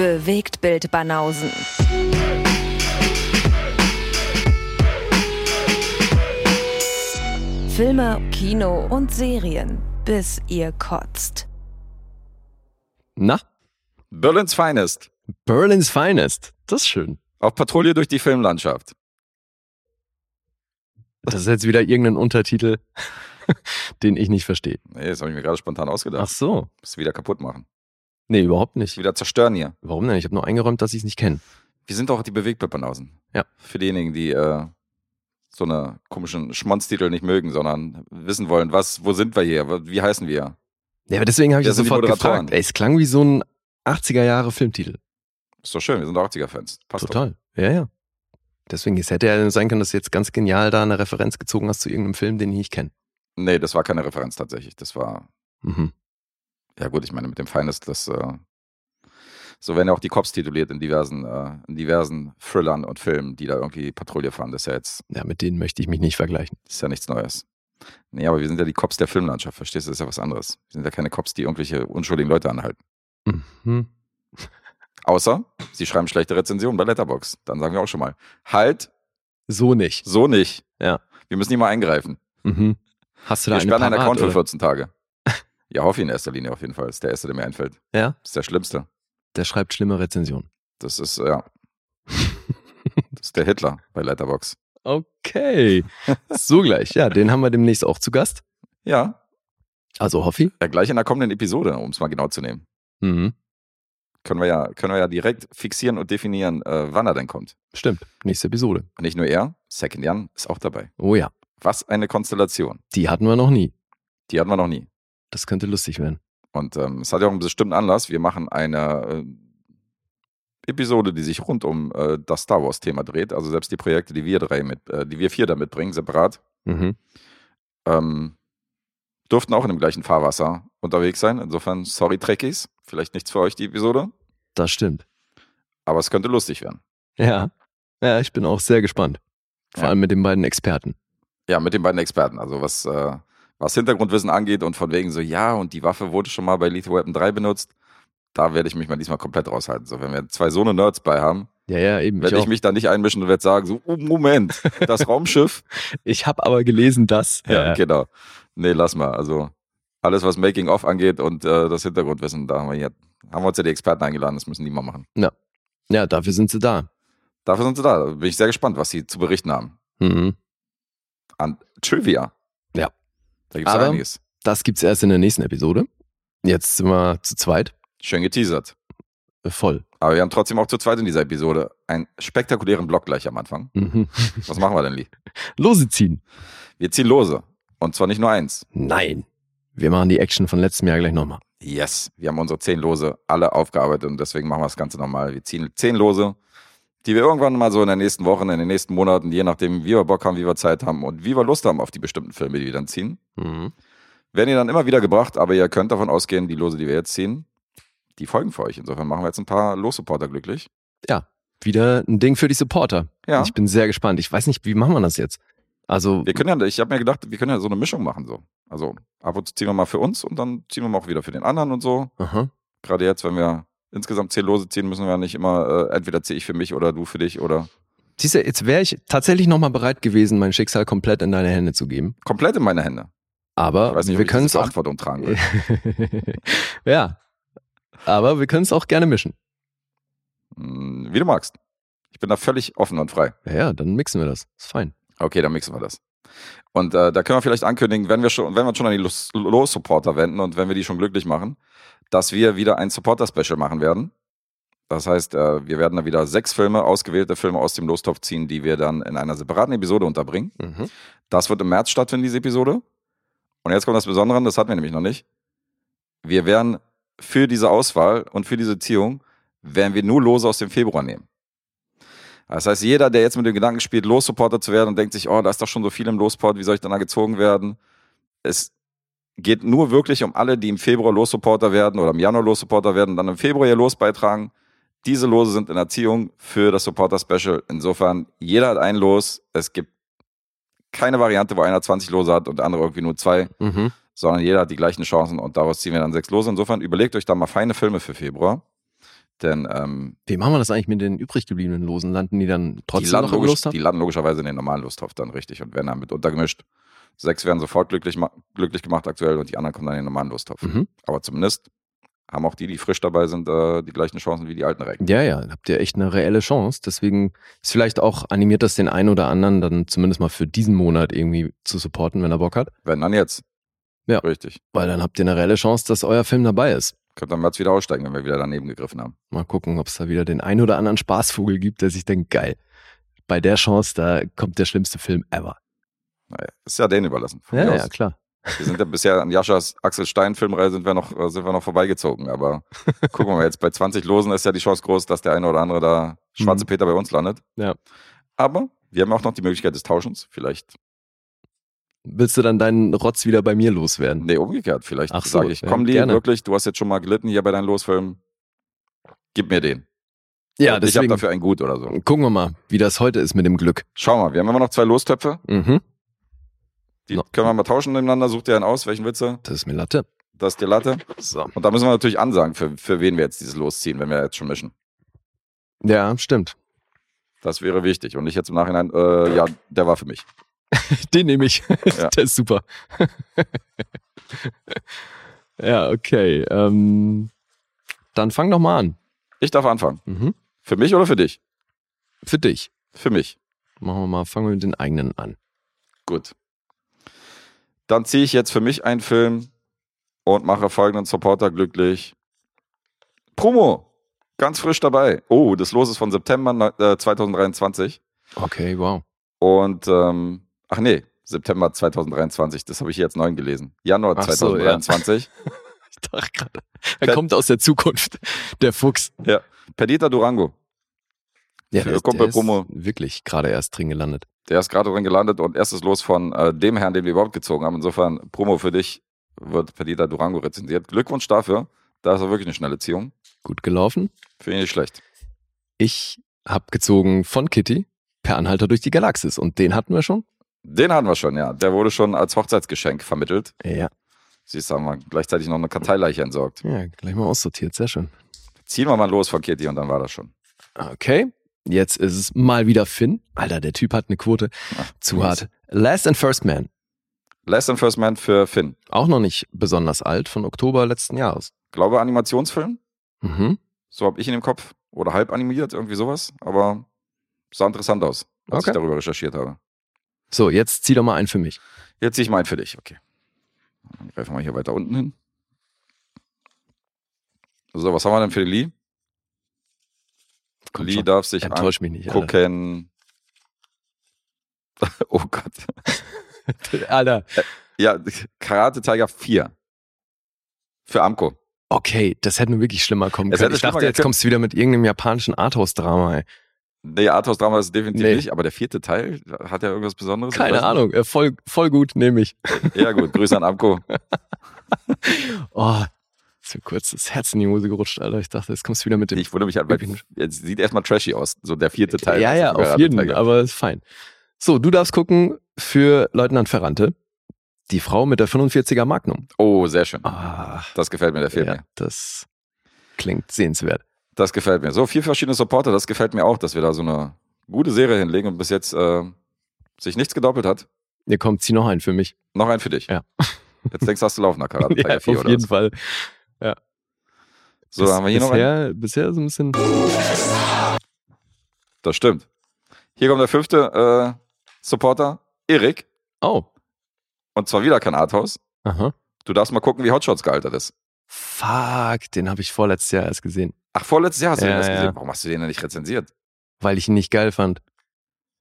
Bewegt Bild Banausen. Filme, Kino und Serien, bis ihr kotzt. Na, Berlin's Finest. Berlin's Finest. Das ist schön. Auf Patrouille durch die Filmlandschaft. Das ist jetzt wieder irgendein Untertitel, den ich nicht verstehe. Nee, das habe ich mir gerade spontan ausgedacht. Ach so. Das wieder kaputt machen. Nee, überhaupt nicht. Wieder zerstören hier. Warum denn? Ich habe nur eingeräumt, dass ich es nicht kenne. Wir sind doch die Bewegtbildbanausen. Ja. Für diejenigen, die äh, so eine komischen Schmonztitel nicht mögen, sondern wissen wollen, was, wo sind wir hier? Wie heißen wir? Ja, aber deswegen habe ich das sofort gefragt. Ey, es klang wie so ein 80er Jahre Filmtitel. Ist doch schön, wir sind doch 80er-Fans. Passt Total. Ja, ja. Deswegen, es hätte ja sein können, dass du jetzt ganz genial da eine Referenz gezogen hast zu irgendeinem Film, den ich nicht kenne. doch. Nee, das war keine Referenz tatsächlich. Das war, Mhm. Ja gut, ich meine, mit dem Finest, das, äh, so werden ja auch die Cops tituliert in diversen, äh, in diversen Thrillern und Filmen, die da irgendwie Patrouille fahren. Das ist ja jetzt, Ja, mit denen möchte ich mich nicht vergleichen. das ist ja nichts Neues. Nee, aber wir sind ja die Cops der Filmlandschaft, verstehst du? Das ist ja was anderes. Wir sind ja keine Cops, die irgendwelche unschuldigen Leute anhalten. Mhm. Außer, sie schreiben schlechte Rezensionen bei Letterbox. Dann sagen wir auch schon mal, halt, So nicht. so nicht. Ja. Wir müssen nicht mal eingreifen. Mhm. Hast du da Wir eine sperren einen Account für oder? 14 Tage. Ja, hoffe ich in erster Linie auf jeden Fall. Ist der erste, der mir einfällt. Ja, ist der schlimmste. der schreibt schlimme Rezensionen. Das ist, ja. Das ist der Hitler bei Letterbox. Okay. So gleich. Ja, den haben wir demnächst auch zu Gast. Ja, Also Hoffi. ja, gleich in der kommenden Episode, um es mal genau zu nehmen. Mhm. Können wir ja, können wir ja direkt fixieren und definieren, äh, wann er denn kommt. Stimmt. Nächste Episode. Und nicht nur er, Second Jan ist auch dabei. Oh ja. Was eine Konstellation. Die hatten wir noch nie. Die hatten wir noch nie. Das könnte lustig werden. Und ähm, es hat ja auch einen bestimmten Anlass. Wir machen eine äh, Episode, die sich rund um äh, das Star Wars-Thema dreht. Also selbst die Projekte, die wir drei mit, äh, die wir vier da mitbringen, separat, Mhm. ähm, durften auch in dem gleichen Fahrwasser unterwegs sein. Insofern, sorry Trekkies, vielleicht nichts für euch die Episode, Das stimmt. aber es könnte lustig werden. Ja. Ja, ich bin auch sehr gespannt. Vor Ja. allem mit den beiden Experten. Ja, mit den beiden Experten. Also was, äh, was Hintergrundwissen angeht und von wegen so, ja, und die Waffe wurde schon mal bei Lethal Weapon 3 benutzt. Da werde ich mich mal diesmal komplett raushalten. So, wenn wir zwei so eine Nerds bei haben, Ja, ja, eben. werde ich ich mich da nicht einmischen und werde sagen, so, oh, Moment, das Raumschiff. ich habe aber gelesen, dass. Ja, genau. Nee, lass mal. Also alles, was Making-of angeht und äh, das Hintergrundwissen, da haben wir, hier, haben wir uns ja die Experten eingeladen, das müssen die mal machen. ja, dafür sind sie da. Dafür sind sie da. Da bin ich sehr gespannt, was sie zu berichten haben. Mhm. An Trivia. Da gibt es Aber- einiges. Das gibt's erst in der nächsten Episode. Jetzt sind wir zu zweit. Schön geteasert. Voll. Aber wir haben trotzdem auch zu zweit in dieser Episode einen spektakulären Block gleich am Anfang. Mhm. Was machen wir denn, Lee? Lose ziehen. Wir ziehen Lose. Und zwar nicht nur eins. Nein. Wir machen die Action von letztem Jahr gleich nochmal. Yes. Wir haben unsere zehn Lose alle aufgearbeitet und deswegen machen wir das Ganze nochmal. Wir ziehen zehn Lose, die wir irgendwann mal so in den nächsten Wochen, in den nächsten Monaten, je nachdem, wie wir Bock haben, wie wir Zeit haben und wie wir Lust haben auf die bestimmten Filme, die wir dann ziehen, Mhm. werden die dann immer wieder gebracht. Aber ihr könnt davon ausgehen, die Lose, die wir jetzt ziehen, die folgen für euch. Insofern machen wir jetzt ein paar Los-Supporter glücklich. Ja, wieder ein Ding für die Supporter. Ja. Ich bin sehr gespannt. Ich weiß nicht, wie machen wir das jetzt? Also, Wir können ja, ich habe mir gedacht, wir können ja so eine Mischung machen. so. Also ab und zu ziehen wir mal für uns und dann ziehen wir mal auch wieder für den anderen und so. aha. Gerade jetzt, wenn wir insgesamt zehn Lose ziehen, müssen wir ja nicht immer, äh, entweder ziehe ich für mich oder du für dich oder Siehst du, jetzt wäre ich tatsächlich nochmal bereit gewesen, mein Schicksal komplett in deine Hände zu geben. komplett in meine Hände. Aber Ich weiß nicht, wir können es auch. Verantwortung tragen will. ja. Aber wir können es auch gerne mischen. Hm, Wie du magst. Ich bin da völlig offen und frei. Ja, ja, dann mixen wir das. Ist fein. Okay, dann mixen wir das. Und äh, da können wir vielleicht ankündigen, wenn wir schon, wenn wir uns schon an die Los- Los-Supporter wenden und wenn wir die schon glücklich machen, dass wir wieder ein Supporter-Special machen werden. Das heißt, äh, wir werden da wieder sechs Filme, ausgewählte Filme aus dem Lostopf ziehen, die wir dann in einer separaten Episode unterbringen. Mhm. Das wird im März stattfinden, diese Episode. Und jetzt kommt das Besondere, das hatten wir nämlich noch nicht. Wir werden für diese Auswahl und für diese Ziehung, werden wir nur Lose aus dem Februar nehmen. Das heißt, jeder, der jetzt mit dem Gedanken spielt, Los-Supporter zu werden und denkt sich, oh, da ist doch schon so viel im Losport, wie soll ich dann da gezogen werden? Es geht nur wirklich um alle, die im Februar Los-Supporter werden oder im Januar Los-Supporter werden, dann im Februar ihr Los beitragen. Diese Lose sind in Erziehung für das Supporter-Special. Insofern, jeder hat ein Los. Es gibt keine Variante, wo einer 20 Lose hat und der andere irgendwie nur zwei, Mhm. sondern jeder hat die gleichen Chancen und daraus ziehen wir dann sechs Lose. Insofern überlegt euch da mal feine Filme für Februar, Denn ähm, Wie machen wir das eigentlich mit den übrig gebliebenen Losen? Landen die dann die, trotzdem landen noch im Lostopf? die landen logischerweise in den normalen Lostopf dann richtig und werden dann mit untergemischt. Sechs werden sofort glücklich, glücklich gemacht aktuell und die anderen kommen dann in den normalen Lostopf. Mhm. Aber zumindest haben auch die, die frisch dabei sind, äh, die gleichen Chancen wie die alten Recken. Ja, ja, habt ihr echt eine reelle Chance. Deswegen ist vielleicht auch animiert das den einen oder anderen dann zumindest mal für diesen Monat irgendwie zu supporten, wenn er Bock hat. Wenn dann jetzt. Ja. Richtig. Weil dann habt ihr eine reelle Chance, dass euer Film dabei ist. Könnt dann jetzt wieder aussteigen, wenn wir wieder daneben gegriffen haben. Mal gucken, ob es da wieder den einen oder anderen Spaßvogel gibt, der sich denkt, geil. Bei der Chance, da kommt der schlimmste Film ever. Naja, ist ja denen überlassen. Ja, ja, aus. klar. Wir sind ja bisher an Jaschas Axel Stein Filmreihe sind wir noch, äh, sind wir noch vorbeigezogen. Aber gucken wir mal, jetzt bei 20 Losen ist ja die Chance groß, dass der eine oder andere da schwarze Mhm. Peter bei uns landet. Ja. Aber wir haben auch noch die Möglichkeit des Tauschens. Vielleicht, Willst du dann deinen Rotz wieder bei mir loswerden? nee, umgekehrt. Vielleicht Ach so, sage ich, ja, komm, Lee, gerne. wirklich, du hast jetzt schon mal gelitten hier bei deinen Losfilmen. Gib mir den. Ja, Und ich habe deswegen dafür ein Gut oder so. gucken wir mal, wie das heute ist mit dem Glück. Schau mal, wir haben immer noch zwei Lostöpfe. Mhm. Die No. können wir mal tauschen miteinander. Such dir einen aus, welchen Witze. Das ist mir Latte. Das ist die Latte. So. Und da müssen wir natürlich ansagen, für, für wen wir jetzt dieses losziehen, wenn wir jetzt schon mischen. Ja, stimmt. Das wäre wichtig. Und nicht jetzt im Nachhinein, äh, ja, der war für mich. Den nehme ich. Ja. Der ist super. ja, okay. Ähm, dann fang doch mal an. Ich darf anfangen. Mhm. Für mich oder für dich? Für dich. Für mich. Machen wir mal, fangen wir mit den eigenen an. Gut. Dann ziehe ich jetzt für mich einen Film und mache folgenden Supporter glücklich. Promo. Ganz frisch dabei. Oh, das Los ist von September neun- äh, 2023. Okay, wow. Und, ähm, ach nee, September 2023. Das habe ich hier jetzt neu gelesen. Januar Ach so, 2023. Ich dachte gerade, er kommt aus der Zukunft. Der Fuchs. Ja. Perdita Durango. Ja, der, der ist Promo. wirklich gerade erst drin gelandet. Der ist gerade drin gelandet und erstes Los von äh, dem Herrn, den wir überhaupt gezogen haben. Insofern, Promo für dich wird Perdita Durango rezensiert. Glückwunsch dafür. Da ist er wirklich eine schnelle Ziehung. Gut gelaufen. Finde ich nicht schlecht. Ich habe gezogen von Kitty per Anhalter durch die Galaxis und den hatten wir schon. Den hatten wir schon, ja. Der wurde schon als Hochzeitsgeschenk vermittelt. Ja. Siehst du, haben wir gleichzeitig noch eine Karteileiche entsorgt. Ja, gleich mal aussortiert, sehr schön. Ziehen wir mal los von Kitty und dann war das schon. Okay, jetzt ist es mal wieder Finn. Alter, der Typ hat eine Quote. Ach, Zu mies. hart. Last and First Man. Last and First Man für Finn. Auch noch nicht besonders alt, von Oktober letzten Jahres. Glaube Animationsfilm. Mhm. So habe ich ihn im Kopf. Oder halb animiert, irgendwie sowas. Aber sah interessant aus, als Okay. ich darüber recherchiert habe. So, jetzt zieh doch mal einen für mich. Jetzt ziehe ich meinen für dich. Okay. Dann greifen wir mal hier weiter unten hin. So, was haben wir denn für Lee? Komm Lee schon. darf sich Enttäusch mich nicht, angucken. oh Gott. Alter. Ja, Karate Tiger 4. Für Amco. Okay, das hätte nur wirklich schlimmer kommen können. Ich dachte, jetzt kommst du wieder mit irgendeinem japanischen Arthouse-Drama. Nee, Arthouse-Drama ist definitiv Nee. nicht, aber der vierte Teil hat ja irgendwas Besonderes. Keine Ahnung, äh, voll, voll gut, nehme ich. Ja, gut. Grüße an Amco. Oh, mir kurz das Herz in die Hose gerutscht, Alter. Ich dachte, jetzt kommst du wieder mit dem. Ich wundere mich halt, weil jetzt sieht erstmal trashy aus. So der vierte Teil. ja, ja, auf jeden, Tiger. aber ist fein. So, du darfst gucken für Leutnant Ferrante. Die Frau mit der 45er Magnum. Oh, sehr schön. Ah, Das gefällt mir, der Film. ja, das klingt sehenswert. Das gefällt mir. So, vier verschiedene Supporter, das gefällt mir auch, dass wir da so eine gute Serie hinlegen und bis jetzt äh, sich nichts gedoppelt hat. Hier kommt, zieh noch einen für mich. Noch ein für dich. Ja. Jetzt denkst du, hast du laufen nach Karate Ja, auf 4 oder jeden was? Fall. So, Bis- haben wir hier noch einen. bisher, bisher so ein bisschen. Das stimmt. Hier kommt der fünfte äh, Supporter, Erik. Oh, Und zwar wieder kein Arthouse. aha. Du darfst mal gucken, wie Hotshots gealtert ist. Fuck, den habe ich vorletztes Jahr erst gesehen, Ach, vorletztes Jahr hast du Ja, den erst ja. gesehen. Warum hast du den denn nicht rezensiert? weil ich ihn nicht geil fand.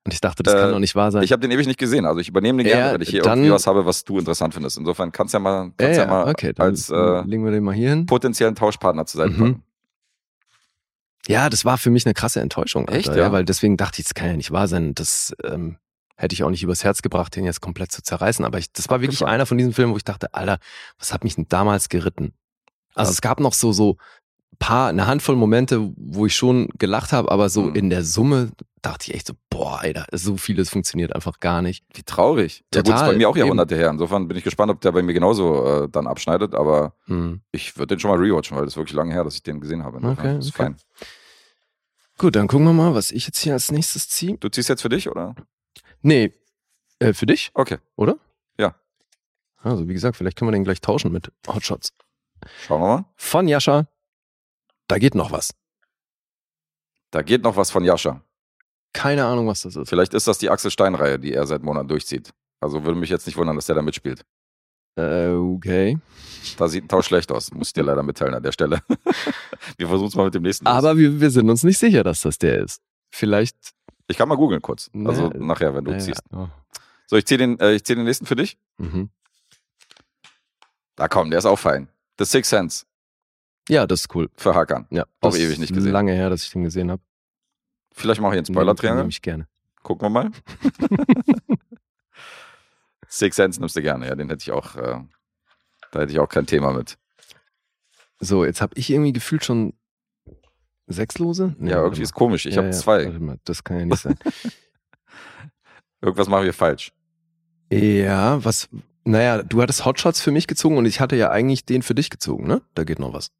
Und ich dachte, das Äh, kann doch nicht wahr sein. Ich habe den ewig nicht gesehen. Also ich übernehme den gerne, Ja, wenn ich hier dann- irgendwie was habe, was du interessant findest. Insofern kannst du ja mal, ja, kannst ja, ja, mal okay, als äh, legen wir den mal hier hin. potenziellen Tauschpartner zur Seite Mhm. Ja, das war für mich eine krasse Enttäuschung. Echt, Alter, ja? Weil deswegen dachte ich, das kann ja nicht wahr sein. Das ähm, hätte ich auch nicht übers Herz gebracht, den jetzt komplett zu zerreißen. Aber ich, das war wirklich einer von diesen Filmen, wo ich dachte, Alter, was hat mich denn damals geritten? Also Ja. es gab noch so, so paar, eine Handvoll Momente, wo ich schon gelacht habe, aber so Mhm. in der Summe dachte ich echt so, boah, Alter, so vieles funktioniert einfach gar nicht. Wie traurig. Ja, gut, ist Total, bei mir auch. Jahrhunderte her. Insofern bin ich gespannt, ob der bei mir genauso äh, dann abschneidet, aber Hm. ich würde den schon mal rewatchen, weil das ist wirklich lange her, dass ich den gesehen habe. Insofern Okay, ist okay. fein. Gut, dann gucken wir mal, was ich jetzt hier als nächstes ziehe. Du ziehst jetzt für dich, oder? Nee, äh, für dich, Okay, oder? Ja. Also, wie gesagt, vielleicht können wir den gleich tauschen mit Hotshots. schauen wir mal. Von Jascha, da geht noch was. Da geht noch was von Jascha. Keine Ahnung, was das ist. Vielleicht ist das die Axel Stein-Reihe, die er seit Monaten durchzieht. Also würde mich jetzt nicht wundern, dass der da mitspielt. Äh, okay. Da sieht ein Tausch schlecht aus, muss ich dir leider mitteilen an der Stelle. wir versuchen es mal mit dem nächsten. Aber wir, wir sind uns nicht sicher, dass das der ist. Vielleicht. ich kann mal googeln kurz. Also Nee. nachher, wenn du äh, ziehst. oh. So, ich ziehe den, äh, ich zieh den nächsten für dich. Mhm. Da komm, der ist auch fein. The Six Sense Ja, das ist cool. für Hakan. Ja, Auch ewig nicht gesehen. Lange her, dass ich den gesehen habe. Vielleicht mache ich einen Spoiler-Triangle. Nehme ich gerne. Gucken wir mal. Six Sense nimmst du gerne, ja, den hätte ich auch, äh, da hätte ich auch kein Thema mit. So, jetzt habe ich irgendwie gefühlt schon sechs Lose. Nee, ja, irgendwie ist komisch. Ich Ja, habe ja, zwei. Warte mal, das kann ja nicht sein. Irgendwas machen wir falsch. ja, was. Naja, du hattest Hotshots für mich gezogen und ich hatte ja eigentlich den für dich gezogen, ne? Da geht noch was.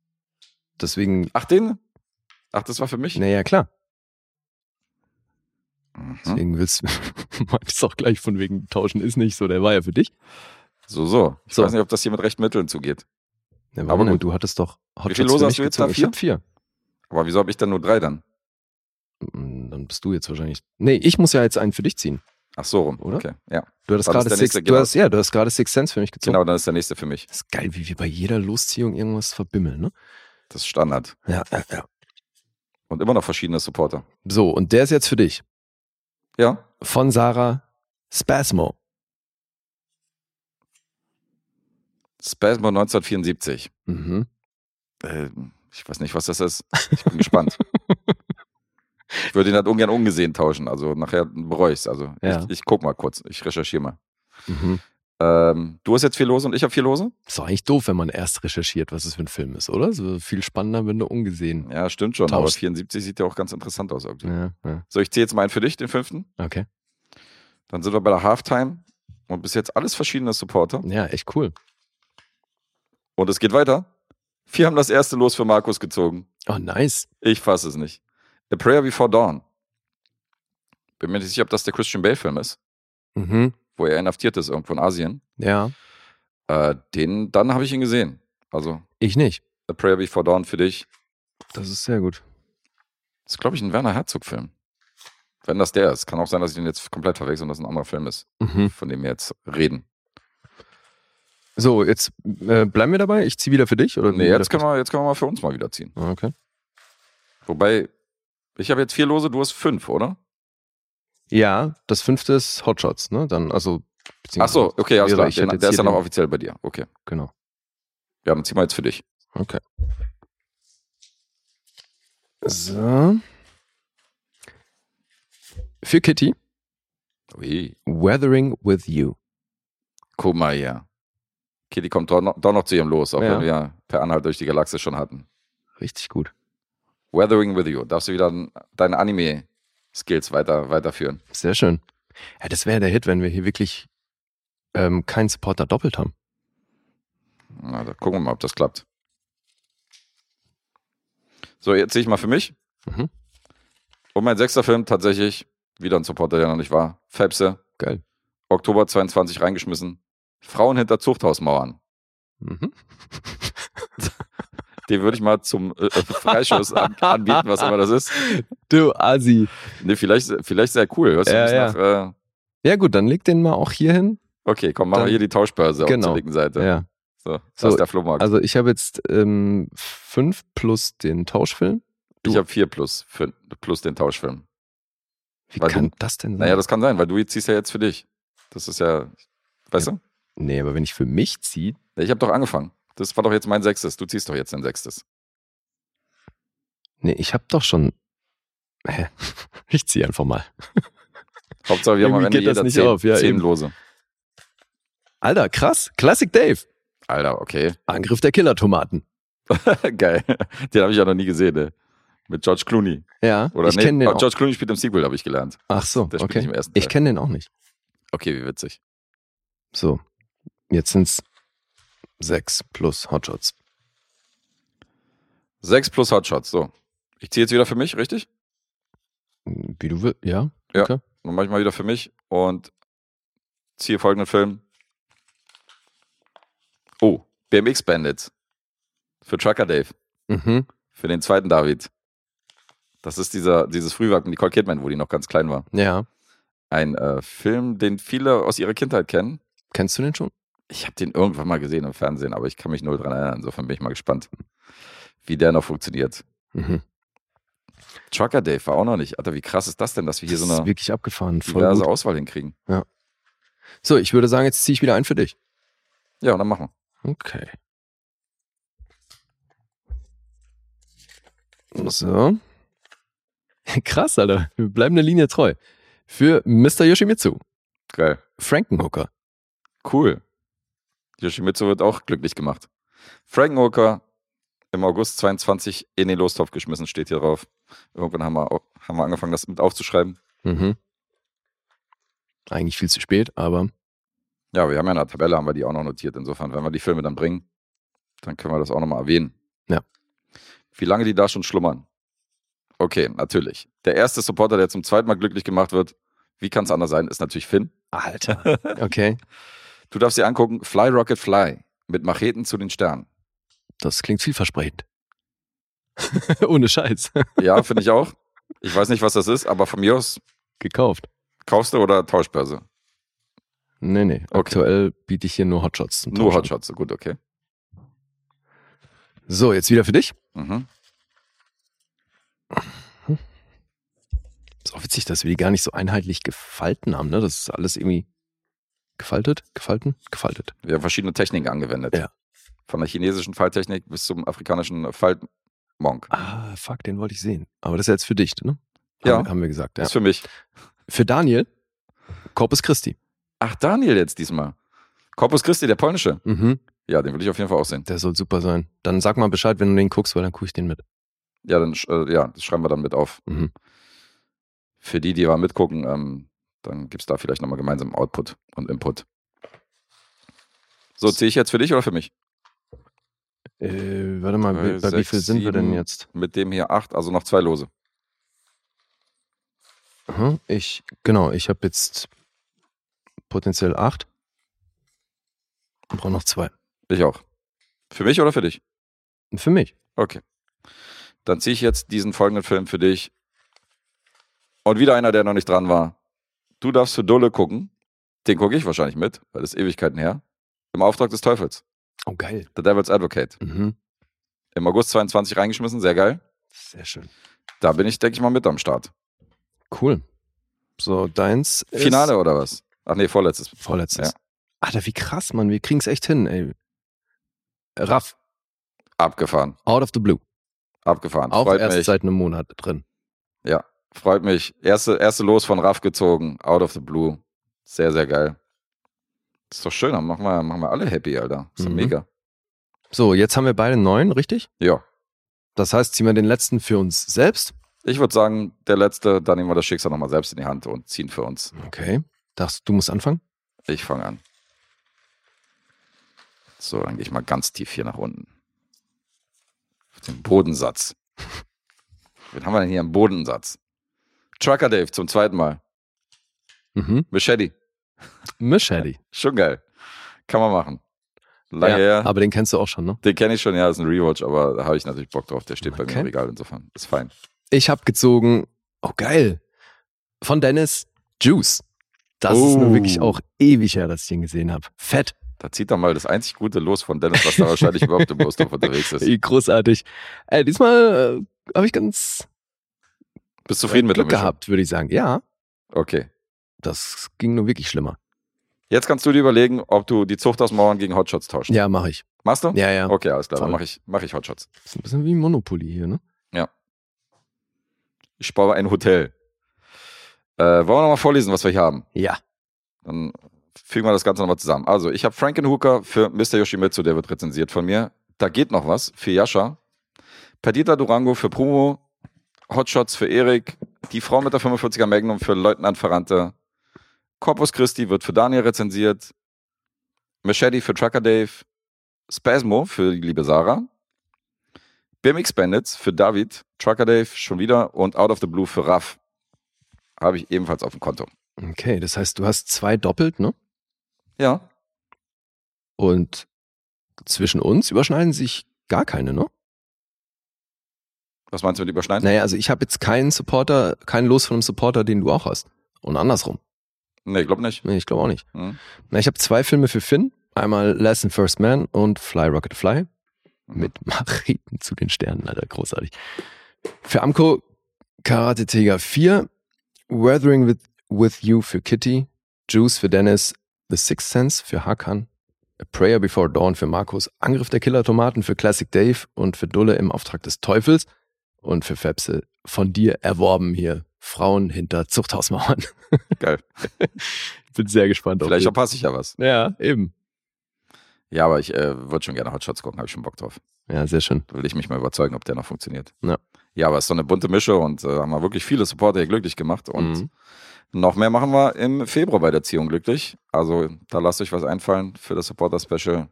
Deswegen, Ach, den? Ach, das war für mich? naja, klar. Mhm. Deswegen willst du, meintest auch gleich von wegen tauschen ist nicht so, der war ja für dich. So, so. Ich So. weiß nicht, ob das hier mit rechten Mitteln zugeht. Ja, Aber gut. Du hattest doch Hotshots viele Lose für hast du jetzt da? gezogen. Ich Vier? habe vier. Aber wieso habe ich dann nur drei dann? Mm, Dann bist du jetzt wahrscheinlich. Nee, ich muss ja jetzt einen für dich ziehen. Ach so rum, Oder? Okay, ja. Du hattest gerade Six, nächste, du genau. hast, ja, du hast gerade Six Sense für mich gezogen. Genau, dann ist der nächste für mich. Das ist geil, wie wir bei jeder Losziehung irgendwas verbimmeln, ne? Das ist Standard. Ja, ja, ja. Und immer noch verschiedene Supporter. So, und der ist jetzt für dich. Ja. Von Sarah Spasmo. Spasmo 1974. Mhm. Äh, ich weiß nicht, was das ist. Ich bin gespannt. Ich würde ihn halt ungern ungesehen tauschen. Also nachher bereue ich es. Also Ja. ich, ich guck mal kurz. Ich recherchiere mal. Mhm. Ähm, du hast jetzt vier Lose und ich habe vier Lose? Ist doch eigentlich doof, wenn man erst recherchiert, was es für ein Film ist, oder? So viel spannender, wenn du ungesehen. Ja, stimmt schon. Aber Tauscht. 74 sieht ja auch ganz interessant aus. Irgendwie. Ja, ja. So, ich ziehe jetzt mal einen für dich, den fünften. Okay. Dann sind wir bei der Halftime. Und bis jetzt alles verschiedene Supporter. Ja, echt cool. Und es geht weiter. Wir haben das erste Los für Markus gezogen. Oh, nice. Ich fasse es nicht. A Prayer Before Dawn. Bin mir nicht sicher, ob das der Christian Bale-Film ist, Mhm. Wo er inhaftiert ist, irgendwo in Asien. Ja. Äh, den, dann habe ich ihn gesehen. Also, Ich nicht. A Prayer Before Dawn für dich. Das ist sehr gut. Das ist, glaube ich, ein Werner Herzog-Film. Wenn das der ist. Kann auch sein, dass ich den jetzt komplett verwechsel und das ein anderer Film ist, Mhm. von dem wir jetzt reden. So, jetzt äh, bleiben wir dabei. Ich ziehe wieder für dich oder? Nee, jetzt können, wir, jetzt können wir mal für uns mal wieder ziehen. wir. Okay. Wobei, ich habe jetzt vier Lose, du hast fünf, oder? Ja, das fünfte ist Hotshots, ne? Dann, also. Ach so, okay, wäre klar. Der, der ist ja noch offiziell bei dir. Okay. Genau. Ja, dann zieh mal jetzt für dich. Okay. So. Für Kitty, Ui. Weathering with You. Guck mal hier. Die kommt doch noch, doch noch zu ihrem Los, auch Ja. wenn wir per Anhalt durch die Galaxis schon hatten. Richtig gut. Weathering with You. Darfst du wieder deine Anime-Skills weiter, weiterführen? Sehr schön. Ja, das wäre der Hit, wenn wir hier wirklich ähm, keinen Supporter doppelt haben. Na, da gucken wir mal, ob das klappt. So, jetzt sehe ich mal für mich. Mhm. Und mein sechster Film tatsächlich, wieder ein Supporter, der noch nicht war. Fepse, Geil. Oktober 22 reingeschmissen. Frauen hinter Zuchthausmauern. Mhm. Den würde ich mal zum äh, äh, Freischuss an, anbieten, was immer das ist. Du Asi. Nee, vielleicht, vielleicht sehr cool. Hörst Ja, ja. nach, äh, Ja gut, dann leg den mal auch hier hin. okay, komm, machen wir hier die Tauschbörse auf Genau. zur linken Seite. Ja. So, das So, ist der Flohmarkt. Also ich habe jetzt ähm, fünf plus den Tauschfilm. ich du- habe vier plus, für, plus den Tauschfilm. Wie Weil kann du- das denn sein? Naja, das kann sein, weil du ziehst ja jetzt für dich. Das ist ja, weißt du? nee, aber wenn ich für mich ziehe, Ja, Ich habe doch angefangen. Das war doch jetzt mein sechstes. Du ziehst doch jetzt dein sechstes. nee, ich habe doch schon. Hä? Ich ziehe einfach mal. Hauptsache, wir haben am Ende geht das jeder nicht zehn, auf, ja, zehn eben. Lose. Alter, krass. Classic Dave. Alter, okay. Angriff der Killer-Tomaten. Geil. Den habe ich ja noch nie gesehen, ey. Mit George Clooney. Ja, Oder ich nee, kenne den oh, auch. George Clooney spielt im Sequel, habe ich gelernt. Ach so, Der spielt okay. nicht im ersten Teil. Ich kenne den auch nicht. Okay, wie witzig. So, jetzt sind's sechs plus Hotshots. Sechs plus Hotshots, so. Ich ziehe jetzt wieder für mich, richtig? Wie du willst, ja? Ja. Okay. Dann mache ich mal wieder für mich und ziehe folgenden Film. Oh, BMX Bandits. Für Trucker Dave. Mhm. Für den zweiten David. Das ist dieser, dieses Frühwerk mit Nicole Kidman, wo die noch ganz klein war. Ja. Ein äh, Film, den viele aus ihrer Kindheit kennen. Kennst du den schon? Ich habe den irgendwann mal gesehen im Fernsehen, aber ich kann mich null dran erinnern. Insofern bin ich mal gespannt, wie der noch funktioniert. Mhm. Trucker Dave war auch noch nicht. Alter, wie krass ist das denn, dass wir hier das so ist eine wirklich abgefahren. Voll diverse gut. Auswahl hinkriegen? So, ich würde sagen, jetzt ziehe ich wieder ein für dich. Ja, dann machen wir. Okay. So. Krass, Alter. Wir bleiben der Linie treu. Für Mr. Yoshimitsu. Geil. Frankenhooker. Cool. Yoshimitsu wird auch glücklich gemacht. Frankenhooker im August 22 in den Lostopf geschmissen, steht hier drauf. Irgendwann haben wir, haben wir angefangen, das mit aufzuschreiben. Mhm. Eigentlich viel zu spät, aber Ja, wir haben ja in der Tabelle, haben wir die auch noch notiert. Insofern, wenn wir die Filme dann bringen, dann können wir das auch nochmal erwähnen. Ja. Wie lange die da schon schlummern. Okay, natürlich. Der erste Supporter, der zum zweiten Mal glücklich gemacht wird, wie kann es anders sein, ist natürlich Finn. Alter. Okay. Du darfst dir angucken, Fly Rocket Fly mit Macheten zu den Sternen. Das klingt vielversprechend. Ohne Scheiß. Ja, finde ich auch. Ich weiß nicht, was das ist, aber von mir aus Gekauft. kaufst du oder Tauschbörse? Nee, nee. Okay. Aktuell biete ich hier nur Hotshots. Zum Nur. Hotshots, gut, okay. So, jetzt wieder für dich. Mhm. Ist auch witzig, dass wir die gar nicht so einheitlich gefalten haben, ne? Das ist alles irgendwie gefaltet, gefalten, gefaltet. Wir haben verschiedene Techniken angewendet. Ja. Von der chinesischen Falttechnik bis zum afrikanischen Faltmonk. Ah, fuck, den wollte ich sehen. Aber das ist jetzt für dich, ne? Ja. Haben, wir- haben wir gesagt, ja. Ist für mich. Für Daniel, Corpus Christi. Ach, Daniel jetzt diesmal. Corpus Christi, der polnische. Mhm. Ja, den will ich auf jeden Fall auch sehen. Der soll super sein. Dann sag mal Bescheid, wenn du den guckst, weil dann gucke ich den mit. Ja, dann äh, ja, das schreiben wir dann mit auf. Mhm. Für die, die mal mitgucken, ähm, dann gibt es da vielleicht nochmal gemeinsam Output und Input. So, ziehe ich jetzt für dich oder für mich? Äh, warte mal, bei, bei wie sechs, viel sind wir denn jetzt? Mit dem hier acht, also noch zwei Lose. Aha, ich, genau, ich habe jetzt potenziell acht. Ich brauche noch zwei. Ich auch. Für mich oder für dich? Für mich. Okay. Dann ziehe ich jetzt diesen folgenden Film für dich. Und wieder einer, der noch nicht dran war. Du darfst für Dulle gucken. Den gucke ich wahrscheinlich mit, weil das ist Ewigkeiten her. Im Auftrag des Teufels. Oh, geil. The Devil's Advocate. Mhm. Im August 22 reingeschmissen, sehr geil. Sehr schön. Da bin ich, denke ich mal, mit am Start. Cool. So, deins ist Finale oder was? Ach nee, vorletztes. vorletztes. Ja. Alter, wie krass, Mann. Wir kriegen es echt hin, ey. Raff, Abgefahren. out of the blue. Abgefahren. Auch Freut erst mich. seit einem Monat drin. Ja, freut mich. Erste, erste Los von Raff gezogen. Out of the blue. Sehr, sehr geil. ist doch schön. Dann machen wir, machen wir alle happy, Alter. Ist doch Mhm. mega. So, jetzt haben wir beide neun, richtig? Ja. Das heißt, ziehen wir den letzten für uns selbst. Ich würde sagen, der letzte, da nehmen wir das Schicksal nochmal selbst in die Hand und ziehen für uns. Okay. Du, du musst anfangen? Ich fange an. So, dann gehe ich mal ganz tief hier nach unten. Auf den Bodensatz. Wen haben wir denn hier im Bodensatz? Trucker Dave zum zweiten Mal. Mhm. Machete. Machete. Schon geil. Kann man machen. Lange Ja, her. aber den kennst du auch schon, ne? Den kenne ich schon, ja, ist ein Rewatch, aber da habe ich natürlich Bock drauf. Der steht bei mir Okay. im Regal, insofern. Ist fein. Ich habe gezogen, oh geil, von Dennis Juice. Das ist Oh. nur wirklich auch ewig her, dass ich den gesehen habe. Fett, Da zieht doch mal das einzig Gute los von Dennis, was da wahrscheinlich überhaupt im Lostopf unterwegs ist. Großartig. Ey, diesmal äh, habe ich ganz Bist zufrieden mit der Glück Mischung? gehabt, würde ich sagen. Ja, Okay. das ging nur wirklich schlimmer. Jetzt kannst du dir überlegen, ob du die Zucht aus Mauern gegen Hotshots tauscht. Ja, mache ich. Machst du? Ja, ja. Okay, alles klar. Dann mache ich, mach ich Hotshots. Ist ein bisschen wie Monopoly hier, ne? Ich baue ein Hotel. Äh, wollen wir nochmal vorlesen, was wir hier haben? Ja. Dann fügen wir das Ganze nochmal zusammen. Also, ich habe Frankenhooker für Mr. Yoshimitsu, der wird rezensiert von mir. Da geht noch was für Yasha. Perdita Durango für Prumo. Hotshots für Erik, die Frau mit der 45er Magnum für Leutnant Ferrante, Corpus Christi wird für Daniel rezensiert, Machete für Trucker Dave, Spasmo für die liebe Sarah, BMX Bandits für David, Trucker Dave schon wieder und Out of the Blue für Raff. Habe ich ebenfalls auf dem Konto. Okay, das heißt, du hast zwei doppelt, ne? Ja. Und zwischen uns überschneiden sich gar keine, ne? Was meinst du mit überschneiden? Naja, also ich habe jetzt keinen Supporter, keinen Los von einem Supporter, den du auch hast. Und andersrum. Nee, ich glaube nicht. Nee, ich glaube auch nicht. Hm. Na, ich habe zwei Filme für Finn. Einmal and First Man und Fly Rocket Fly. Mhm. Mit Macheten zu den Sternen, Alter, großartig. Für Amco Karate Tiger 4, Weathering with, with You für Kitty, Juice für Dennis, The Sixth Sense für Hakan, A Prayer Before Dawn für Markus, Angriff der Killer-Tomaten für Classic Dave und für Dulle im Auftrag des Teufels und für Fepse von dir erworben hier. Frauen hinter Zuchthausmauern. Geil. Ich bin sehr gespannt Vielleicht verpasse ich ja was. Ja, eben. Ja, aber ich äh, würde schon gerne Hotshots gucken, habe ich schon Bock drauf. Ja, sehr schön. Da will ich mich mal überzeugen, ob der noch funktioniert. Ja. Ja, aber es ist so eine bunte Mische und äh, haben wir wirklich viele Supporter hier glücklich gemacht. Und Mhm. noch mehr machen wir im Februar bei der Ziehung glücklich. Also da lasst euch was einfallen für das Supporter-Special.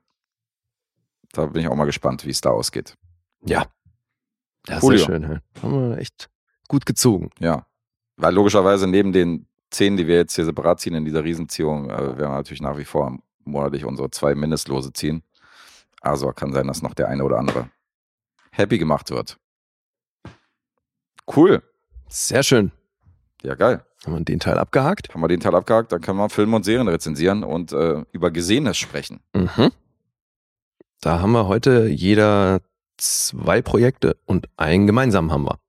Da bin ich auch mal gespannt, wie es da ausgeht. Ja. Ja, Coolio. sehr schön. Ja. Haben wir echt gut gezogen. Ja. Weil logischerweise neben den zehn, die wir jetzt hier separat ziehen in dieser Riesenziehung, äh, werden wir natürlich nach wie vor monatlich unsere zwei Mindestlose ziehen. Also kann sein, dass noch der eine oder andere happy gemacht wird. Cool. Sehr schön. Ja, geil. Haben wir den Teil abgehakt? Haben wir den Teil abgehakt, dann können wir Filme und Serien rezensieren und äh, über Gesehenes sprechen. Mhm. Da haben wir heute jeder zwei Projekte und einen gemeinsamen haben wir.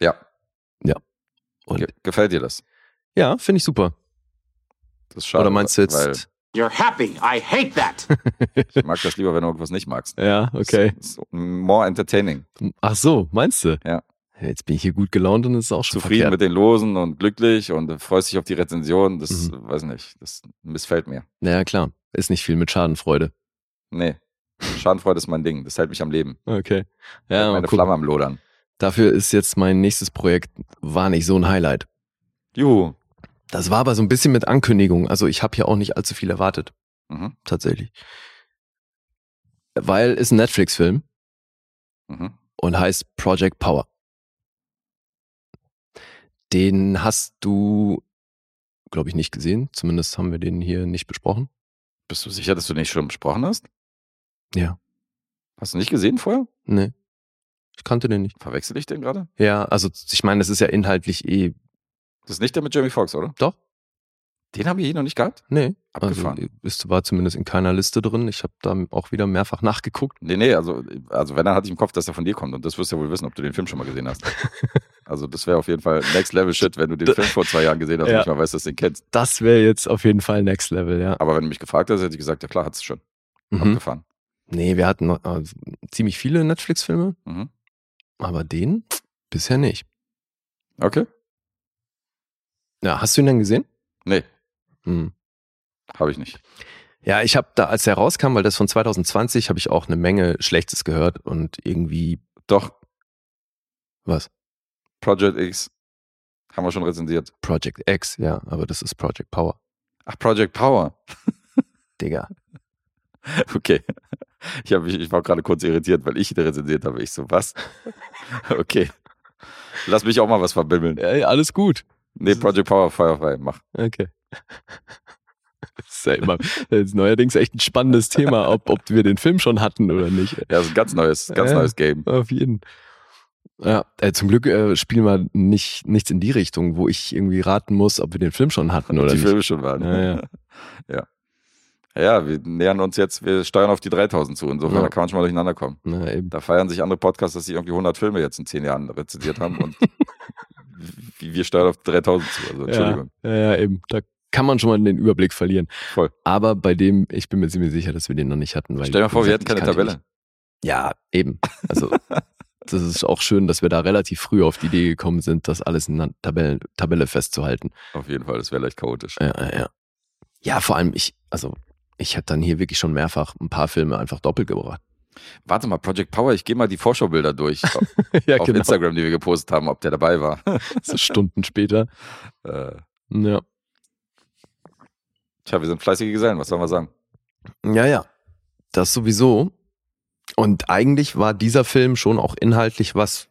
Ja. Und Ge gefällt dir das? ja, finde ich super. Das ist schade. Oder meinst du Weil jetzt? You're happy. I hate that. ich mag das lieber, wenn du irgendwas nicht magst. Ja, okay. So, more entertaining. Ach so, meinst du? Ja. Jetzt bin ich hier gut gelaunt und es ist auch schon Zufrieden verkehrt. mit den Losen und glücklich und freust dich auf die Rezension. Das, Mhm. weiß nicht, das missfällt mir. Ja, klar. Ist nicht viel mit Schadenfreude. Nee. Schadenfreude ist mein Ding. Das hält mich am Leben. Okay. Ja, meine. Flamme am Lodern. Dafür ist jetzt mein nächstes Projekt, war nicht so ein Highlight. Juhu. Das war aber so ein bisschen mit Ankündigung. Also ich habe hier auch nicht allzu viel erwartet, Mhm. tatsächlich. Weil ist ein Netflix-Film Mhm. und heißt Project Power. Den hast du, glaube ich, nicht gesehen. Zumindest haben wir den hier nicht besprochen. Bist du sicher, dass du nicht schon besprochen hast? Ja. Hast du nicht gesehen vorher? Nee. Ich kannte den nicht. Verwechsel ich den gerade? Ja, also ich meine, das ist ja inhaltlich eh. Das ist nicht der mit Jamie Foxx, oder? Doch. Den haben wir hier noch nicht gehabt? Nee. Abgefahren. Also, es war zumindest in keiner Liste drin. Ich habe da auch wieder mehrfach nachgeguckt. Nee, nee, also, also wenn, dann hatte ich im Kopf, dass er von dir kommt. Und das wirst du ja wohl wissen, ob du den Film schon mal gesehen hast. also das wäre auf jeden Fall Next Level Shit, wenn du den Film vor zwei Jahren gesehen hast Ja. und nicht mal weißt, dass du den kennst. Das wäre jetzt auf jeden Fall Next Level, ja. Aber wenn du mich gefragt hast, hätte ich gesagt, ja klar, hat's schon. Mhm. Abgefahren. Nee, wir hatten äh, ziemlich viele Netflix-Filme, Mhm. aber den bisher nicht. Okay. Ja, hast du ihn denn gesehen? Nee, Hm. habe ich nicht. Ja, ich habe da, als er rauskam, weil das von 2020, habe ich auch eine Menge Schlechtes gehört und irgendwie, Doch, was? Project X haben wir schon rezensiert. Project X, ja, aber das ist Project Power. Ach, Project Power. Digga. Okay. Ich, hab, mich- ich war gerade kurz irritiert, weil ich rezensiert habe. Ich so, was? Okay. Lass mich auch mal was verbimmeln. Ey, alles gut. Nee, Project Power, feuerfrei, mach. Okay. Das ist ja immer, ist neuerdings echt ein spannendes Thema, ob, ob wir den Film schon hatten oder nicht. Ja, das ist ein ganz neues, ganz Ja. neues Game. Auf jeden. Ja, äh, zum Glück äh, spielen wir nicht, nichts in die Richtung, wo ich irgendwie raten muss, ob wir den Film schon hatten oder die nicht. Filme schon waren. Ja, ja. ja. Ja, wir nähern uns jetzt, wir steuern auf die 3000 zu. Insofern Ja. da kann man schon mal durcheinander kommen. Na, eben. Da feiern sich andere Podcasts, dass sie irgendwie 100 Filme jetzt in 10 Jahren rezensiert haben und wir steuern auf die 3000 zu. Also Entschuldigung. Ja, ja, eben. Da kann man schon mal den Überblick verlieren. Voll. Aber bei dem, ich bin mir ziemlich sicher, dass wir den noch nicht hatten. Weil, Stell dir mal vor, wir hätten keine Tabelle. Ja, eben. Also, das ist auch schön, dass wir da relativ früh auf die Idee gekommen sind, das alles in einer Tabelle, Tabelle festzuhalten. Auf jeden Fall, das wäre leicht chaotisch. Ja, ja, ja. Ja, vor allem ich, also ich habe dann hier wirklich schon mehrfach ein paar Filme einfach doppelt gebracht. Warte mal, Project Power, ich gehe mal die Vorschaubilder durch auf, ja, auf Instagram, die wir gepostet haben, ob der dabei war. So Stunden später. äh, Ja. tja, wir sind fleißige Gesellen, was soll man sagen? Ja, ja. Das sowieso. Und eigentlich war dieser Film schon auch inhaltlich was,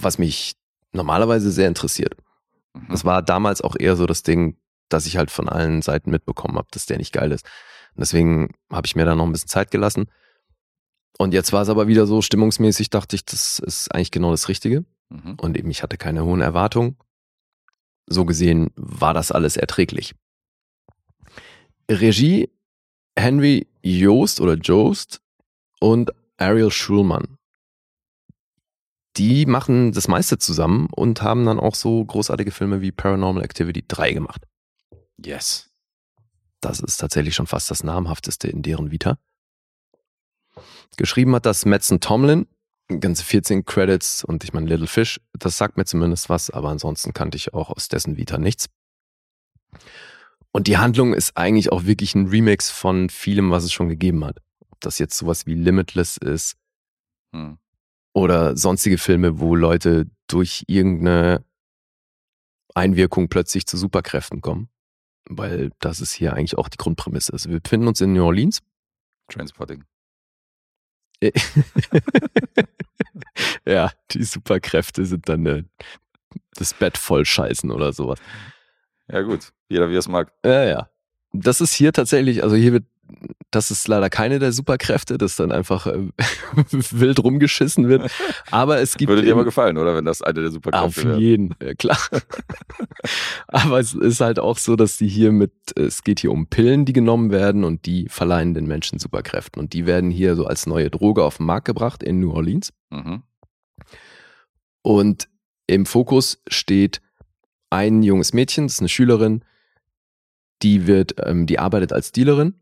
was mich normalerweise sehr interessiert. Mhm. Das war damals auch eher so das Ding, dass ich halt von allen Seiten mitbekommen habe, dass der nicht geil ist. Und deswegen habe ich mir da noch ein bisschen Zeit gelassen. Und jetzt war es aber wieder so stimmungsmäßig, dachte ich, das ist eigentlich genau das Richtige. Mhm. Und eben, ich hatte keine hohen Erwartungen. So gesehen war das alles erträglich. Regie Henry Joost oder Joost und Ariel Schulman. Die machen das meiste zusammen und haben dann auch so großartige Filme wie Paranormal Activity 3 gemacht. Yes. Das ist tatsächlich schon fast das namhafteste in deren Vita. Geschrieben hat das Metzen Tomlin, ganze 14 Credits und ich meine Little Fish, das sagt mir zumindest was, aber ansonsten kannte ich auch aus dessen Vita nichts. Und die Handlung ist eigentlich auch wirklich ein Remix von vielem, was es schon gegeben hat. Ob das jetzt sowas wie Limitless ist Hm. oder sonstige Filme, wo Leute durch irgendeine Einwirkung plötzlich zu Superkräften kommen. Weil das ist hier eigentlich auch die Grundprämisse. Also wir befinden uns in New Orleans. Trainspotting. ja, die Superkräfte sind dann äh, das Bett voll scheißen oder sowas. Ja, gut. Jeder wie es mag. Ja, ja. Das ist hier tatsächlich, also hier wird, das ist leider keine der Superkräfte, dass dann einfach äh, wild rumgeschissen wird. Aber es gibt. Würde dir aber gefallen, oder? Wenn das eine der Auf Superkräfte wäre. jeden, ja, klar. Aber es ist halt auch so, dass die hier mit, es geht hier um Pillen, die genommen werden und die verleihen den Menschen Superkräften. Und die werden hier so als neue Droge auf den Markt gebracht in New Orleans. Mhm. Und im Fokus steht ein junges Mädchen, das ist eine Schülerin, die wird, ähm, die arbeitet als Dealerin,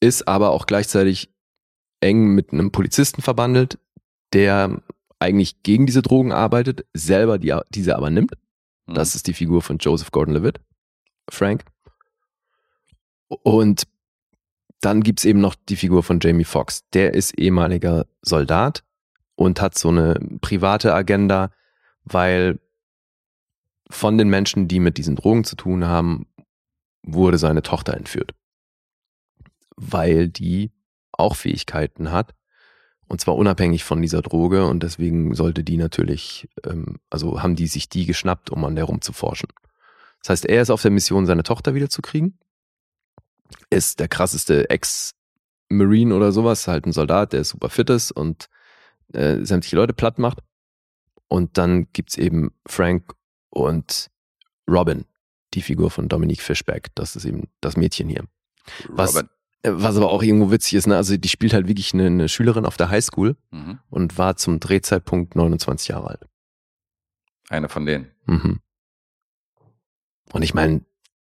ist aber auch gleichzeitig eng mit einem Polizisten verbandelt, der eigentlich gegen diese Drogen arbeitet, selber die, diese aber nimmt. Mhm. Das ist die Figur von Joseph Gordon-Levitt, Frank. Und dann gibt's eben noch die Figur von Jamie Foxx. Der ist ehemaliger Soldat und hat so eine private Agenda, weil von den Menschen, die mit diesen Drogen zu tun haben, wurde seine Tochter entführt. Weil die auch Fähigkeiten hat. Und zwar unabhängig von dieser Droge. Und deswegen sollte die natürlich, ähm, also haben die sich die geschnappt, um an der rumzuforschen. Das heißt, er ist auf der Mission, seine Tochter wiederzukriegen. Ist der krasseste Ex-Marine oder sowas, halt ein Soldat, der super fit ist und äh, sämtliche Leute platt macht. Und dann gibt's eben Frank und Robin, die Figur von Dominique Fishback. Das ist eben das Mädchen hier. Was, Robin. Äh, was aber auch irgendwo witzig ist, ne? also die spielt halt wirklich eine, eine Schülerin auf der Highschool Mhm. und war zum Drehzeitpunkt 29 Jahre alt. Eine von denen. Mhm. Und ich meine,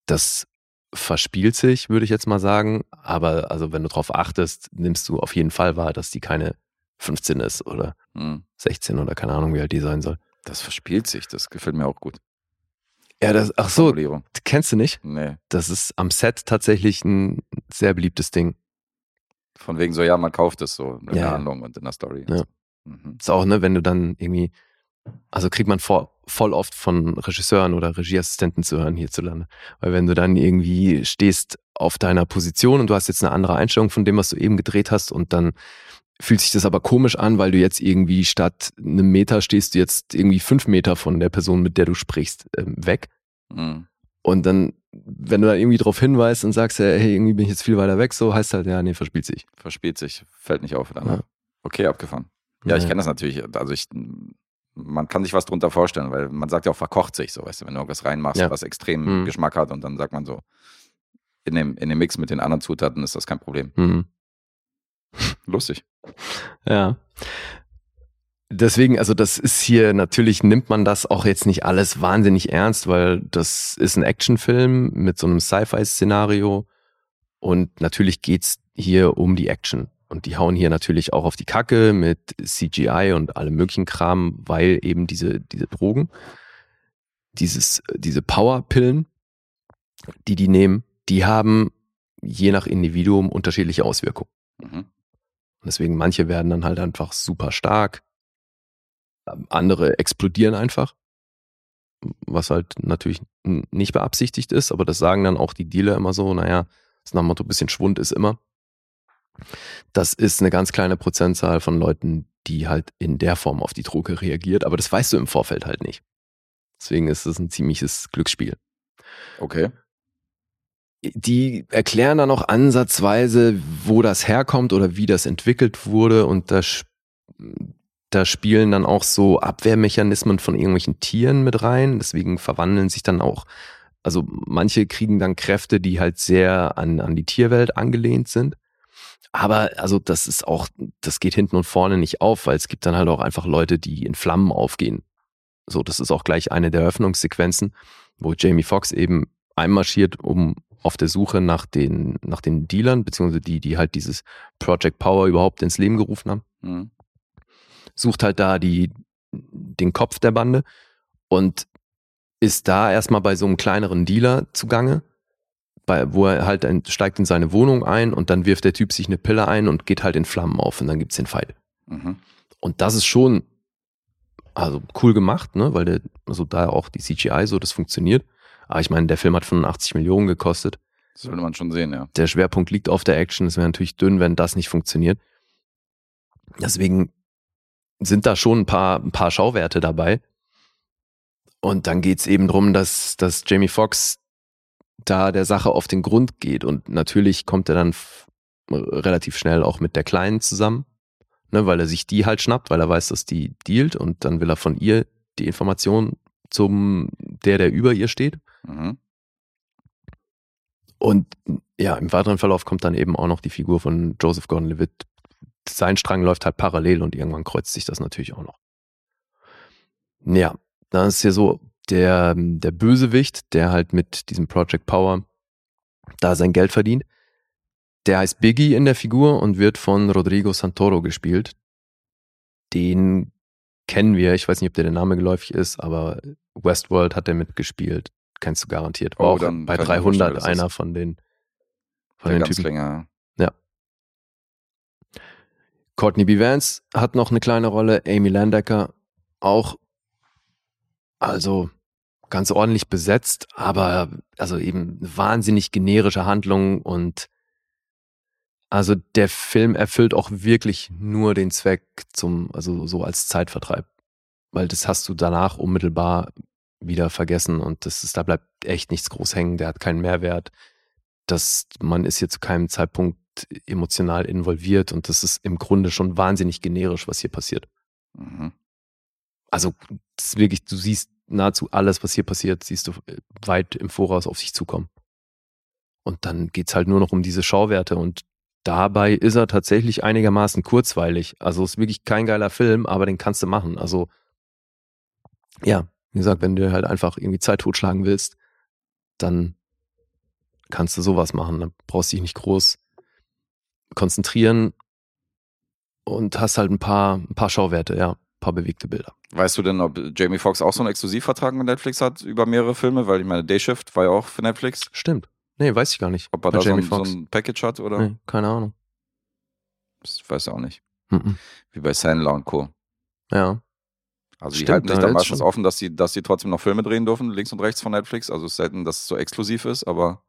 das verspielt sich, würde ich jetzt mal sagen. Aber also wenn du drauf achtest, nimmst du auf jeden Fall wahr, dass die keine 15 ist oder Mhm. 16 oder keine Ahnung, wie alt die sein soll. Das verspielt sich, das gefällt mir auch gut. Ja, das, ach so, kennst du nicht? Nee. Das ist am Set tatsächlich ein sehr beliebtes Ding. Von wegen so, ja, man kauft es so in der ja. Handlung und in der Story. Ja. Mhm. ist auch, ne, wenn du dann irgendwie, also kriegt man vor, voll oft von Regisseuren oder Regieassistenten zu hören hierzulande. Weil wenn du dann irgendwie stehst auf deiner Position und du hast jetzt eine andere Einstellung von dem, was du eben gedreht hast und dann fühlt sich das aber komisch an, weil du jetzt irgendwie statt einem Meter stehst du jetzt irgendwie fünf Meter von der Person, mit der du sprichst, ähm, weg. Mhm. Und dann, wenn du dann irgendwie darauf hinweist und sagst, ja, hey, irgendwie bin ich jetzt viel weiter weg, so heißt halt, ja, nee, verspielt sich. Verspielt sich, fällt nicht auf. Dann, Ja. ne? Okay, abgefahren. Ja, ich Ja. kenne das natürlich. Also ich, man kann sich was drunter vorstellen, weil man sagt ja auch, verkocht sich so, weißt du, wenn du irgendwas reinmachst, Ja. was extrem Mhm. Geschmack hat und dann sagt man so, in dem, in dem Mix mit den anderen Zutaten ist das kein Problem. Mhm. Lustig. Ja. Deswegen, also das ist hier, natürlich nimmt man das auch jetzt nicht alles wahnsinnig ernst, weil das ist ein Actionfilm mit so einem Sci-Fi-Szenario und natürlich geht's hier um die Action. Und die hauen hier natürlich auch auf die Kacke mit CGI und allem möglichen Kram, weil eben diese, diese Drogen, dieses, diese Powerpillen, die die nehmen, die haben je nach Individuum unterschiedliche Auswirkungen. Mhm. Deswegen manche werden dann halt einfach super stark, andere explodieren einfach, was halt natürlich nicht beabsichtigt ist, aber das sagen dann auch die Dealer immer so, naja, das nach dem Motto, bisschen Schwund ist immer. Das ist eine ganz kleine Prozentzahl von Leuten, die halt in der Form auf die Droge reagiert, aber das weißt du im Vorfeld halt nicht. Deswegen ist es ein ziemliches Glücksspiel. Okay. Die erklären dann auch ansatzweise, wo das herkommt oder wie das entwickelt wurde und da, da spielen dann auch so Abwehrmechanismen von irgendwelchen Tieren mit rein. Deswegen verwandeln sich dann auch, also manche kriegen dann Kräfte, die halt sehr an, an die Tierwelt angelehnt sind. Aber also das ist auch, das geht hinten und vorne nicht auf, weil es gibt dann halt auch einfach Leute, die in Flammen aufgehen. So, das ist auch gleich eine der Eröffnungssequenzen, wo Jamie Foxx eben einmarschiert, um auf der Suche nach den, nach den Dealern, beziehungsweise die, die halt dieses Project Power überhaupt ins Leben gerufen haben, Mhm. sucht halt da die, den Kopf der Bande und ist da erstmal bei so einem kleineren Dealer zugange, bei, wo er halt ein, steigt in seine Wohnung ein und dann wirft der Typ sich eine Pille ein und geht halt in Flammen auf und dann gibt's den Fight. Mhm. Und das ist schon also cool gemacht, ne, weil der, also da auch die CGI so, das funktioniert. Aber ich meine, der Film hat 85 Millionen gekostet. Das sollte man schon sehen, ja. Der Schwerpunkt liegt auf der Action. Es wäre natürlich dünn, wenn das nicht funktioniert. Deswegen sind da schon ein paar, ein paar Schauwerte dabei. Und dann geht's eben drum, dass, dass Jamie Foxx da der Sache auf den Grund geht. Und natürlich kommt er dann relativ schnell auch mit der Kleinen zusammen, ne, weil er sich die halt schnappt, weil er weiß, dass die dealt und dann will er von ihr die Information zum der, der über ihr steht. Mhm. Und ja, im weiteren Verlauf kommt dann eben auch noch die Figur von Joseph Gordon-Levitt. Sein Strang läuft halt parallel und irgendwann kreuzt sich das natürlich auch noch. Ja, dann ist hier so der, der Bösewicht, der halt mit diesem Project Power da sein Geld verdient. Der heißt Biggie in der Figur und wird von Rodrigo Santoro gespielt. Den kennen wir. Ich weiß nicht, ob der der Name geläufig ist, aber Westworld hat er mitgespielt. Kennst du garantiert. War Oh, auch bei kann ich mir vorstellen, 300 wer das einer von den, von den Typen. Ganzklinger. Courtney B. Vance hat noch eine kleine Rolle. Amy Landecker auch. Also ganz ordentlich besetzt, aber also eben wahnsinnig generische Handlung und also der Film erfüllt auch wirklich nur den Zweck zum, also so als Zeitvertreib. Weil das hast du danach unmittelbar wieder vergessen und das ist, da bleibt echt nichts groß hängen, der hat keinen Mehrwert. Das, man ist hier zu keinem Zeitpunkt emotional involviert und das ist im Grunde schon wahnsinnig generisch, was hier passiert. Mhm. Also das ist wirklich, du siehst nahezu alles, was hier passiert, siehst du äh, weit im Voraus auf sich zukommen. Und dann geht's halt nur noch um diese Schauwerte und dabei ist er tatsächlich einigermaßen kurzweilig. Also ist wirklich kein geiler Film, aber den kannst du machen. Also ja, wie gesagt, wenn du halt einfach irgendwie Zeit totschlagen willst, dann kannst du sowas machen. Dann brauchst du dich nicht groß konzentrieren und hast halt ein paar, ein paar Schauwerte, ja, ein paar bewegte Bilder. Weißt du denn, ob Jamie Foxx auch so einen Exklusivvertrag mit Netflix hat über mehrere Filme? Weil ich meine, Day Shift war ja auch für Netflix. Stimmt. Nee, weiß ich gar nicht. Ob er da so Jamie ein, so ein Package hat oder? Nee, keine Ahnung. Das weiß ich auch nicht. Mhm. Wie bei Sandler und Co. Ja. Also die Stimmt, halten sich da dann meistens schon. offen, dass sie, dass sie trotzdem noch Filme drehen dürfen, links und rechts von Netflix. Also es ist selten, dass es so exklusiv ist, aber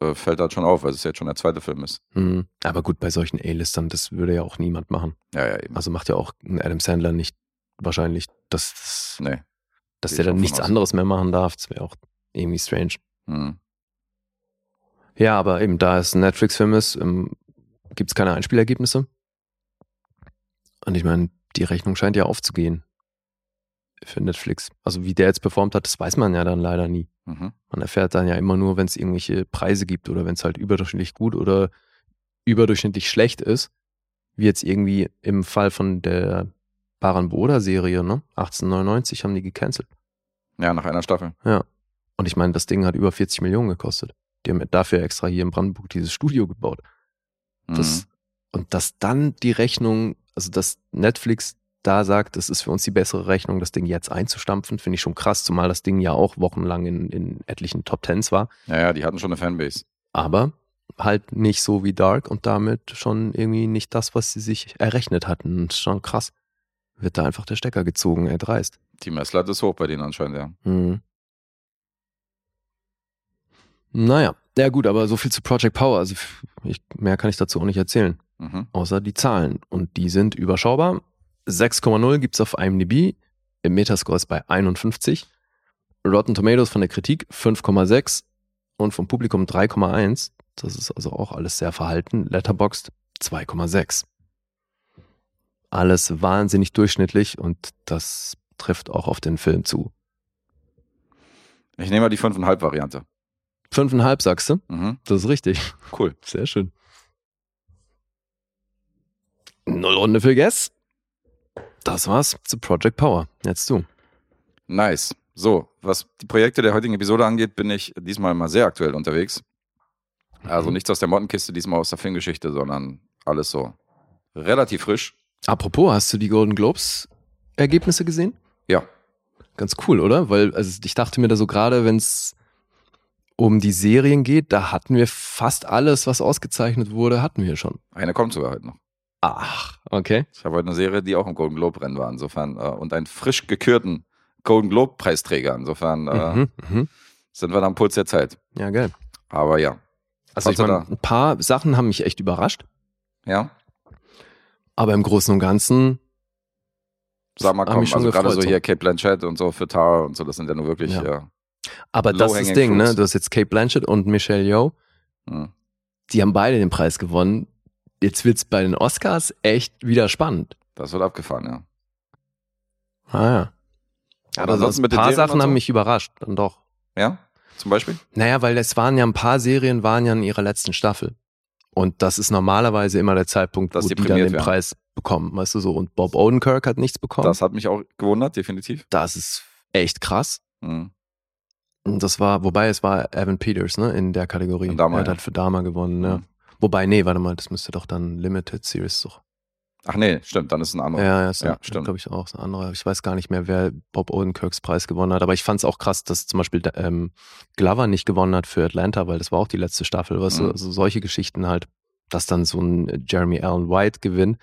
äh, fällt halt schon auf, weil es jetzt schon der zweite Film ist. Mhm. Aber gut, bei solchen A-Listern, das würde ja auch niemand machen. Ja, ja, eben. Also macht ja auch ein Adam Sandler nicht wahrscheinlich, dass, Nee. dass der dann nichts aus. anderes mehr machen darf. Das wäre auch irgendwie strange. Hm. Ja, aber eben da es ein Netflix-Film ist, ähm, gibt es keine Einspielergebnisse. Und ich meine, die Rechnung scheint ja aufzugehen für Netflix. Also wie der jetzt performt hat, das weiß man ja dann leider nie. Mhm. Man erfährt dann ja immer nur, wenn es irgendwelche Preise gibt oder wenn es halt überdurchschnittlich gut oder überdurchschnittlich schlecht ist. Wie jetzt irgendwie im Fall von der Baran Boda Serie, ne? 1899 haben die gecancelt. Ja, nach einer Staffel. Und ich meine, das Ding hat über 40 Millionen gekostet. Die haben dafür extra hier in Brandenburg dieses Studio gebaut. Das, Mhm. Und dass dann die Rechnung, also dass Netflix da sagt, das ist für uns die bessere Rechnung, das Ding jetzt einzustampfen, finde ich schon krass, zumal das Ding ja auch wochenlang in, in etlichen Top Tens war. Ja, ja, die hatten schon eine Fanbase. Aber halt nicht so wie Dark und damit schon irgendwie nicht das, was sie sich errechnet hatten. Und schon krass. Wird da einfach der Stecker gezogen, er dreist. Die Messlatte ist hoch bei denen anscheinend, ja. Mhm. Naja, ja gut, aber so viel zu Project Power. Also ich, mehr kann ich dazu auch nicht erzählen, Mhm. außer die Zahlen. Und die sind überschaubar. 6,0 gibt's auf IMDb. Im Metascore ist bei 51. Rotten Tomatoes von der Kritik 5,6 und vom Publikum 3,1. Das ist also auch alles sehr verhalten. Letterboxd 2,6. Alles wahnsinnig durchschnittlich und das trifft auch auf den Film zu. Ich nehme mal die 5,5 Variante. Fünfeinhalb sagst du? Mhm. Das ist richtig. Cool. Sehr schön. Null Runde für Guess. Das war's zu Project Power. Jetzt du. Nice. So, was die Projekte der heutigen Episode angeht, bin ich diesmal mal sehr aktuell unterwegs. Also Mhm. nichts aus der Mottenkiste, diesmal aus der Filmgeschichte, sondern alles so relativ frisch. Apropos, hast du die Golden Globes Ergebnisse gesehen? Ja. Ganz cool, oder? Weil, also ich dachte mir da so gerade, wenn es um die Serien geht, da hatten wir fast alles, was ausgezeichnet wurde, hatten wir schon. Eine kommt sogar heute noch. Ach, okay. Ich habe heute eine Serie, die auch im Golden Globe Rennen war, insofern, äh, und einen frisch gekürten Golden Globe Preisträger. Insofern äh, Mhm, mhm. sind wir da am Puls der Zeit. Ja, geil. Aber ja. Also ich da- ein paar Sachen haben mich echt überrascht, Ja. aber im Großen und Ganzen Sag mal, komm, also gerade so hier Kate Blanchett und so für Tar und so, das sind ja nur wirklich. Ja. Ja. Aber das ist das Ding, ne? fruits. Du hast jetzt Kate Blanchett und Michelle Yeoh. Hm. Die haben beide den Preis gewonnen. Jetzt wird's bei den Oscars echt wieder spannend. Das wird abgefahren, ja. Ah ja. Aber ansonsten sonst ein paar Sachen so? haben mich überrascht, dann doch. Ja? Zum Beispiel? Naja, weil es waren ja ein paar Serien, waren ja in ihrer letzten Staffel. Und das ist normalerweise immer der Zeitpunkt, Dass wo die die, dann den werden. Preis bekommen, weißt du so. Und Bob Odenkirk hat nichts bekommen. Das hat mich auch gewundert, definitiv. das ist echt krass. Hm. Und das war, wobei es war Evan Peters, ne, in der Kategorie. Dama, er hat ja. für Dama gewonnen, ja. Hm. Wobei, nee, warte mal, das müsste doch dann Limited Series doch. Ach nee, stimmt, dann ist es ein anderer. Ja, ja, ist Ja, stimmt. glaube ich auch so ein anderer. Ich weiß gar nicht mehr, wer Bob Odenkirks Preis gewonnen hat, aber ich fand es auch krass, dass zum Beispiel ähm, Glover nicht gewonnen hat für Atlanta, weil das war auch die letzte Staffel, du, Mhm. also solche Geschichten halt, dass dann so ein Jeremy Allen White gewinnt.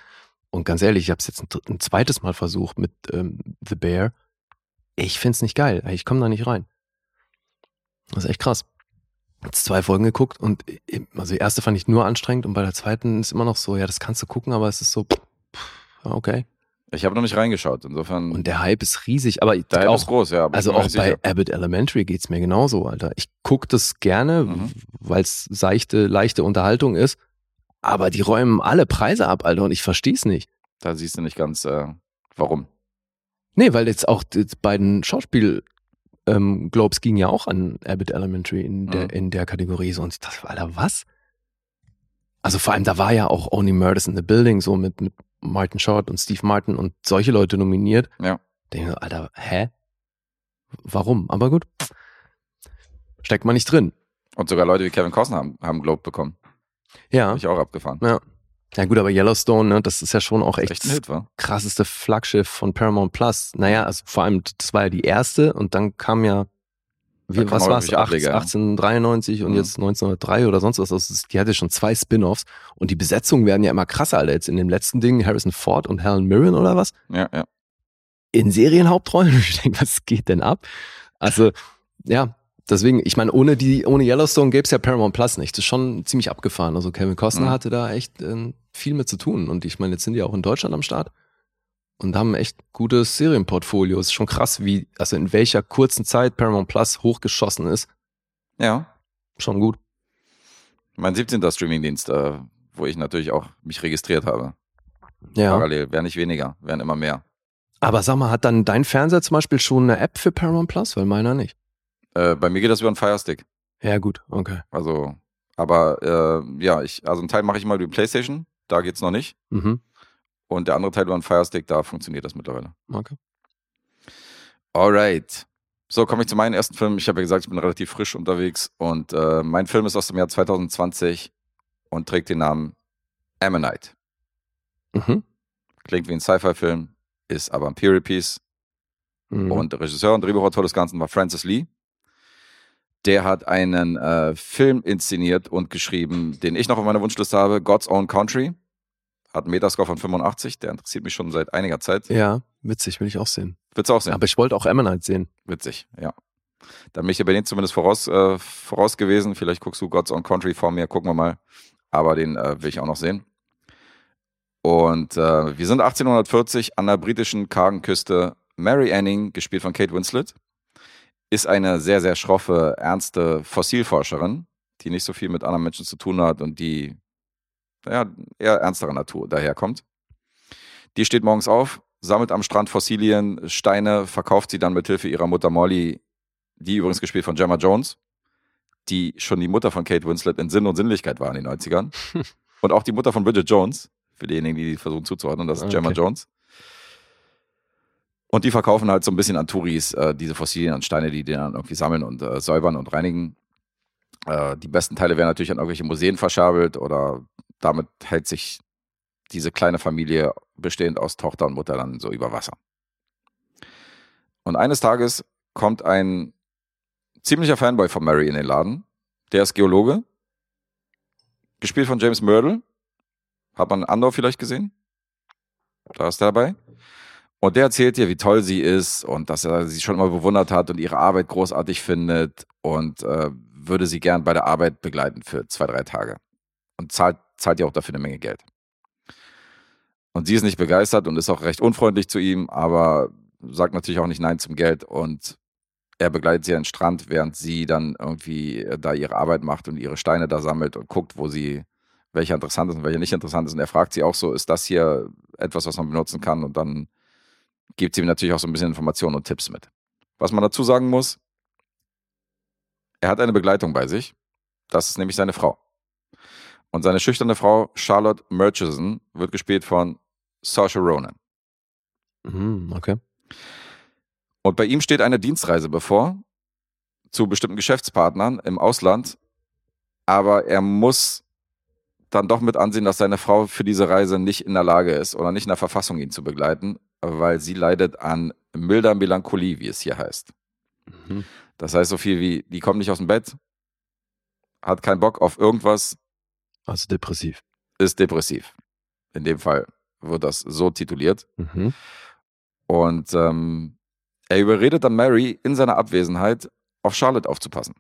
Und ganz ehrlich, ich habe es jetzt ein, ein zweites Mal versucht mit ähm, The Bear. Ich find's nicht geil. Ich komme da nicht rein. Das ist echt krass. Jetzt zwei Folgen geguckt und äh, also die erste fand ich nur anstrengend und bei der zweiten ist immer noch so, ja, das kannst du gucken, aber es ist so, okay. Ich habe noch nicht reingeschaut, insofern. Und der Hype ist riesig, aber der Hype auch, ist groß, ja. also auch bei. Abbott Elementary geht's mir genauso, Alter. Ich guck das gerne, Mhm. weil es seichte, leichte Unterhaltung ist, aber die räumen alle Preise ab, Alter, und ich versteh's nicht. Da siehst du nicht ganz, äh, warum. Nee, weil jetzt auch die beiden Schauspiel ähm, Globes gingen ja auch an Abbott Elementary in der, Mhm. in der Kategorie. So, und ich dachte, Alter, was? Also vor allem, da war ja auch Only Murders in the Building so mit, mit Martin Short und Steve Martin und solche Leute nominiert. Ja. Da denke ich, Alter, hä? Warum? Aber gut. Steckt man nicht drin. Und sogar Leute wie Kevin Costner haben, haben Globe bekommen. Ja. Hab ich auch abgefahren. Ja. Ja gut, aber Yellowstone, ne, das ist ja schon auch echt, Echt war? krasseste Flaggschiff von Paramount Plus. Naja, also vor allem, das war ja die erste und dann kam ja, wie, was war's, wirklich Ableger, ja. 1893 und Mhm. jetzt 1903 oder sonst was. Also es- die hatte schon zwei Spin-Offs und die Besetzungen werden ja immer krasser, Alter. Jetzt in dem letzten Ding Harrison Ford und Helen Mirren oder was? Ja, ja. In Serienhauptrollen. Ich denke, was geht denn ab? Also, ja, deswegen, ich meine, ohne die, ohne Yellowstone gäbe es ja Paramount Plus nicht. Das ist schon ziemlich abgefahren. Also Kevin Costner Mhm. hatte da echt ähm, viel mit zu tun. Und ich meine, jetzt sind die auch in Deutschland am Start und haben echt gutes Serienportfolio. Es ist schon krass, wie, also in welcher kurzen Zeit Paramount Plus hochgeschossen ist. Ja. Schon gut. Mein 17. Streamingdienst, äh, wo ich natürlich auch mich registriert habe. Ja. Parallel. Wären nicht weniger, wären immer mehr. Aber sag mal, hat dann dein Fernseher zum Beispiel schon eine App für Paramount Plus? Weil meiner nicht. Äh, bei mir geht das über einen Firestick. Ja, gut, okay. Also, aber äh, ja, ich, also einen Teil mache ich mal über die Playstation, da geht's noch nicht. Mhm. Und der andere Teil über einen Firestick, da funktioniert das mittlerweile. Okay. Alright. So, komme ich zu meinem ersten Film. Ich habe ja gesagt, ich bin relativ frisch unterwegs und äh, mein Film ist aus dem Jahr 2020 und trägt den Namen Ammonite. Mhm. Klingt wie ein Sci-Fi-Film, ist aber ein Period Piece. Mhm. Und der Regisseur und Drehbuchautor des Ganzen war Francis Lee. Der hat einen äh, Film inszeniert und geschrieben, den ich noch auf meiner Wunschliste habe, God's Own Country. Hat einen Metascore von 85, der interessiert mich schon seit einiger Zeit. Ja, witzig, will ich auch sehen. Willst du auch sehen? Aber ich wollte auch Ammonite sehen. Witzig, ja. Da bin ich ja bei denen zumindest voraus, äh, voraus gewesen. Vielleicht guckst du God's Own Country vor mir, gucken wir mal. Aber den äh, will ich auch noch sehen. Und äh, wir sind 1840 an der britischen kargen Küste. Mary Anning, gespielt von Kate Winslet, ist eine sehr, sehr schroffe, ernste Fossilforscherin, die nicht so viel mit anderen Menschen zu tun hat und die ja, eher ernsterer Natur daherkommt. Die steht morgens auf, sammelt am Strand Fossilien, Steine, verkauft sie dann mit Hilfe ihrer Mutter Molly, die übrigens gespielt von Gemma Jones, die schon die Mutter von Kate Winslet in Sinn und Sinnlichkeit war in den 90ern. und auch die Mutter von Bridget Jones, für diejenigen, die versuchen zuzuordnen, das ist Okay. Gemma Jones. Und die verkaufen halt so ein bisschen an Touris äh, diese Fossilien und Steine, die die dann irgendwie sammeln und äh, säubern und reinigen. Äh, die besten Teile werden natürlich an irgendwelche Museen verschabelt oder damit hält sich diese kleine Familie bestehend aus Tochter und Mutter dann so über Wasser. Und eines Tages kommt ein ziemlicher Fanboy von Mary in den Laden. Der ist Geologe. Gespielt von James Myrtle. Hat man Andor vielleicht gesehen? Da ist er dabei. Und der erzählt ihr, wie toll sie ist und dass er sie schon immer bewundert hat und ihre Arbeit großartig findet und äh, würde sie gern bei der Arbeit begleiten für zwei, drei Tage. Und zahlt, zahlt ihr auch dafür eine Menge Geld. Und sie ist nicht begeistert und ist auch recht unfreundlich zu ihm, aber sagt natürlich auch nicht Nein zum Geld und er begleitet sie an den Strand, während sie dann irgendwie äh, da ihre Arbeit macht und ihre Steine da sammelt und guckt, wo sie, welcher interessant ist und welcher nicht interessant ist. Und er fragt sie auch so, ist das hier etwas, was man benutzen kann? Und dann gibt sie ihm natürlich auch so ein bisschen Informationen und Tipps mit. Was man dazu sagen muss, er hat eine Begleitung bei sich. Das ist nämlich seine Frau. Und seine schüchterne Frau, Charlotte Murchison, wird gespielt von Saoirse Ronan. Mhm, okay. Und bei ihm steht eine Dienstreise bevor zu bestimmten Geschäftspartnern im Ausland. Aber er muss dann doch mit ansehen, dass seine Frau für diese Reise nicht in der Lage ist oder nicht in der Verfassung, ihn zu begleiten, weil sie leidet an milder Melancholie, wie es hier heißt. Mhm. Das heißt so viel wie, die kommt nicht aus dem Bett, hat keinen Bock auf irgendwas, Also depressiv. ist depressiv. In dem Fall wird das so tituliert. Mhm. Und ähm, er überredet dann Mary in seiner Abwesenheit auf Charlotte aufzupassen.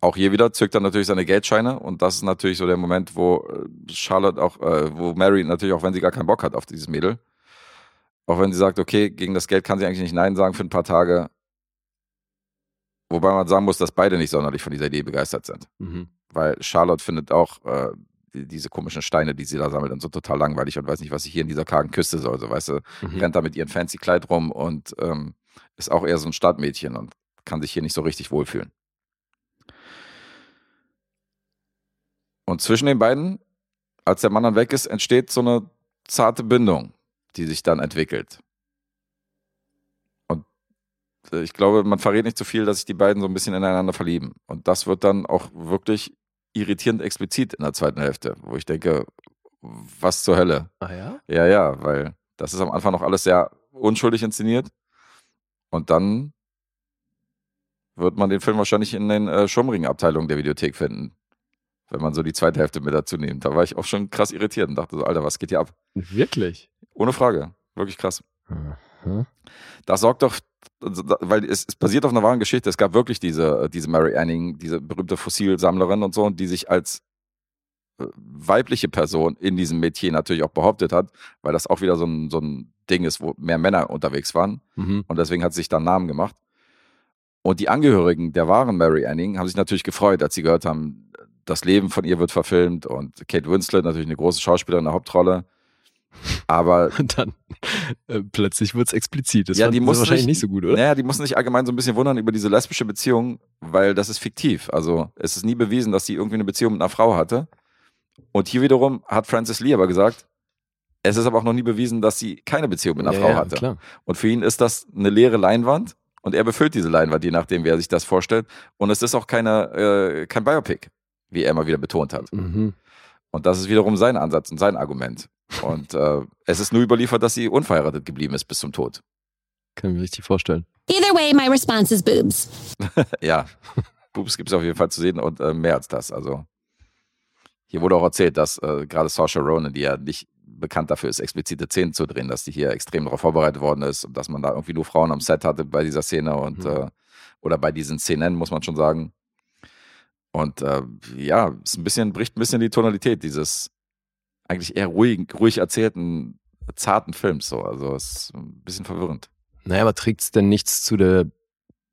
Auch hier wieder zückt er natürlich seine Geldscheine und das ist natürlich so der Moment, wo äh, Charlotte auch, äh, wo Mary natürlich auch, wenn sie gar keinen Bock hat auf dieses Mädel, auch wenn sie sagt, okay, gegen das Geld kann sie eigentlich nicht Nein sagen für ein paar Tage. Wobei man sagen muss, dass beide nicht sonderlich von dieser Idee begeistert sind Mhm. Weil Charlotte findet auch äh, die, diese komischen Steine, die sie da sammelt, dann so total langweilig und weiß nicht, was sie hier in dieser kargen Küste soll. So, weißt du, Mhm. rennt da mit ihrem fancy Kleid rum und ähm, ist auch eher so ein Stadtmädchen und kann sich hier nicht so richtig wohlfühlen. Und zwischen den beiden, als der Mann dann weg ist, entsteht so eine zarte Bindung, die sich dann entwickelt. Und äh, ich glaube, man verrät nicht zu viel, dass sich die beiden so ein bisschen ineinander verlieben. Und das wird dann auch wirklich irritierend explizit in der zweiten Hälfte, wo ich denke, was zur Hölle? Ah ja? Ja, ja, weil das ist am Anfang noch alles sehr unschuldig inszeniert. Und dann wird man den Film wahrscheinlich in den äh, schummrigen Abteilungen der Videothek finden. Wenn man so die zweite Hälfte mit dazu nimmt. Da war ich auch schon krass irritiert und dachte so, Alter, was geht hier ab? Wirklich? Ohne Frage. Wirklich krass. Aha. Das sorgt doch, also weil es, es basiert auf einer wahren Geschichte. Es gab wirklich diese, diese Mary Anning, diese berühmte Fossilsammlerin und so, die sich als äh, weibliche Person in diesem Metier natürlich auch behauptet hat, weil das auch wieder so ein, so ein Ding ist, wo mehr Männer unterwegs waren. Mhm. Und deswegen hat sie sich dann einen Namen gemacht. Und die Angehörigen der wahren Mary Anning haben sich natürlich gefreut, als sie gehört haben, das Leben von ihr wird verfilmt und Kate Winslet, natürlich eine große Schauspielerin in der Hauptrolle. Aber dann äh, plötzlich wird es explizit. Das Ja, die mussten wahrscheinlich sich- nicht so gut, oder? Naja, die mussten sich allgemein so ein bisschen wundern über diese lesbische Beziehung, weil das ist fiktiv. Also es ist nie bewiesen, dass sie irgendwie eine Beziehung mit einer Frau hatte. Und hier wiederum hat Francis Lee aber gesagt, es ist aber auch noch nie bewiesen, dass sie keine Beziehung mit einer ja, Frau hatte. Klar. Und für ihn ist das eine leere Leinwand und er befüllt diese Leinwand, je nachdem, wie er sich das vorstellt. Und es ist auch keine, äh, kein Biopic, wie er immer wieder betont hat. Mhm. Und das ist wiederum sein Ansatz und sein Argument. Und äh, es ist nur überliefert, dass sie unverheiratet geblieben ist bis zum Tod. Kann ich mir richtig vorstellen. Either way, my response is boobs. Ja, Boobs gibt es auf jeden Fall zu sehen und äh, mehr als das. Also hier wurde auch erzählt, dass äh, gerade Saoirse Ronan, die ja nicht bekannt dafür ist, explizite Szenen zu drehen, dass die hier extrem darauf vorbereitet worden ist und dass man da irgendwie nur Frauen am Set hatte bei dieser Szene und Mhm. äh, oder bei diesen Szenen, muss man schon sagen. Und äh, ja, es ein bisschen, bricht ein bisschen die Tonalität dieses eigentlich eher ruhig, ruhig erzählten, zarten Films. So. Also es ist ein bisschen verwirrend. Naja, aber trägt es denn nichts zu der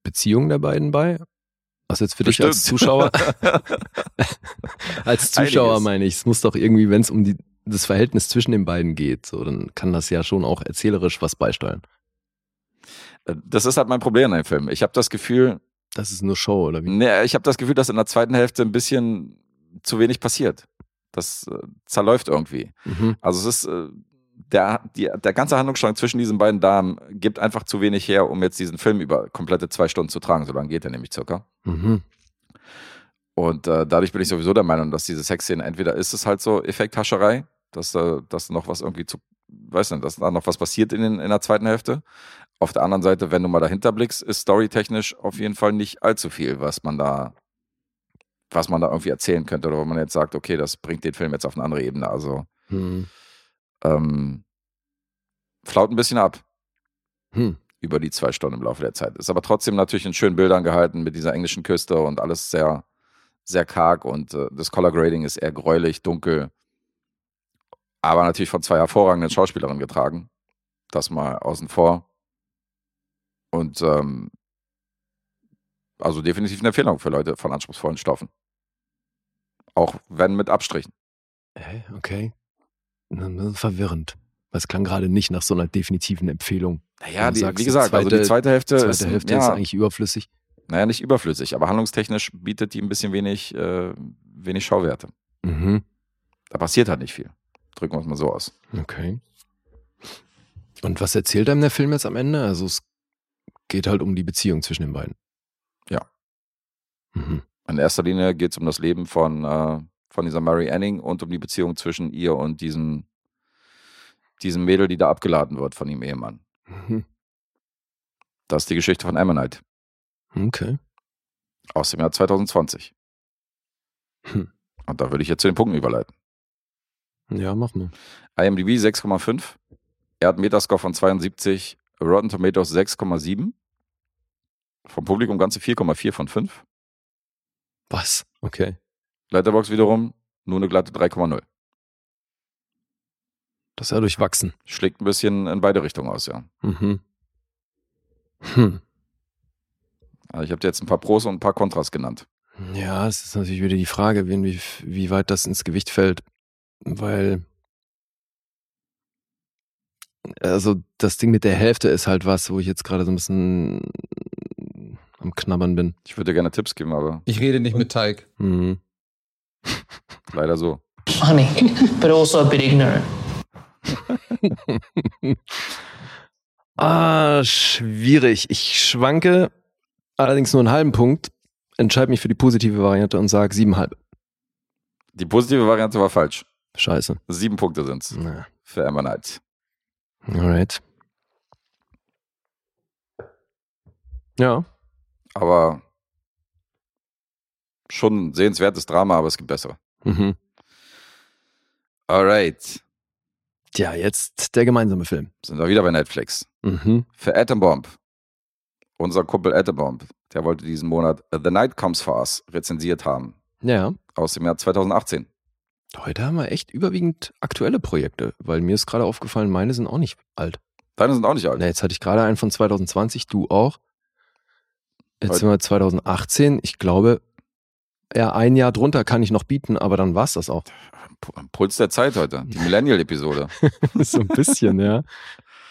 Beziehung der beiden bei? Was jetzt für dich als Bestimmt. Zuschauer? als Zuschauer Einiges. meine ich, es muss doch irgendwie, wenn es um die, das Verhältnis zwischen den beiden geht, so, dann kann das ja schon auch erzählerisch was beisteuern. Äh, Das ist halt mein Problem an dem Film. Ich habe das Gefühl, Das ist nur Show, oder wie? Nee, ich habe das Gefühl, dass in der zweiten Hälfte ein bisschen zu wenig passiert. Das äh, zerläuft irgendwie. Mhm. Also es ist äh, der, die, der ganze Handlungsstrang zwischen diesen beiden Damen gibt einfach zu wenig her, um jetzt diesen Film über komplette zwei Stunden zu tragen. So lange geht er nämlich circa. Mhm. Und äh, dadurch bin ich sowieso der Meinung, dass diese Sexszene entweder ist es halt so Effekthascherei, dass, äh, dass noch was irgendwie zu, weiß nicht, dass da noch was passiert in, den, in der zweiten Hälfte. Auf der anderen Seite, wenn du mal dahinter blickst, ist storytechnisch auf jeden Fall nicht allzu viel, was man da, was man da irgendwie erzählen könnte oder wo man jetzt sagt, okay, das bringt den Film jetzt auf eine andere Ebene. Also Hm. ähm, flaut ein bisschen ab Hm. über die zwei Stunden im Laufe der Zeit. Ist aber trotzdem natürlich in schönen Bildern gehalten mit dieser englischen Küste und alles sehr, sehr karg und äh, das Color Grading ist eher gräulich, dunkel. Aber natürlich von zwei hervorragenden Schauspielerinnen getragen. Das mal außen vor. Und ähm, also definitiv eine Empfehlung für Leute von anspruchsvollen Stoffen. Auch wenn mit Abstrichen. Hä, okay. Das verwirrend. Es klang gerade nicht nach so einer definitiven Empfehlung. Naja, die, sagst, wie gesagt, also die zweite- zweite Hälfte, Die zweite ist, Hälfte ja, ist eigentlich überflüssig. naja, nicht überflüssig, aber handlungstechnisch bietet die ein bisschen wenig, äh, wenig Schauwerte. Mhm. Da passiert halt nicht viel. Drücken wir es mal so aus. Okay. Und was erzählt einem der Film jetzt am Ende? Also es geht halt um die Beziehung zwischen den beiden. Mhm. In erster Linie geht es um das Leben von, äh, von dieser Mary Anning und um die Beziehung zwischen ihr und diesem, diesem Mädel, die da abgeladen wird von ihrem Ehemann. Mhm. Das ist die Geschichte von Ammonite Okay. aus dem Jahr 2020. Hm. Und da würde ich jetzt zu den Punkten überleiten. Ja, mach mal. IMDb 6,5. Er hat einen Metascore von 72. Rotten Tomatoes 6,7. Vom Publikum ganze 4,4 von 5. Was? Okay. Letterbox wiederum nur eine glatte 3,0. Das ist ja durchwachsen. Schlägt ein bisschen in beide Richtungen aus, ja. Mhm. Hm. Also ich habe dir jetzt ein paar Pros und ein paar Kontras genannt. Ja, es ist natürlich wieder die Frage, wie, wie, wie weit das ins Gewicht fällt, weil also das Ding mit der Hälfte ist halt was, wo ich jetzt gerade so ein bisschen am Knabbern bin. Ich würde dir gerne Tipps geben, aber Ich rede nicht mit Teig. Mhm. leider so. funny, but also a bit ignorant. Ah, schwierig. Ich schwanke allerdings nur einen halben Punkt, entscheide mich für die positive Variante und sage siebenhalb. Die positive Variante war falsch. Scheiße. Sieben Punkte sind's Na, für Ammonite. alright. Ja. Aber schon ein sehenswertes Drama, aber es gibt bessere. Mhm. Alright. Tja, jetzt der gemeinsame Film. Sind wir wieder bei Netflix. Mhm. Für Atom Bomb. Unser Kumpel Atom Bomb, der wollte diesen Monat The Night Comes For Us rezensiert haben. Ja. Aus dem Jahr 2018. Heute haben wir echt überwiegend aktuelle Projekte, weil mir ist gerade aufgefallen, meine sind auch nicht alt. Deine sind auch nicht alt. Na, jetzt hatte ich gerade einen von 2020, du auch. Jetzt sind wir 2018. Ich glaube, ja, ein Jahr drunter kann ich noch bieten, aber dann war's das auch. P- Puls der Zeit heute. Die Millennial-Episode. so ein bisschen, ja.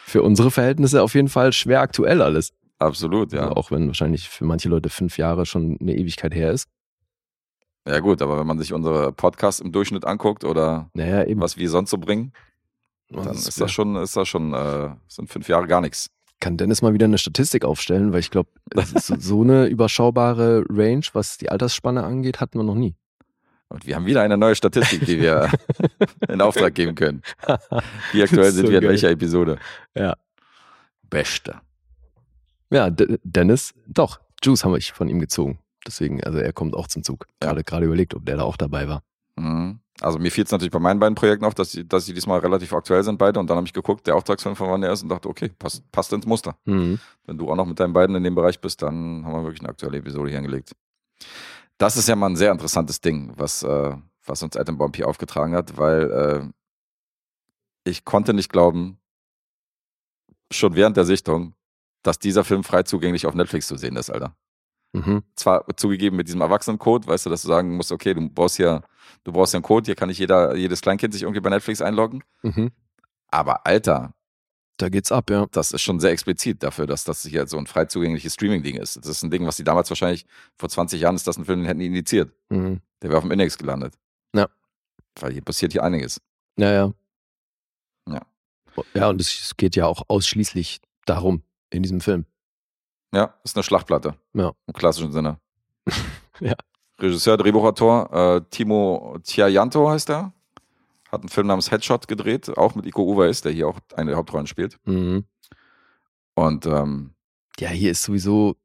Für unsere Verhältnisse auf jeden Fall schwer aktuell alles. Absolut, ja. Also auch wenn wahrscheinlich für manche Leute fünf Jahre schon eine Ewigkeit her ist. Ja gut, aber wenn man sich unsere Podcasts im Durchschnitt anguckt oder Naja, was wir sonst so bringen, dann das ist das schon, ist das schon, äh, sind fünf Jahre gar nichts. Kann Dennis mal wieder eine Statistik aufstellen, weil ich glaube, so, so eine überschaubare Range, was die Altersspanne angeht, hatten wir noch nie. Und wir haben wieder eine neue Statistik, die wir in Auftrag geben können. Wie aktuell sind So wir in welcher Episode? Ja. Beste. Ja, D Dennis, doch, Juice haben wir von ihm gezogen. Deswegen, also er kommt auch zum Zug. Ja. Gerade gerade überlegt, ob der da auch dabei war. Mhm. Also mir fiel es natürlich bei meinen beiden Projekten auf, dass sie, dass sie diesmal relativ aktuell sind beide und dann habe ich geguckt, der Auftragsfilm von wann der ist und dachte, okay, passt, passt ins Muster. Mhm. Wenn du auch noch mit deinen beiden in dem Bereich bist, dann haben wir wirklich eine aktuelle Episode hier hingelegt. Das ist ja mal ein sehr interessantes Ding, was, äh, was uns Adam Bomb hier aufgetragen hat, weil äh, ich konnte nicht glauben, schon während der Sichtung, dass dieser Film frei zugänglich auf Netflix zu sehen ist, Alter. Mhm. Zwar zugegeben mit diesem Erwachsenencode, weißt du, dass du sagen musst, okay, du brauchst hier, du brauchst hier einen Code, hier kann nicht jeder, jedes Kleinkind sich irgendwie bei Netflix einloggen. Mhm. Aber Alter, Da geht's ab, ja. das ist schon sehr explizit dafür, dass das hier so ein frei zugängliches Streaming-Ding ist. Das ist ein Ding, was die damals wahrscheinlich, vor 20 Jahren ist das ein Film, den hätten die indiziert. Mhm. Der wäre auf dem Index gelandet. Ja. Weil hier passiert hier einiges. Ja, ja. Ja. Ja, und es geht ja auch ausschließlich darum in diesem Film. Ja, ist eine Schlachtplatte. Ja. Im klassischen Sinne. Ja. Regisseur, Drehbuchautor, äh, Timo Tiajanto heißt er. Hat einen Film namens Headshot gedreht, auch mit Iko Uweis, der hier auch eine der Hauptrollen spielt. Mhm. Und ähm, Ja, hier ist sowieso,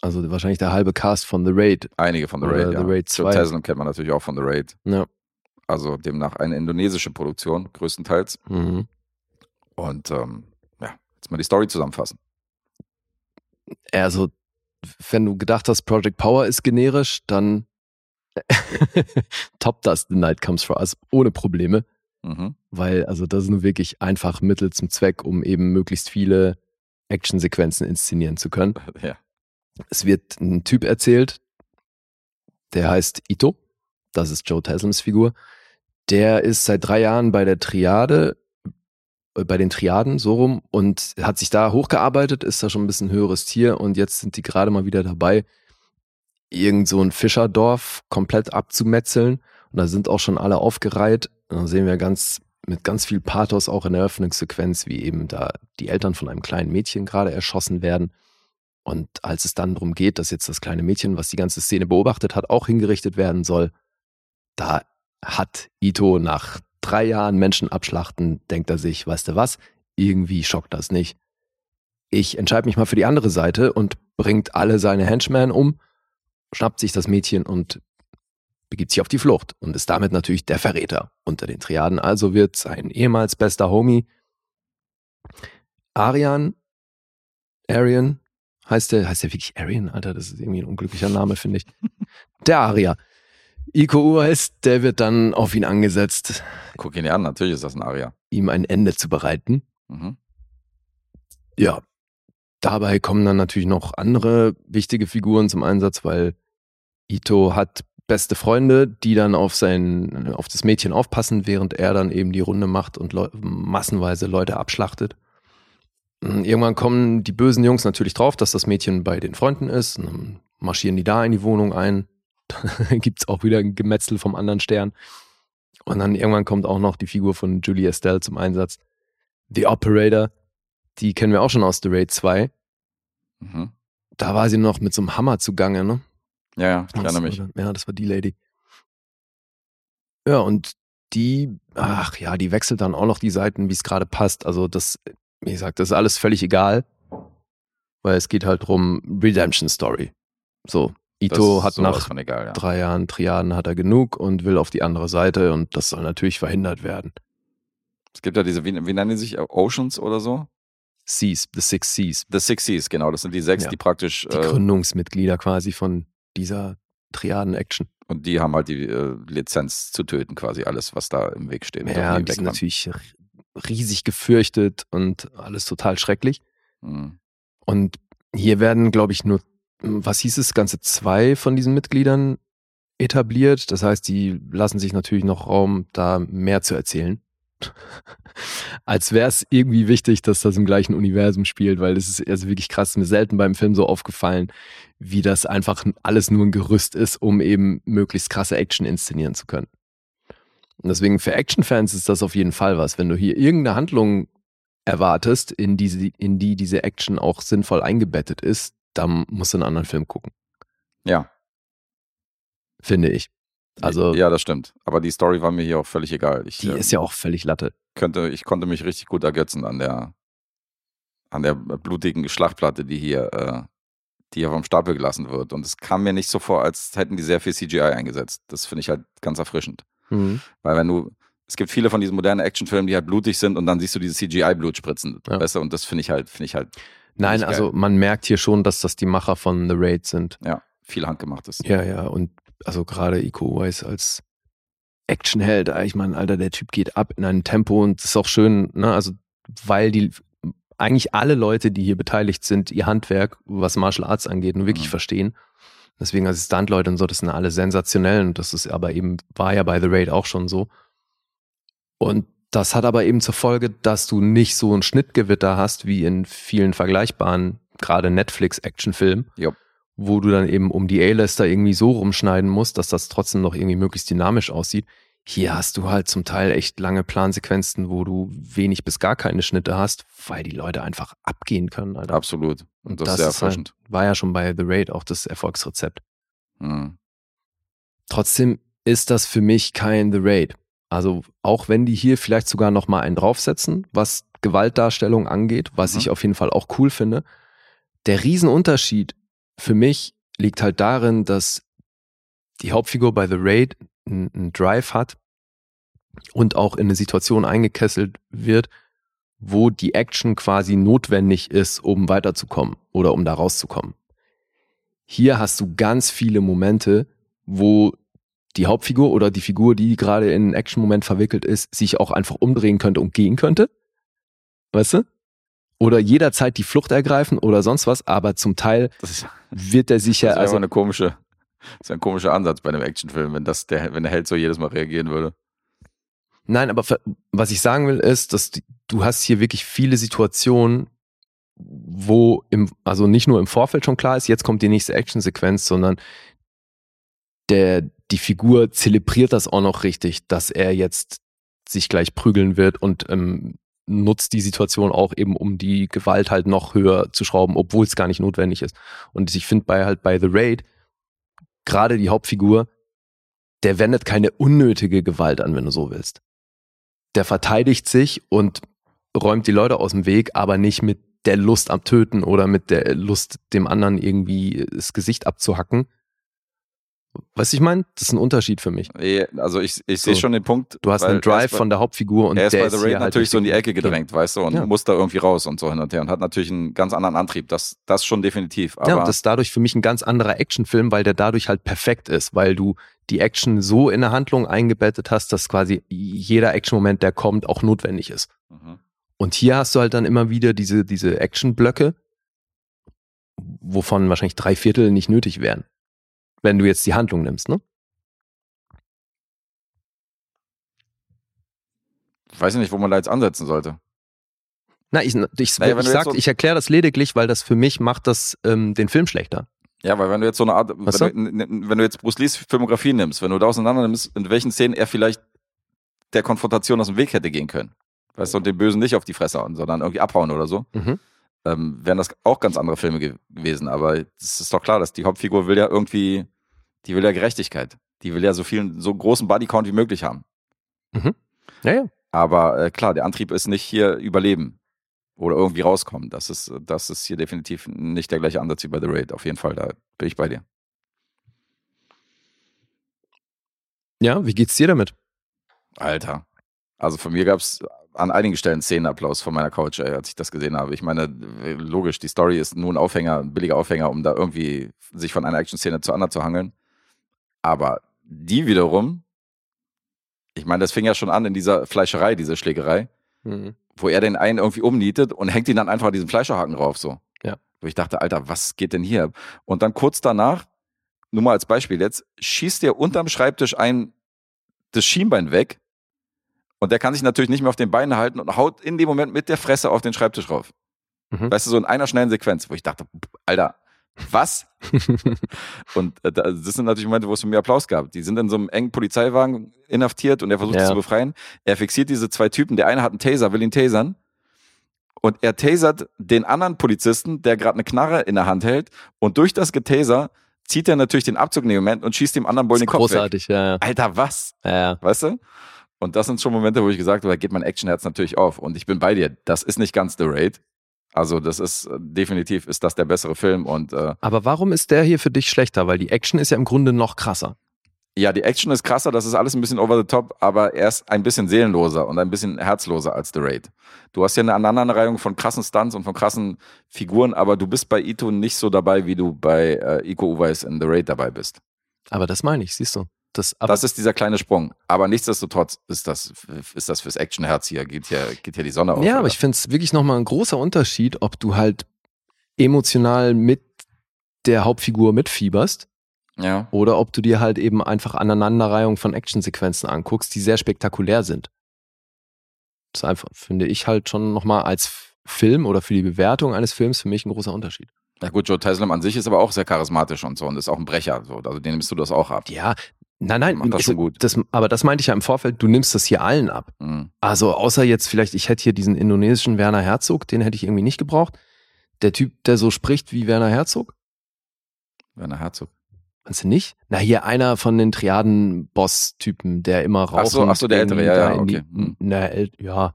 also wahrscheinlich der halbe Cast von The Raid. einige von The Raid. ja. The Raid Joe 2. Taslim kennt man natürlich auch von The Raid. Ja. Also demnach eine indonesische Produktion, größtenteils. Mhm. Und ähm, ja, jetzt mal die Story zusammenfassen. Also, wenn du gedacht hast, Project Power ist generisch, dann top das The Night Comes For Us ohne Probleme. Mhm. Weil, also, das ist nur wirklich einfach Mittel zum Zweck, um eben möglichst viele Actionsequenzen inszenieren zu können. Ja. Es wird ein Typ erzählt, der heißt Ito. Das ist Joe Taslims Figur. Der ist seit drei Jahren bei der Triade, bei den Triaden so rum und hat sich da hochgearbeitet, ist da schon ein bisschen höheres Tier und jetzt sind die gerade mal wieder dabei, irgend so ein Fischerdorf komplett abzumetzeln. Und da sind auch schon alle aufgereiht. Und da sehen wir ganz mit ganz viel Pathos auch in der Eröffnungssequenz, wie eben da die Eltern von einem kleinen Mädchen gerade erschossen werden. Und als es dann darum geht, dass jetzt das kleine Mädchen, was die ganze Szene beobachtet hat, auch hingerichtet werden soll, da hat Ito nach drei Jahren Menschen abschlachten, denkt er sich, weißt du was, irgendwie schockt das nicht. Ich entscheide mich mal für die andere Seite und bringt alle seine Henchmen um, schnappt sich das Mädchen und begibt sich auf die Flucht und ist damit natürlich der Verräter unter den Triaden. Also wird sein ehemals bester Homie Arian, Arian, heißt der, heißt der wirklich Arian, Alter, das ist irgendwie ein unglücklicher Name, finde ich. Der Aria. Iko Uweis, der wird dann auf ihn angesetzt, Guck ihn an, natürlich ist das ein Aria. ihm ein Ende zu bereiten. Mhm. Ja, dabei kommen dann natürlich noch andere wichtige Figuren zum Einsatz, weil Ito hat beste Freunde, die dann auf sein, auf das Mädchen aufpassen, während er dann eben die Runde macht und Leu massenweise Leute abschlachtet. Mm, Irgendwann kommen die bösen Jungs natürlich drauf, dass das Mädchen bei den Freunden ist. Und dann marschieren die da in die Wohnung ein. Dann gibt's auch wieder ein Gemetzel vom anderen Stern. Und dann irgendwann kommt auch noch die Figur von Julie Estelle zum Einsatz. The Operator, die kennen wir auch schon aus The Raid 2. Mhm. Da war sie noch mit so einem Hammer zugange, ne? Ja, ja, ich erinnere mich. Ja, das war die Lady. Ja, und die, ach ja, die wechselt dann auch noch die Seiten, wie es gerade passt. Also das, wie gesagt, das ist alles völlig egal, weil es geht halt drum Redemption Story. So, Ito hat nach egal, ja. drei Jahren Triaden hat er genug und will auf die andere Seite und das soll natürlich verhindert werden. Es gibt ja diese, wie, wie nennen die sich? Oceans oder so? Seas, The Six Seas, The Six Seas, genau. Das sind die sechs, Ja. die praktisch, die äh, Gründungsmitglieder quasi von dieser Triaden-Action. und die haben halt die äh, Lizenz zu töten, quasi alles, was da im Weg steht. Ja, die sind natürlich riesig gefürchtet und alles total schrecklich. Mhm. Und hier werden, glaube ich, nur, was hieß es, ganze zwei von diesen Mitgliedern etabliert. Das heißt, die lassen sich natürlich noch Raum, da mehr zu erzählen. Als wäre es irgendwie wichtig, dass das im gleichen Universum spielt, weil das ist also wirklich krass, mir selten beim Film so aufgefallen, wie das einfach alles nur ein Gerüst ist, um eben möglichst krasse Action inszenieren zu können. Und deswegen für Actionfans ist das auf jeden Fall was. Wenn du hier irgendeine Handlung erwartest, in, diese, in die diese Action auch sinnvoll eingebettet ist, dann musst du einen anderen Film gucken, Ja. finde ich. Also Ja, das stimmt. Aber die Story war mir hier auch völlig egal. Ich, die äh, ist ja auch völlig Latte. könnte, ich konnte mich richtig gut ergötzen an der, an der blutigen Schlachtplatte, die hier, äh, die hier vom Stapel gelassen wird. Und es kam mir nicht so vor, als hätten die sehr viel CGI eingesetzt. Das finde ich halt ganz erfrischend. Mhm. Weil wenn du, es gibt viele von diesen modernen Actionfilmen, die halt blutig sind und dann siehst du diese CGI-Blut spritzen. Ja. Weißt du? Und das finde ich halt, finde ich halt, Nein, also man merkt hier schon, dass das die Macher von The Raid sind. ja, viel handgemachtes. Ja, ja, und also gerade Iko Uwais als Actionheld, ich meine, Alter, der Typ geht ab in einem Tempo und das ist auch schön, ne, also weil die eigentlich alle Leute, die hier beteiligt sind, ihr Handwerk, was Martial Arts angeht, nur wirklich Mhm. verstehen. Deswegen also Stuntleute und so, das sind alle sensationell und das ist aber eben, war ja bei The Raid auch schon so. Und das hat aber eben zur Folge, dass du nicht so ein Schnittgewitter hast wie in vielen vergleichbaren, gerade Netflix-Actionfilmen, wo du dann eben um die A-Lister irgendwie so rumschneiden musst, dass das trotzdem noch irgendwie möglichst dynamisch aussieht. Hier hast du halt zum Teil echt lange Plansequenzen, wo du wenig bis gar keine Schnitte hast, weil die Leute einfach abgehen können. Alter. Absolut. Und das, ist Das sehr ist halt- erfrischend. War ja schon bei The Raid auch das Erfolgsrezept. Mhm. Trotzdem ist das für mich kein The Raid. Also auch wenn die hier vielleicht sogar noch mal einen draufsetzen, was Gewaltdarstellung angeht, was Mhm. ich auf jeden Fall auch cool finde. Der Riesenunterschied für mich liegt halt darin, dass die Hauptfigur bei The Raid einen einen Drive hat und auch in eine Situation eingekesselt wird, wo die Action quasi notwendig ist, um weiterzukommen oder um da rauszukommen. Hier hast du ganz viele Momente, wo die Hauptfigur oder die Figur, die gerade in einen Action-Moment verwickelt ist, sich auch einfach umdrehen könnte und gehen könnte. Weißt du? Oder jederzeit die Flucht ergreifen oder sonst was, aber zum Teil ist, wird er sich ja, das ist also, eine komische, das ist ein komischer Ansatz bei einem Actionfilm, wenn das der, wenn der Held so jedes Mal reagieren würde. nein, aber ver- was ich sagen will ist, dass die, du hast hier wirklich viele Situationen, wo im, also nicht nur im Vorfeld schon klar ist, jetzt kommt die nächste Actionsequenz, sondern der, die Figur zelebriert das auch noch richtig, dass er jetzt sich gleich prügeln wird und ähm, nutzt die Situation auch eben, um die Gewalt halt noch höher zu schrauben, obwohl es gar nicht notwendig ist. Und ich finde bei halt bei The Raid, gerade die Hauptfigur, der wendet keine unnötige Gewalt an, wenn du so willst. Der verteidigt sich und räumt die Leute aus dem Weg, aber nicht mit der Lust am Töten oder mit der Lust, dem anderen irgendwie das Gesicht abzuhacken. Weißt du, ich meine? Das ist ein Unterschied für mich. Also ich, ich So. sehe schon den Punkt. Du hast einen Drive bei- von der Hauptfigur und er ist der bei The Raid halt natürlich so in die Ecke gedrängt, weißt du, und Ja. muss da irgendwie raus und so hin und her und hat natürlich einen ganz anderen Antrieb. Das, das schon definitiv. Ja, und das ist dadurch für mich ein ganz anderer Actionfilm, weil der dadurch halt perfekt ist, weil du die Action so in der Handlung eingebettet hast, dass quasi jeder Action-Moment, der kommt, auch notwendig ist. Mhm. Und hier hast du halt dann immer wieder diese, diese Action-Blöcke, wovon wahrscheinlich drei Viertel nicht nötig wären. Wenn du jetzt die Handlung nimmst, ne? ich weiß nicht, wo man da jetzt ansetzen sollte. Na, ich, ich, Naja, ich sag, so- ich erkläre das lediglich, weil das für mich macht das ähm, den Film schlechter. Ja, weil wenn du jetzt so eine Art, wenn du, wenn du jetzt Bruce Lees Filmografie nimmst, wenn du da auseinander nimmst, in welchen Szenen er vielleicht der Konfrontation aus dem Weg hätte gehen können. Weißt du, und den Bösen nicht auf die Fresse hauen, sondern irgendwie abhauen oder so. Mhm. Ähm, wären das auch ganz andere Filme ge gewesen. Aber es ist doch klar, dass die Hauptfigur will ja irgendwie, die will ja Gerechtigkeit. Die will ja so vielen, so großen Bodycount wie möglich haben. Ja, ja. Aber äh, klar, der Antrieb ist nicht hier überleben oder irgendwie rauskommen. Das ist, das ist hier definitiv nicht der gleiche Ansatz wie bei The Raid. Auf jeden Fall, da bin ich bei dir. Ja, wie geht's dir damit? Alter. Also von mir gab es an einigen Stellen Szenenapplaus von meiner Couch, ey, als ich das gesehen habe. Ich meine, äh, logisch, die Story ist nur ein Aufhänger, ein billiger Aufhänger, um da irgendwie sich von einer Action-Szene zur anderen zu hangeln. Aber die wiederum, ich meine, das fing ja schon an in dieser Fleischerei, diese Schlägerei, Mhm. wo er den einen irgendwie umnietet und hängt ihn dann einfach diesen Fleischerhaken drauf, so. Ja. Wo ich dachte, Alter, was geht denn hier? Und dann kurz danach, nur mal als Beispiel jetzt, schießt er unterm Schreibtisch ein das Schienbein weg und der kann sich natürlich nicht mehr auf den Beinen halten und haut in dem Moment mit der Fresse auf den Schreibtisch rauf. Mhm. Weißt du, so in einer schnellen Sequenz, wo ich dachte, Alter, was? und äh, da- das sind natürlich Momente, wo es von mir Applaus gab. Die sind in so einem engen Polizeiwagen inhaftiert und er versucht Ja. sie zu befreien. Er fixiert diese zwei Typen. Der eine hat einen Taser, will ihn tasern. Und er tasert den anderen Polizisten, der gerade eine Knarre in der Hand hält. Und durch das Getaser zieht er natürlich den Abzug in dem Moment und schießt dem anderen Bullen den Kopf weg. Großartig, ja, ja. Alter, was? ja, ja. Weißt du? Und das sind schon Momente, wo ich gesagt habe, da geht mein Actionherz natürlich auf. Und ich bin bei dir. Das ist nicht ganz The Raid. Also das ist äh, definitiv ist das der bessere Film und äh, Aber warum ist der hier für dich schlechter? Weil die Action ist ja im Grunde noch krasser. ja, die Action ist krasser, das ist alles ein bisschen over the top, aber er ist ein bisschen seelenloser und ein bisschen herzloser als The Raid. Du hast ja eine Aneinanderreihung von krassen Stunts und von krassen Figuren, aber du bist bei Ito nicht so dabei, wie du bei äh, Iko Uweis in The Raid dabei bist. Aber das meine ich, siehst du. Das, aber Das ist dieser kleine Sprung. Aber nichtsdestotrotz ist das, ist das fürs Actionherz hier, geht hier, geht hier die Sonne auf. ja, aber oder? ich finde es wirklich nochmal ein großer Unterschied, ob du halt emotional mit der Hauptfigur mitfieberst ja. oder ob du dir halt eben einfach Aneinanderreihung von Actionsequenzen anguckst, die sehr spektakulär sind. Das ist einfach, finde ich halt schon nochmal als Film oder für die Bewertung eines Films für mich ein großer Unterschied. Ja gut, Joe Taslim an sich ist aber auch sehr charismatisch und so und ist auch ein Brecher. So. Also den nimmst du das auch ab. Ja, nein, nein, Macht das schon gut. Das, aber das meinte ich ja im Vorfeld, du nimmst das hier allen ab. Mhm. Also außer jetzt vielleicht, ich hätte hier diesen indonesischen Werner Herzog, den hätte ich irgendwie nicht gebraucht. Der Typ, der so spricht wie Werner Herzog, Werner Herzog. meinst du nicht? Na, hier einer von den Triaden-Boss-Typen, der immer raucht. Ach so, ach so, der Ältere, ja, ja, okay. Die, Hm. na, ja,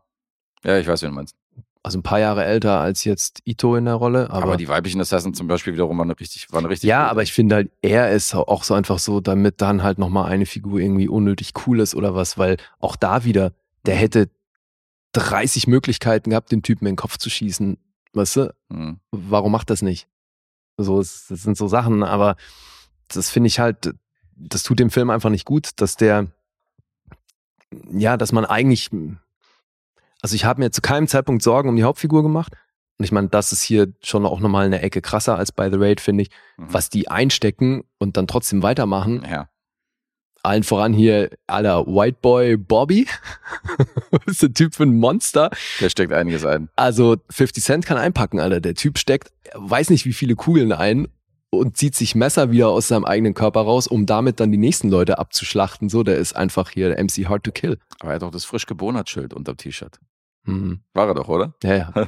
Ja, ich weiß, wen du meinst. Also ein paar Jahre älter als jetzt Ito in der Rolle. Aber, Aber, die weiblichen Assassins zum Beispiel wiederum waren richtig, waren richtig ja, gut. aber ich finde halt, er ist auch so einfach so, damit dann halt nochmal eine Figur irgendwie unnötig cool ist oder was, weil auch da wieder, der hätte 30 Möglichkeiten gehabt, dem Typen in den Kopf zu schießen. Weißt du? Mhm. warum macht das nicht? So, das sind so Sachen, aber das finde ich halt, das tut dem Film einfach nicht gut, dass der, ja, dass man eigentlich, also ich habe mir zu keinem Zeitpunkt Sorgen um die Hauptfigur gemacht. Und ich meine, das ist hier schon auch nochmal eine Ecke krasser als bei The Raid, finde ich, Mhm. was die einstecken und dann trotzdem weitermachen. Ja. Allen voran hier, aller White Boy Bobby. das ist der Typ für ein Monster. Der steckt einiges ein. Also 50 Cent kann einpacken, Alter. Der Typ steckt, weiß nicht wie viele Kugeln ein und zieht sich Messer wieder aus seinem eigenen Körper raus, um damit dann die nächsten Leute abzuschlachten. So, der ist einfach hier der MC Hard to Kill. Aber er hat doch das frisch geboren Schild unterm T-Shirt. Mhm. War er doch, oder? Ja, ja.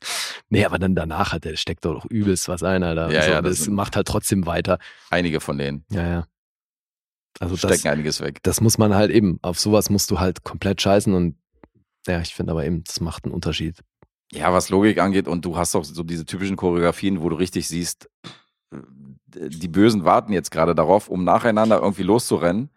nee, aber dann danach hat der steckt doch übelst was ein, Alter. Ja, so, ja, das, das- macht halt trotzdem weiter. Einige von denen Ja, ja. Also das, stecken einiges weg. das muss man halt eben, auf sowas musst du halt komplett scheißen und ja, ich finde aber eben, das macht einen Unterschied. Ja, was Logik angeht, und du hast auch so diese typischen Choreografien, wo du richtig siehst, äh, die Bösen warten jetzt gerade darauf, um nacheinander irgendwie loszurennen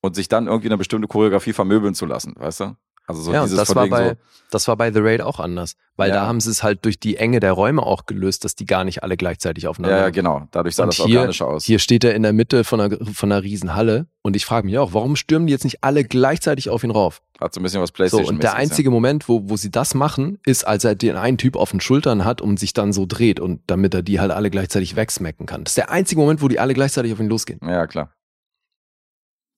und sich dann irgendwie eine bestimmte Choreografie vermöbeln zu lassen, weißt du? Also so ja, und dieses das von war, bei, so, das war bei The Raid auch anders. Weil Ja. da haben sie es halt durch die Enge der Räume auch gelöst, dass die gar nicht alle gleichzeitig aufeinander ja, ja, genau, dadurch sah Und das hier, organischer aus. hier steht er in der Mitte von einer, von einer riesen Halle und ich frage mich auch, warum stürmen die jetzt nicht alle gleichzeitig auf ihn rauf? Hat so ein bisschen was So, Playstation und der einzige Moment, wo, wo sie das machen, ist, als er den einen Typ auf den Schultern hat und sich dann so dreht und damit er die halt alle gleichzeitig wegsmacken kann. Das ist der einzige Moment, wo die alle gleichzeitig auf ihn losgehen. Ja, klar.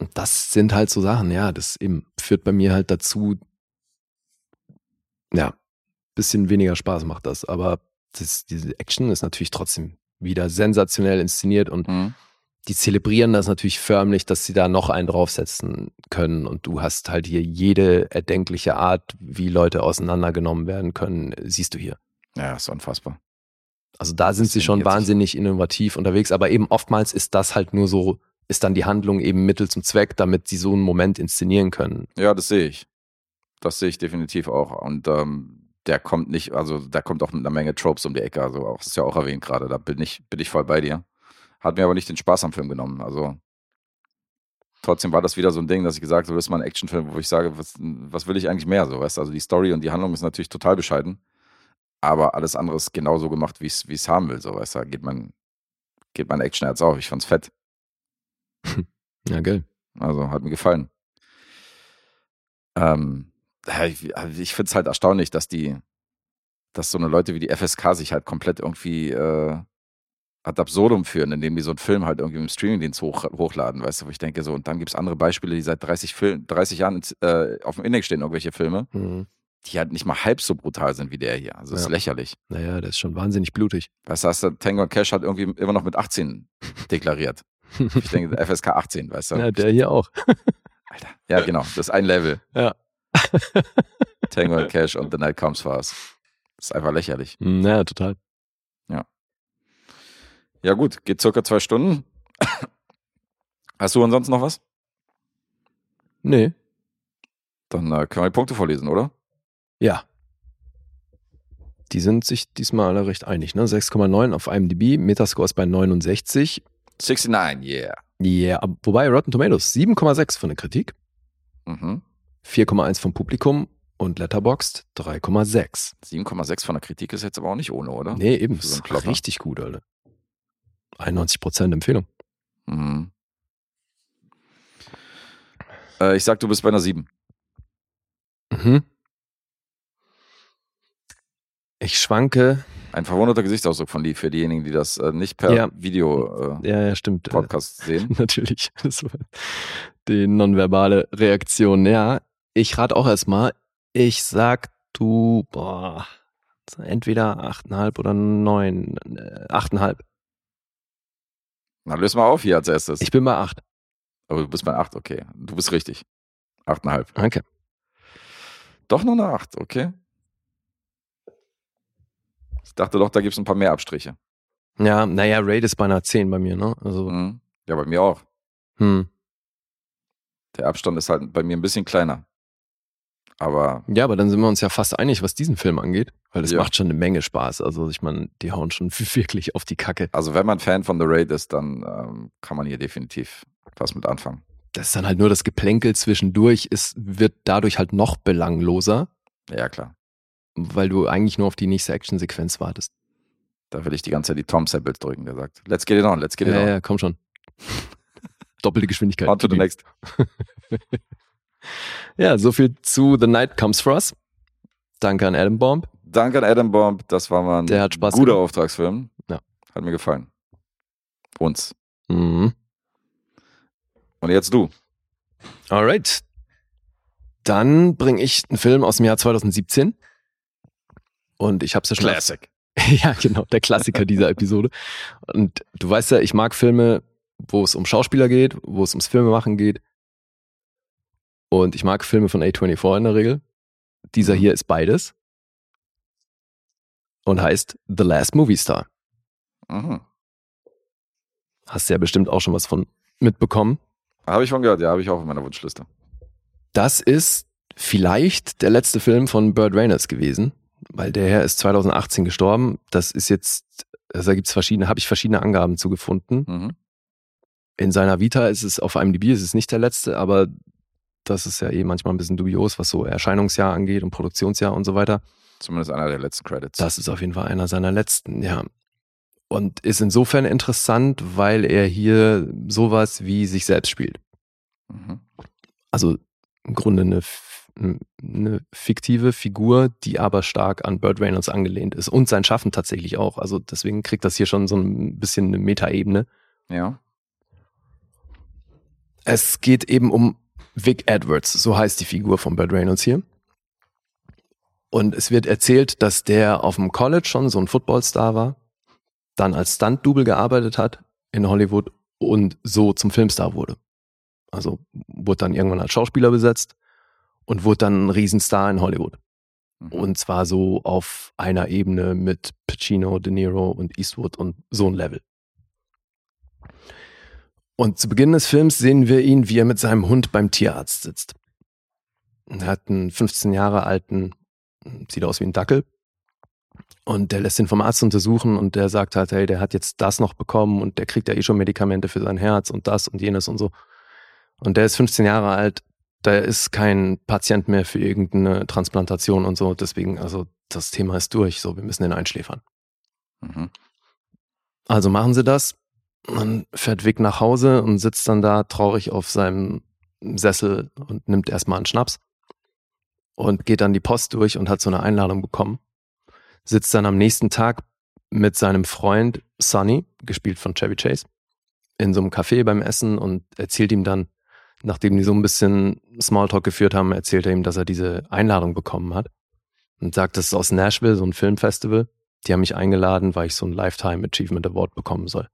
Und das sind halt so Sachen, ja, das eben führt bei mir halt dazu, ja, bisschen weniger Spaß macht das, aber das, diese Action ist natürlich trotzdem wieder sensationell inszeniert und Mhm. die zelebrieren das natürlich förmlich, dass sie da noch einen draufsetzen können und du hast halt hier jede erdenkliche Art, wie Leute auseinandergenommen werden können, siehst du hier. Ja, ist unfassbar. Also da sind sie schon wahnsinnig innovativ unterwegs, aber eben oftmals ist das halt nur so, ist dann die Handlung eben Mittel zum Zweck, damit sie so einen Moment inszenieren können. Ja, das sehe ich. Das sehe ich definitiv auch. Und ähm, der kommt nicht, also da kommt auch mit einer Menge Tropes um die Ecke. Also auch, das ist ja auch erwähnt gerade, da bin ich, bin ich voll bei dir. Hat mir aber nicht den Spaß am Film genommen. Also trotzdem war das wieder so ein Ding, dass ich gesagt habe, das ist mal ein Actionfilm, wo ich sage, was, was will ich eigentlich mehr? So, weißt? Also die Story und die Handlung ist natürlich total bescheiden. Aber alles andere ist genauso gemacht, wie wie es haben will. So, weißt da geht mein, geht mein Actionherz auf. Ich fand's fett. Ja, geil. Also hat mir gefallen. Ähm, ja, ich ich finde es halt erstaunlich, dass die, dass so eine Leute wie die FSK sich halt komplett irgendwie äh, ad absurdum führen, indem die so einen Film halt irgendwie im Streamingdienst hoch, hochladen, weißt du, wo ich denke so, und dann gibt es andere Beispiele, die seit 30, Film, 30 Jahren äh, auf dem Index stehen, irgendwelche Filme, Mhm. die halt nicht mal halb so brutal sind wie der hier. Also das ist Ja. lächerlich. Naja, der ist schon wahnsinnig blutig. Weißt du, hast du, Tango und Cash hat irgendwie immer noch mit 18 deklariert. Ich denke, FSK 18, weißt du. Ja, der hier auch. Alter. Ja, genau. Das ist ein Level. Ja. Tango and Cash und The Night Comes for Us. Das ist einfach lächerlich. Naja, total. Ja, gut. Geht circa zwei Stunden. Hast du ansonsten noch was? Nee. Dann äh, können wir die Punkte vorlesen, oder? Ja. die sind sich diesmal alle recht einig. Ne? 6,9 auf IMDb, Metascore ist bei 69. 69, yeah. Yeah, wobei Rotten Tomatoes 7,6 von der Kritik, Mhm. 4,1 vom Publikum und Letterboxd 3,6. 7,6 von der Kritik ist jetzt aber auch nicht ohne, oder? Nee, eben, Für so ist richtig gut, Alter. 91% Empfehlung. Mhm. Äh, ich sag, du bist bei einer 7. Mhm. Ich schwanke. Ein verwunderter Gesichtsausdruck von Lee für diejenigen, die das äh, nicht per Ja. Video äh, Ja, ja, stimmt. Podcast sehen. Natürlich. Das war die nonverbale Reaktion. Ja, ich rate auch erstmal. Ich sag du, boah, entweder 8,5 oder 9. Äh, 8,5. Na, löse mal auf hier als erstes. Ich bin bei 8. Aber du bist bei 8, okay. Du bist richtig. 8,5. Okay. Doch nur eine 8, okay. Ich dachte doch, da gibt es ein paar mehr Abstriche. Ja, naja, Raid ist bei einer 10 bei mir, ne? Also, Mhm. Ja, bei mir auch. hm. Der Abstand ist halt bei mir ein bisschen kleiner. Aber Ja, aber dann sind wir uns ja fast einig, was diesen Film angeht, weil es Ja. macht schon eine Menge Spaß. Also, ich meine, die hauen schon wirklich auf die Kacke. also wenn man Fan von The Raid ist, dann ähm, kann man hier definitiv was mit anfangen. Das ist dann halt nur das Geplänkel zwischendurch. Es wird dadurch halt noch belangloser, Ja, klar. Weil du eigentlich nur auf die nächste Actionsequenz wartest. Da will ich die ganze Zeit die Tom-Samples drücken, der sagt, let's get it on, let's get it Ja, on. ja, komm schon. Doppelte Geschwindigkeit. On to the next. Ja, so viel zu The Night Comes For Us. Danke an Adam Bomb. Danke an Adam Bomb, das war mal ein Der hat Spaß guter gemacht. Auftragsfilm. Ja. Hat mir gefallen. Uns. Mhm. Und jetzt du. Alright. Dann bringe ich einen Film aus dem Jahr 2017. Und ich habe es ja schon. Ja, genau, der Klassiker dieser Episode. Und du weißt ja, ich mag Filme, wo es um Schauspieler geht, wo es ums Filmemachen geht. Und ich mag Filme von A24 in der Regel. Dieser hier ist beides. Und heißt The Last Movie Star. Mhm. Hast du ja bestimmt auch schon was von mitbekommen. Habe ich schon gehört, ja, habe ich auch in meiner Wunschliste. Das ist vielleicht der letzte Film von Burt Reynolds gewesen, weil der Herr ist 2018 gestorben. Das ist jetzt, also da gibt's verschiedene, habe ich verschiedene Angaben zu gefunden. Mhm. In seiner Vita ist es auf IMDb, ist es nicht der letzte, aber das ist ja eh manchmal ein bisschen dubios, was so Erscheinungsjahr angeht und Produktionsjahr und so weiter. Zumindest einer der letzten Credits. Das ist auf jeden Fall einer seiner letzten, ja. Und ist insofern interessant, weil er hier sowas wie sich selbst spielt. Mhm. also im Grunde eine, eine fiktive Figur, die aber stark an Burt Reynolds angelehnt ist und sein Schaffen tatsächlich auch. Also deswegen kriegt das hier schon so ein bisschen eine Metaebene. Ja. Es geht eben um Vic Edwards, so heißt die Figur von Burt Reynolds hier. Und es wird erzählt, dass der auf dem College schon so ein Footballstar war, dann als Stunt-Double gearbeitet hat in Hollywood und so zum Filmstar wurde. Also wurde dann irgendwann als Schauspieler besetzt und wurde dann ein Riesenstar in Hollywood. Mhm. Und zwar so auf einer Ebene mit Pacino, De Niro und Eastwood und so ein Level. Und zu Beginn des Films sehen wir ihn, wie er mit seinem Hund beim Tierarzt sitzt. Er hat einen 15 Jahre alten, sieht aus wie ein Dackel. Und der lässt ihn vom Arzt untersuchen und der sagt halt, hey, der hat jetzt das noch bekommen und der kriegt ja eh schon Medikamente für sein Herz und das und jenes und so. Und der ist 15 Jahre alt, da ist kein Patient mehr für irgendeine Transplantation und so. Deswegen, also das Thema ist durch, so, wir müssen den einschläfern. Mhm. Also machen sie das. Dann fährt Vic nach Hause und sitzt dann da traurig auf seinem Sessel und nimmt erstmal einen Schnaps und geht dann die Post durch und hat so eine Einladung bekommen. Sitzt dann am nächsten Tag mit seinem Freund Sonny, gespielt von Chevy Chase, in so einem Café beim Essen und erzählt ihm dann, nachdem die so ein bisschen Smalltalk geführt haben, erzählt er ihm, dass er diese Einladung bekommen hat und sagt, das ist aus Nashville, so ein Filmfestival. Die haben mich eingeladen, weil ich so ein Lifetime Achievement Award bekommen soll.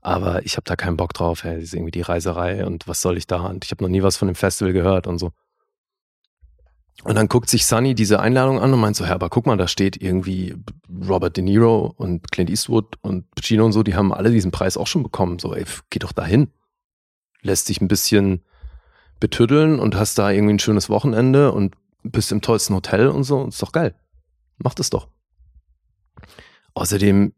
Aber ich habe da keinen Bock drauf, hey, das ist irgendwie die Reiserei und was soll ich da? Und ich habe noch nie was von dem Festival gehört und so. Und dann guckt sich Sunny diese Einladung an und meint so, ja, aber guck mal, da steht irgendwie Robert De Niro und Clint Eastwood und Pacino und so, die haben alle diesen Preis auch schon bekommen. So, ey, geh doch dahin. Lässt sich ein bisschen betüddeln und hast da irgendwie ein schönes Wochenende und bist im tollsten Hotel und so. Ist doch geil. Mach das doch. Außerdem,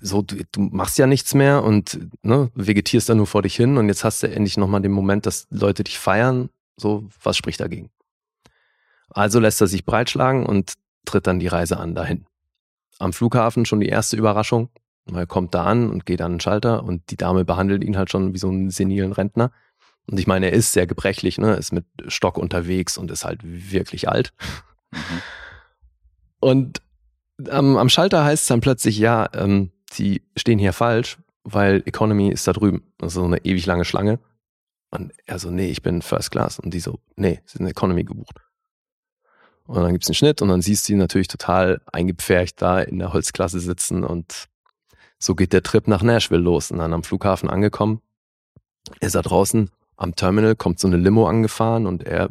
so, du, du machst ja nichts mehr und ne, vegetierst dann nur vor dich hin und jetzt hast du endlich nochmal den Moment, dass Leute dich feiern. So, was spricht dagegen? Also lässt er sich breitschlagen und tritt dann die Reise an dahin. Am Flughafen schon die erste Überraschung. Er kommt da an und geht an den Schalter und die Dame behandelt ihn halt schon wie so einen senilen Rentner. Und ich meine, er ist sehr gebrechlich, ne? ist mit Stock unterwegs und ist halt wirklich alt. Mhm. Und am, am Schalter heißt es dann plötzlich, ja, ähm, sie stehen hier falsch, weil Economy ist da drüben. Das ist so eine ewig lange Schlange. Und er so, nee, ich bin First Class. Und die so, nee, sie sind Economy gebucht. Und dann gibt's einen Schnitt und dann siehst du ihn natürlich total eingepfercht da in der Holzklasse sitzen und so geht der Trip nach Nashville los. Und dann am Flughafen angekommen, ist er draußen am Terminal, kommt so eine Limo angefahren und er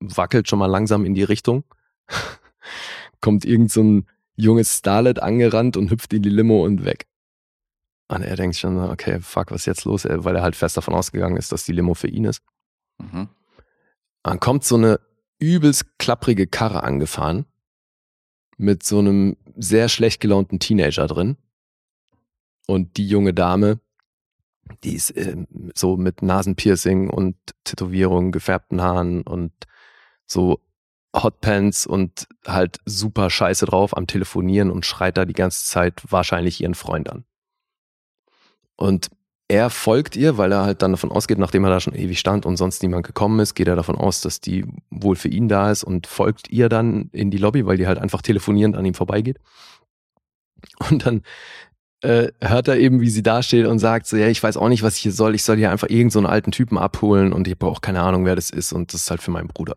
wackelt schon mal langsam in die Richtung. kommt irgend so ein junges Starlet angerannt und hüpft in die Limo und weg. Und er denkt schon, okay, fuck, was ist jetzt los? Weil er halt fest davon ausgegangen ist, dass die Limo für ihn ist. Mhm. Dann kommt so eine übelst klapprige Karre angefahren mit so einem sehr schlecht gelaunten Teenager drin. Und die junge Dame, die ist äh, so mit Nasenpiercing und Tätowierungen, gefärbten Haaren und so Hotpants und halt super scheiße drauf am Telefonieren und schreit da die ganze Zeit wahrscheinlich ihren Freund an. Und er folgt ihr, weil er halt dann davon ausgeht, nachdem er da schon ewig stand und sonst niemand gekommen ist, geht er davon aus, dass die wohl für ihn da ist und folgt ihr dann in die Lobby, weil die halt einfach telefonierend an ihm vorbeigeht. Und dann äh, hört er eben, wie sie da steht und sagt so, ja, ich weiß auch nicht, was ich hier soll. Ich soll hier einfach irgendeinen so einen alten Typen abholen und ich brauche keine Ahnung, wer das ist und das ist halt für meinen Bruder.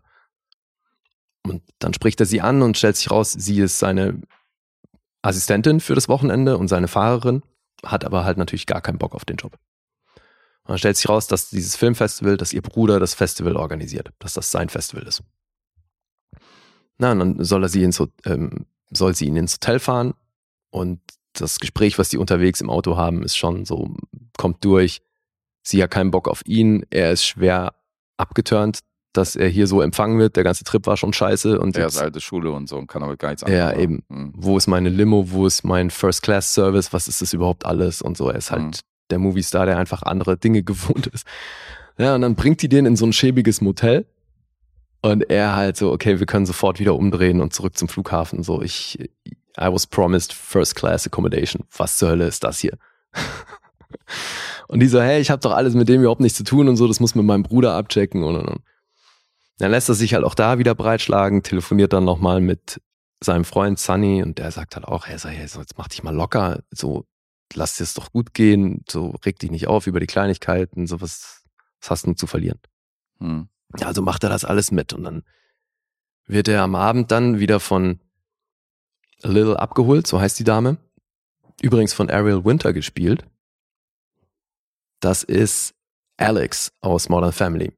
Und dann spricht er sie an und stellt sich raus, sie ist seine Assistentin für das Wochenende und seine Fahrerin hat aber halt natürlich gar keinen Bock auf den Job. Und dann stellt sich raus, dass dieses Filmfestival, dass ihr Bruder das Festival organisiert, dass das sein Festival ist. Na, und dann soll er sie ins, ähm, soll sie ihn ins Hotel fahren und das Gespräch, was die unterwegs im Auto haben, ist schon so, kommt durch. Sie hat keinen Bock auf ihn, er ist schwer abgeturnt, dass er hier so empfangen wird. Der ganze Trip war schon scheiße. Und er ist alte Schule und so und kann aber gar nichts anfangen. Ja, eben. Mhm. Wo ist meine Limo? Wo ist mein First-Class-Service? Was ist das überhaupt alles? Und so. Er ist halt mhm. der Movie-Star, der einfach andere Dinge gewohnt ist. Ja, und dann bringt die den in so ein schäbiges Motel. Und er halt so, okay, wir können sofort wieder umdrehen und zurück zum Flughafen. So, ich, I was promised First-Class Accommodation. Was zur Hölle ist das hier? und die so, hey, ich habe doch alles mit dem überhaupt nichts zu tun und so, das muss mit meinem Bruder abchecken und und und. Dann lässt er sich halt auch da wieder breitschlagen, telefoniert dann nochmal mit seinem Freund Sunny und der sagt halt auch, hey, so, hey, so, jetzt mach dich mal locker, so lass dir es doch gut gehen, so reg dich nicht auf über die Kleinigkeiten, so was, was hast du zu verlieren. Hm. Also macht er das alles mit und dann wird er am Abend dann wieder von Lil abgeholt, so heißt die Dame. Übrigens von Ariel Winter gespielt. Das ist Alex aus Modern Family.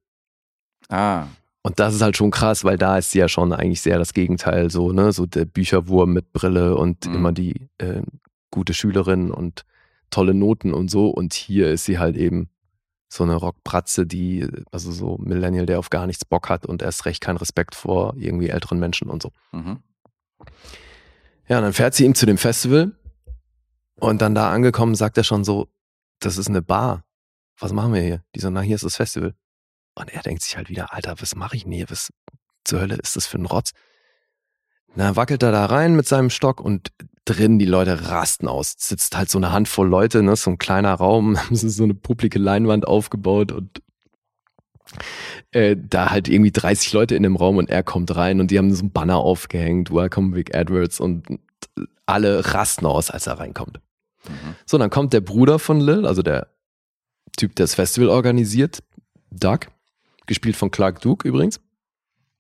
Ah. Und das ist halt schon krass, weil da ist sie ja schon eigentlich sehr das Gegenteil, so, ne, so der Bücherwurm mit Brille und mhm. immer die äh, gute Schülerin und tolle Noten und so. Und hier ist sie halt eben so eine Rockpratze, die, also so Millennial, der auf gar nichts Bock hat und erst recht keinen Respekt vor irgendwie älteren Menschen und so. Mhm. Ja, und dann fährt sie ihm zu dem Festival und dann da angekommen sagt er schon so, das ist eine Bar. Was machen wir hier? Die so, na, hier ist das Festival. Und er denkt sich halt wieder, Alter, was mache ich denn hier? Was zur Hölle ist das für ein Rotz? Na, wackelt er da rein mit seinem Stock und drin die Leute rasten aus. Sitzt halt so eine Handvoll Leute, ne, so ein kleiner Raum, so eine publike Leinwand aufgebaut und äh, da halt irgendwie 30 Leute in dem Raum und er kommt rein und die haben so ein Banner aufgehängt, Welcome Vic Edwards und alle rasten aus, als er reinkommt. Mhm. So, dann kommt der Bruder von Lil, also der Typ, der das Festival organisiert, Doug, gespielt von Clark Duke übrigens.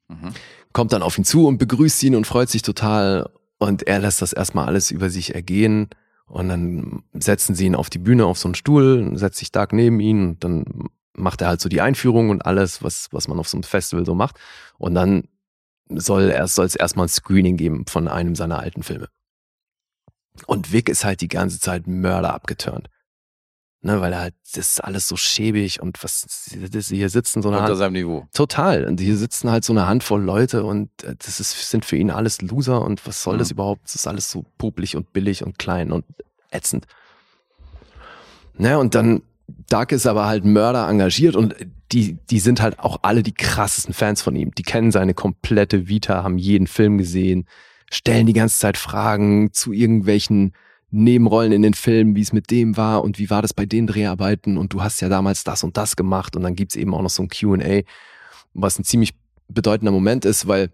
Mhm. Kommt dann auf ihn zu und begrüßt ihn und freut sich total. Und er lässt das erstmal alles über sich ergehen. Und dann setzen sie ihn auf die Bühne auf so einen Stuhl, setzt sich Doug neben ihn und dann macht er halt so die Einführung und alles, was, was man auf so einem Festival so macht. Und dann soll es soll erstmal ein Screening geben von einem seiner alten Filme. Und Vic ist halt die ganze Zeit Mörder abgeturnt. Ne, weil er halt, das ist alles so schäbig und was, das, hier sitzen so eine Unter Hand, seinem Niveau. total. Und hier sitzen halt so eine Handvoll Leute und äh, das ist, sind für ihn alles Loser und was soll das Mhm. überhaupt? Das ist alles so publik und billig und klein und ätzend. Ne, und dann, Doug ist aber halt Mörder engagiert und die, die sind halt auch alle die krassesten Fans von ihm. Die kennen seine komplette Vita, haben jeden Film gesehen, stellen die ganze Zeit Fragen zu irgendwelchen Nebenrollen in den Filmen, wie es mit dem war und wie war das bei den Dreharbeiten und du hast ja damals das und das gemacht und dann gibt's eben auch noch so ein Q&A, was ein ziemlich bedeutender Moment ist, weil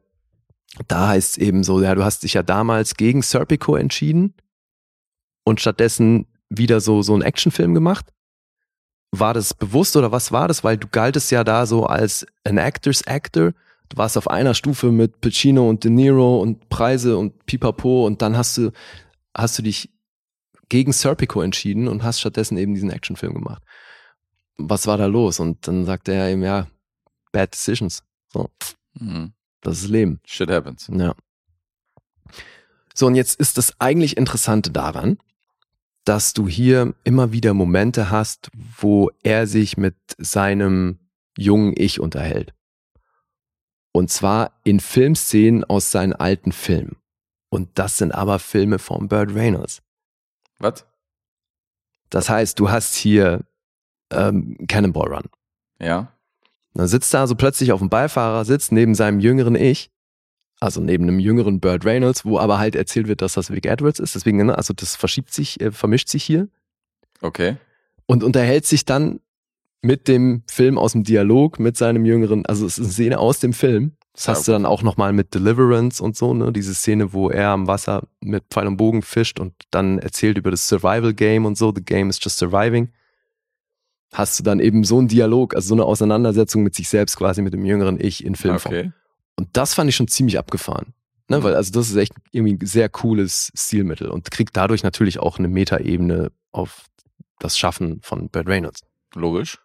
da heißt es eben so, ja, du hast dich ja damals gegen Serpico entschieden und stattdessen wieder so, so einen Actionfilm gemacht. War das bewusst oder was war das? Weil du galtest ja da so als an Actor's Actor. Du warst auf einer Stufe mit Pacino und De Niro und Preise und Pipapo und dann hast du, hast du dich gegen Serpico entschieden und hast stattdessen eben diesen Actionfilm gemacht. Was war da los? Und dann sagte er eben, ja, bad decisions. So, Mhm. das ist Leben. Shit happens. Ja. So, und jetzt ist das eigentlich Interessante daran, dass du hier immer wieder Momente hast, wo er sich mit seinem jungen Ich unterhält. Und zwar in Filmszenen aus seinen alten Filmen. Und das sind aber Filme von Burt Reynolds. Was? Das heißt, du hast hier ähm, Cannonball Run. Ja. Dann sitzt er also plötzlich auf dem Beifahrersitz neben seinem jüngeren Ich, also neben einem jüngeren Burt Reynolds, wo aber halt erzählt wird, dass das Vic Edwards ist. Deswegen, ne, also das verschiebt sich, äh, vermischt sich hier Okay. und unterhält sich dann mit dem Film aus dem Dialog mit seinem jüngeren, also es ist eine Szene aus dem Film. Das Ja, hast du dann auch nochmal mit Deliverance und so, ne? Diese Szene, wo er am Wasser mit Pfeil und Bogen fischt und dann erzählt über das Survival Game und so, the game is just surviving. Hast du dann eben so einen Dialog, also so eine Auseinandersetzung mit sich selbst quasi mit dem jüngeren Ich in Filmform. Okay. Und das fand ich schon ziemlich abgefahren. Ne? Mhm. Weil also das ist echt irgendwie ein sehr cooles Stilmittel und kriegt dadurch natürlich auch eine Metaebene auf das Schaffen von Burt Reynolds. Logisch.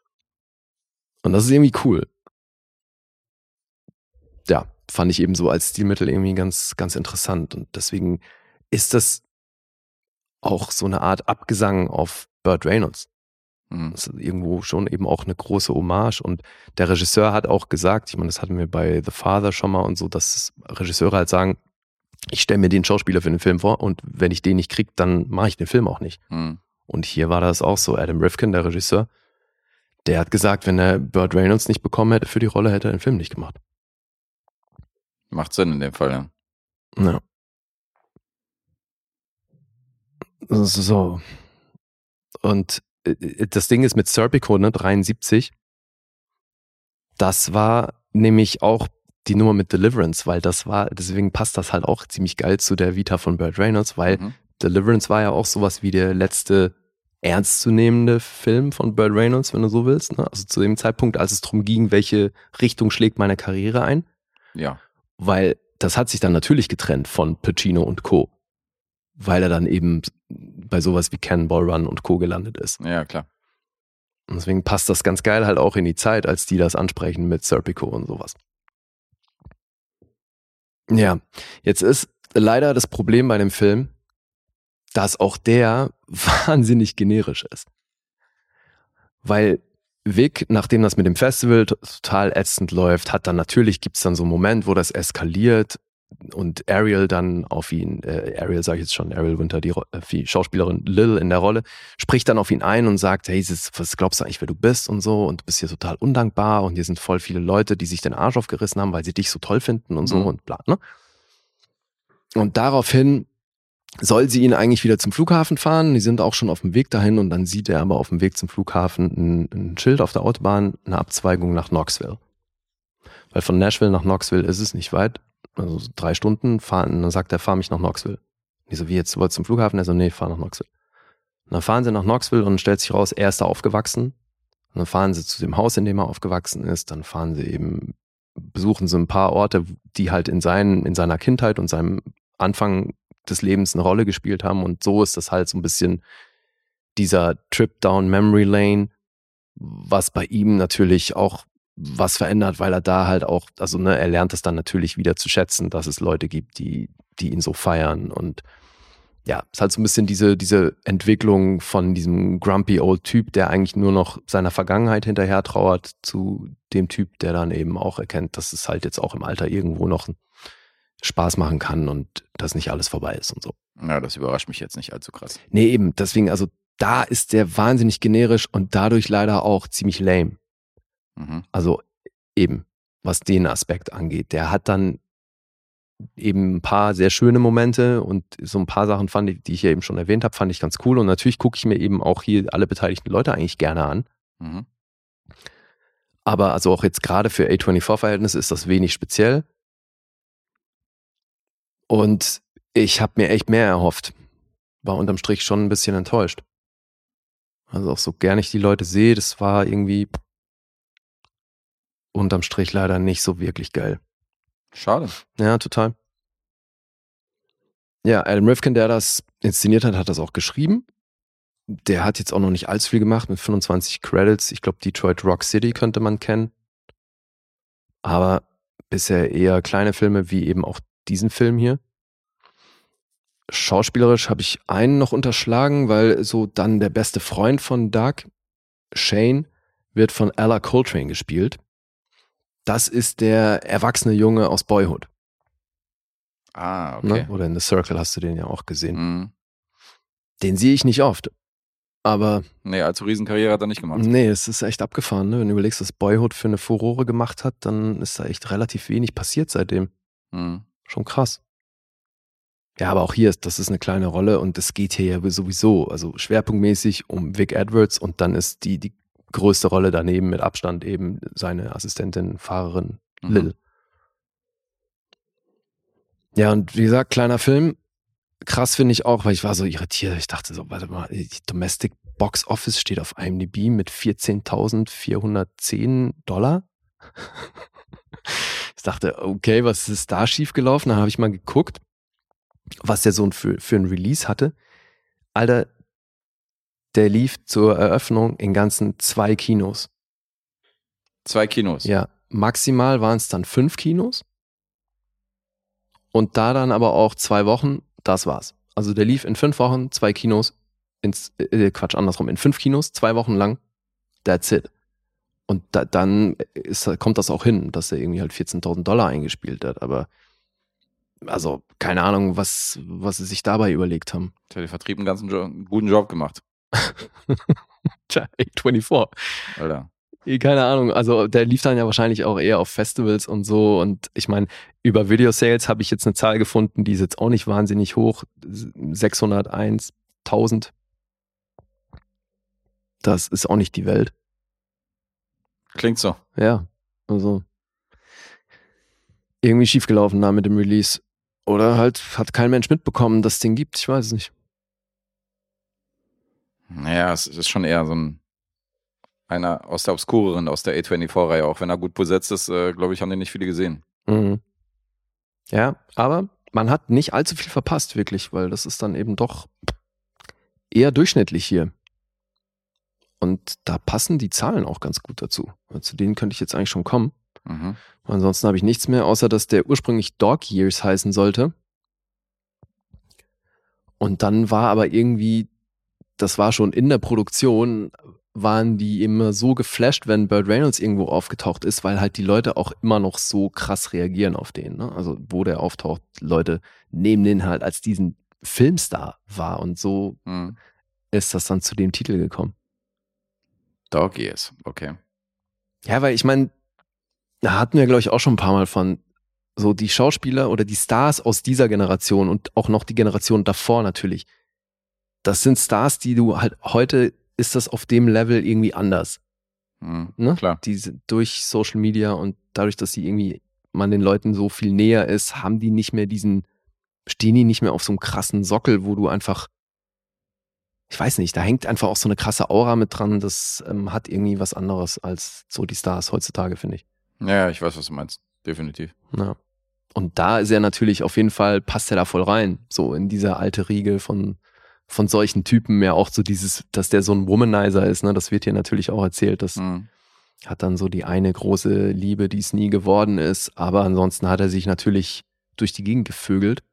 Und das ist irgendwie cool. Ja, fand ich eben so als Stilmittel irgendwie ganz, ganz interessant. Und deswegen ist das auch so eine Art Abgesang auf Burt Reynolds. Mhm. Das ist irgendwo schon eben auch eine große Hommage. Und der Regisseur hat auch gesagt, ich meine, das hatten wir bei The Father schon mal und so, dass Regisseure halt sagen, ich stelle mir den Schauspieler für den Film vor und wenn ich den nicht krieg, dann mache ich den Film auch nicht. Mhm. Und hier war das auch so. Adam Rifkin, der Regisseur, der hat gesagt, wenn er Burt Reynolds nicht bekommen hätte für die Rolle, hätte er den Film nicht gemacht. Macht Sinn in dem Fall, ja. Ja. So. Und das Ding ist mit Serpico, ne, 73, das war nämlich auch die Nummer mit Deliverance, weil das war, deswegen passt das halt auch ziemlich geil zu der Vita von Burt Reynolds, weil Mhm. Deliverance war ja auch sowas wie der letzte ernstzunehmende Film von Burt Reynolds, wenn du so willst. Ne? Also zu dem Zeitpunkt, als es darum ging, welche Richtung schlägt meine Karriere ein. Ja. Weil das hat sich dann natürlich getrennt von Pacino und Co. Weil er dann eben bei sowas wie Cannonball Run und Co. gelandet ist. Ja, klar. Und deswegen passt das ganz geil halt auch in die Zeit, als die das ansprechen mit Serpico und sowas. Ja, jetzt ist leider das Problem bei dem Film, dass auch der wahnsinnig generisch ist. Weil Vic, nachdem das mit dem Festival total ätzend läuft, hat dann natürlich gibt's dann so einen Moment, wo das eskaliert und Ariel dann auf ihn, äh, Ariel sage ich jetzt schon, Ariel Winter, die, äh, die Schauspielerin Lil in der Rolle, spricht dann auf ihn ein und sagt, hey, das- was glaubst du eigentlich, wer du bist und so und du bist hier total undankbar und hier sind voll viele Leute, die sich den Arsch aufgerissen haben, weil sie dich so toll finden und so Mhm. und bla, ne? Und daraufhin soll sie ihn eigentlich wieder zum Flughafen fahren. Die sind auch schon auf dem Weg dahin und dann sieht er aber auf dem Weg zum Flughafen ein, ein Schild auf der Autobahn, eine Abzweigung nach Knoxville. Weil von Nashville nach Knoxville ist es nicht weit. Also so drei Stunden fahren. Und dann sagt er, fahr mich nach Knoxville. Ich so, wie jetzt, du wolltest zum Flughafen? Er so, nee, fahr nach Knoxville. Und dann fahren sie nach Knoxville und stellt sich raus, er ist da aufgewachsen. Und dann fahren sie zu dem Haus, in dem er aufgewachsen ist. Dann fahren sie eben, besuchen sie ein paar Orte, die halt in, seinen, in seiner Kindheit und seinem Anfang des Lebens eine Rolle gespielt haben. Und so ist das halt so ein bisschen dieser Trip down Memory Lane, was bei ihm natürlich auch was verändert, weil er da halt auch, also ne, er lernt es dann natürlich wieder zu schätzen, dass es Leute gibt, die, die ihn so feiern und ja, ist halt so ein bisschen diese, diese Entwicklung von diesem grumpy old Typ, der eigentlich nur noch seiner Vergangenheit hinterher trauert, zu dem Typ, der dann eben auch erkennt, dass es halt jetzt auch im Alter irgendwo noch Spaß machen kann und dass nicht alles vorbei ist und so. Ja, das überrascht mich jetzt nicht allzu krass. Nee, eben, deswegen, also da ist der wahnsinnig generisch und dadurch leider auch ziemlich lame. Mhm. Also eben, was den Aspekt angeht. Der hat dann eben ein paar sehr schöne Momente und so ein paar Sachen fand ich, die ich ja eben schon erwähnt habe, fand ich ganz cool. Und natürlich gucke ich mir eben auch hier alle beteiligten Leute eigentlich gerne an. Mhm. Aber also auch jetzt gerade für A24-Verhältnisse ist das wenig speziell. Und ich habe mir echt mehr erhofft. War unterm Strich schon ein bisschen enttäuscht. Also auch so gern ich die Leute sehe, das war irgendwie unterm Strich leider nicht so wirklich geil. Schade. Ja, total. Ja, Adam Rifkin, der das inszeniert hat, hat das auch geschrieben. Der hat jetzt auch noch nicht allzu viel gemacht mit 25 Credits. Ich glaube, Detroit Rock City könnte man kennen. Aber bisher eher kleine Filme wie eben auch diesen Film hier. Schauspielerisch habe ich einen noch unterschlagen, weil so dann der beste Freund von Doug, Shane, wird von Ella Coltrane gespielt. Das ist der erwachsene Junge aus Boyhood. Ah, okay. Ne? Oder in The Circle hast du den ja auch gesehen. Mhm. Den sehe ich nicht oft. Aber Nee, allzu Riesenkarriere hat er nicht gemacht. nee, es ist echt abgefahren. Ne? Wenn du überlegst, was Boyhood für eine Furore gemacht hat, dann ist da echt relativ wenig passiert seitdem. Mhm. Schon krass. Ja, aber auch hier ist, das ist eine kleine Rolle und es geht hier ja sowieso, also schwerpunktmäßig um Vic Edwards und dann ist die, die größte Rolle daneben mit Abstand eben seine Assistentin, Fahrerin Mhm. Lil. Ja, und wie gesagt, kleiner Film. Krass finde ich auch, weil ich war so irritiert. Ich dachte so, warte mal, die Domestic Box Office steht auf IMDb mit 14.410 Dollar. Ich dachte, okay, was ist da schiefgelaufen? Dann habe ich mal geguckt, was der so für, für ein Release hatte. Alter, der lief zur Eröffnung in ganzen zwei Kinos. Zwei Kinos. Ja, maximal waren es dann fünf Kinos. Und da dann aber auch zwei Wochen, das war's. Also der lief in fünf Wochen, zwei Kinos, ins, äh, Quatsch, andersrum, in fünf Kinos, zwei Wochen lang, that's it. Und da, dann ist, kommt das auch hin, dass er irgendwie halt 14.000 Dollar eingespielt hat. Aber also keine Ahnung, was, was sie sich dabei überlegt haben. Der Vertrieb einen ganzen jo einen guten Job gemacht. Tja, 24. Alter. Keine Ahnung, also der lief dann ja wahrscheinlich auch eher auf Festivals und so. Und ich meine, über Video Sales habe ich jetzt eine Zahl gefunden, die ist jetzt auch nicht wahnsinnig hoch. 601, 1000. Das ist auch nicht die Welt. Klingt so. Ja, also irgendwie schiefgelaufen da mit dem Release. Oder halt hat kein Mensch mitbekommen, dass es den gibt. Ich weiß es nicht. Naja, es ist schon eher so ein einer aus der obskureren, aus der A24-Reihe. Auch wenn er gut besetzt ist, äh, glaube ich, haben den nicht viele gesehen. Mhm. Ja, aber man hat nicht allzu viel verpasst, wirklich, weil das ist dann eben doch eher durchschnittlich hier. Und da passen die Zahlen auch ganz gut dazu. Weil Zu denen könnte ich jetzt eigentlich schon kommen. Mhm. Ansonsten habe ich nichts mehr, außer dass der ursprünglich Dog Years heißen sollte. Und dann war aber irgendwie, das war schon in der Produktion, waren die immer so geflasht, wenn Burt Reynolds irgendwo aufgetaucht ist, weil halt die Leute auch immer noch so krass reagieren auf den. Ne? Also wo der auftaucht, Leute nehmen den halt als diesen Filmstar wahr. Und so Mhm. ist das dann zu dem Titel gekommen. Dog Years, okay. Ja, weil ich meine, da hatten wir, glaube ich, auch schon ein paar Mal von so die Schauspieler oder die Stars aus dieser Generation und auch noch die Generation davor natürlich. Das sind Stars, die du halt heute ist das auf dem Level irgendwie anders. Mhm. Ne? Klar. Die sind durch Social Media und dadurch, dass sie irgendwie man den Leuten so viel näher ist, haben die nicht mehr diesen, stehen die nicht mehr auf so einem krassen Sockel, wo du einfach, ich weiß nicht, da hängt einfach auch so eine krasse Aura mit dran. Das ähm, hat irgendwie was anderes als so die Stars heutzutage, finde ich. Ja, ich weiß, was du meinst. Definitiv. Ja. Und da ist er natürlich auf jeden Fall, passt er da voll rein. So in dieser alte Riegel von, von solchen Typen, ja auch so dieses, dass der so ein Womanizer ist, ne? Das wird hier natürlich auch erzählt. Das Mhm. hat dann so die eine große Liebe, die es nie geworden ist. Aber ansonsten hat er sich natürlich durch die Gegend gevögelt.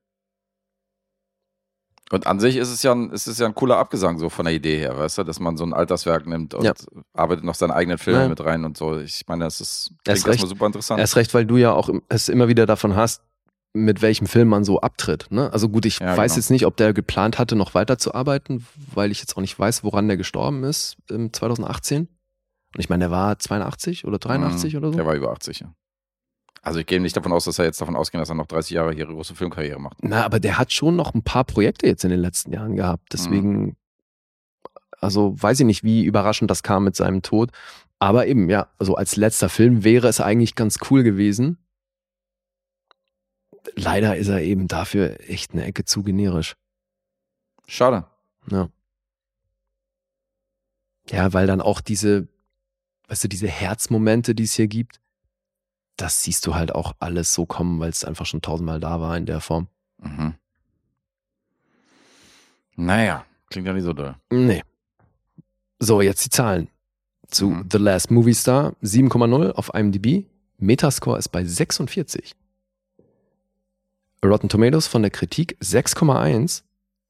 Und an sich ist es ja ein, ist es ja ein cooler Abgesang so von der Idee her, weißt du, dass man so ein Alterswerk nimmt und Ja. arbeitet noch seinen eigenen Film Ja. mit rein und so. Ich meine, das ist Erst klingt erstmal recht. super interessant. Erst recht, weil du ja auch es immer wieder davon hast, mit welchem Film man so abtritt. Ne? Also gut, ich Ja, weiß genau. jetzt nicht, ob der geplant hatte, noch weiterzuarbeiten, weil ich jetzt auch nicht weiß, woran der gestorben ist im 2018. Und ich meine, der war 82 oder 83 Mhm. oder so. Der war über 80, ja. Also ich gehe nicht davon aus, dass er jetzt davon ausgeht, dass er noch 30 Jahre hier ihre große Filmkarriere macht. Na, aber der hat schon noch ein paar Projekte jetzt in den letzten Jahren gehabt. Deswegen, also weiß ich nicht, wie überraschend das kam mit seinem Tod. Aber eben, ja, also als letzter Film wäre es eigentlich ganz cool gewesen. Leider ist er eben dafür echt eine Ecke zu generisch. Schade. Ja. Ja, weil dann auch diese, weißt du, diese Herzmomente, die es hier gibt, das siehst du halt auch alles so kommen, weil es einfach schon tausendmal da war in der Form. Mhm. Naja, klingt ja nicht so doll. Nee. So, jetzt die Zahlen. Zu Mhm. The Last Movie Star 7,0 auf IMDb. Metascore ist bei 46. Rotten Tomatoes von der Kritik 6,1.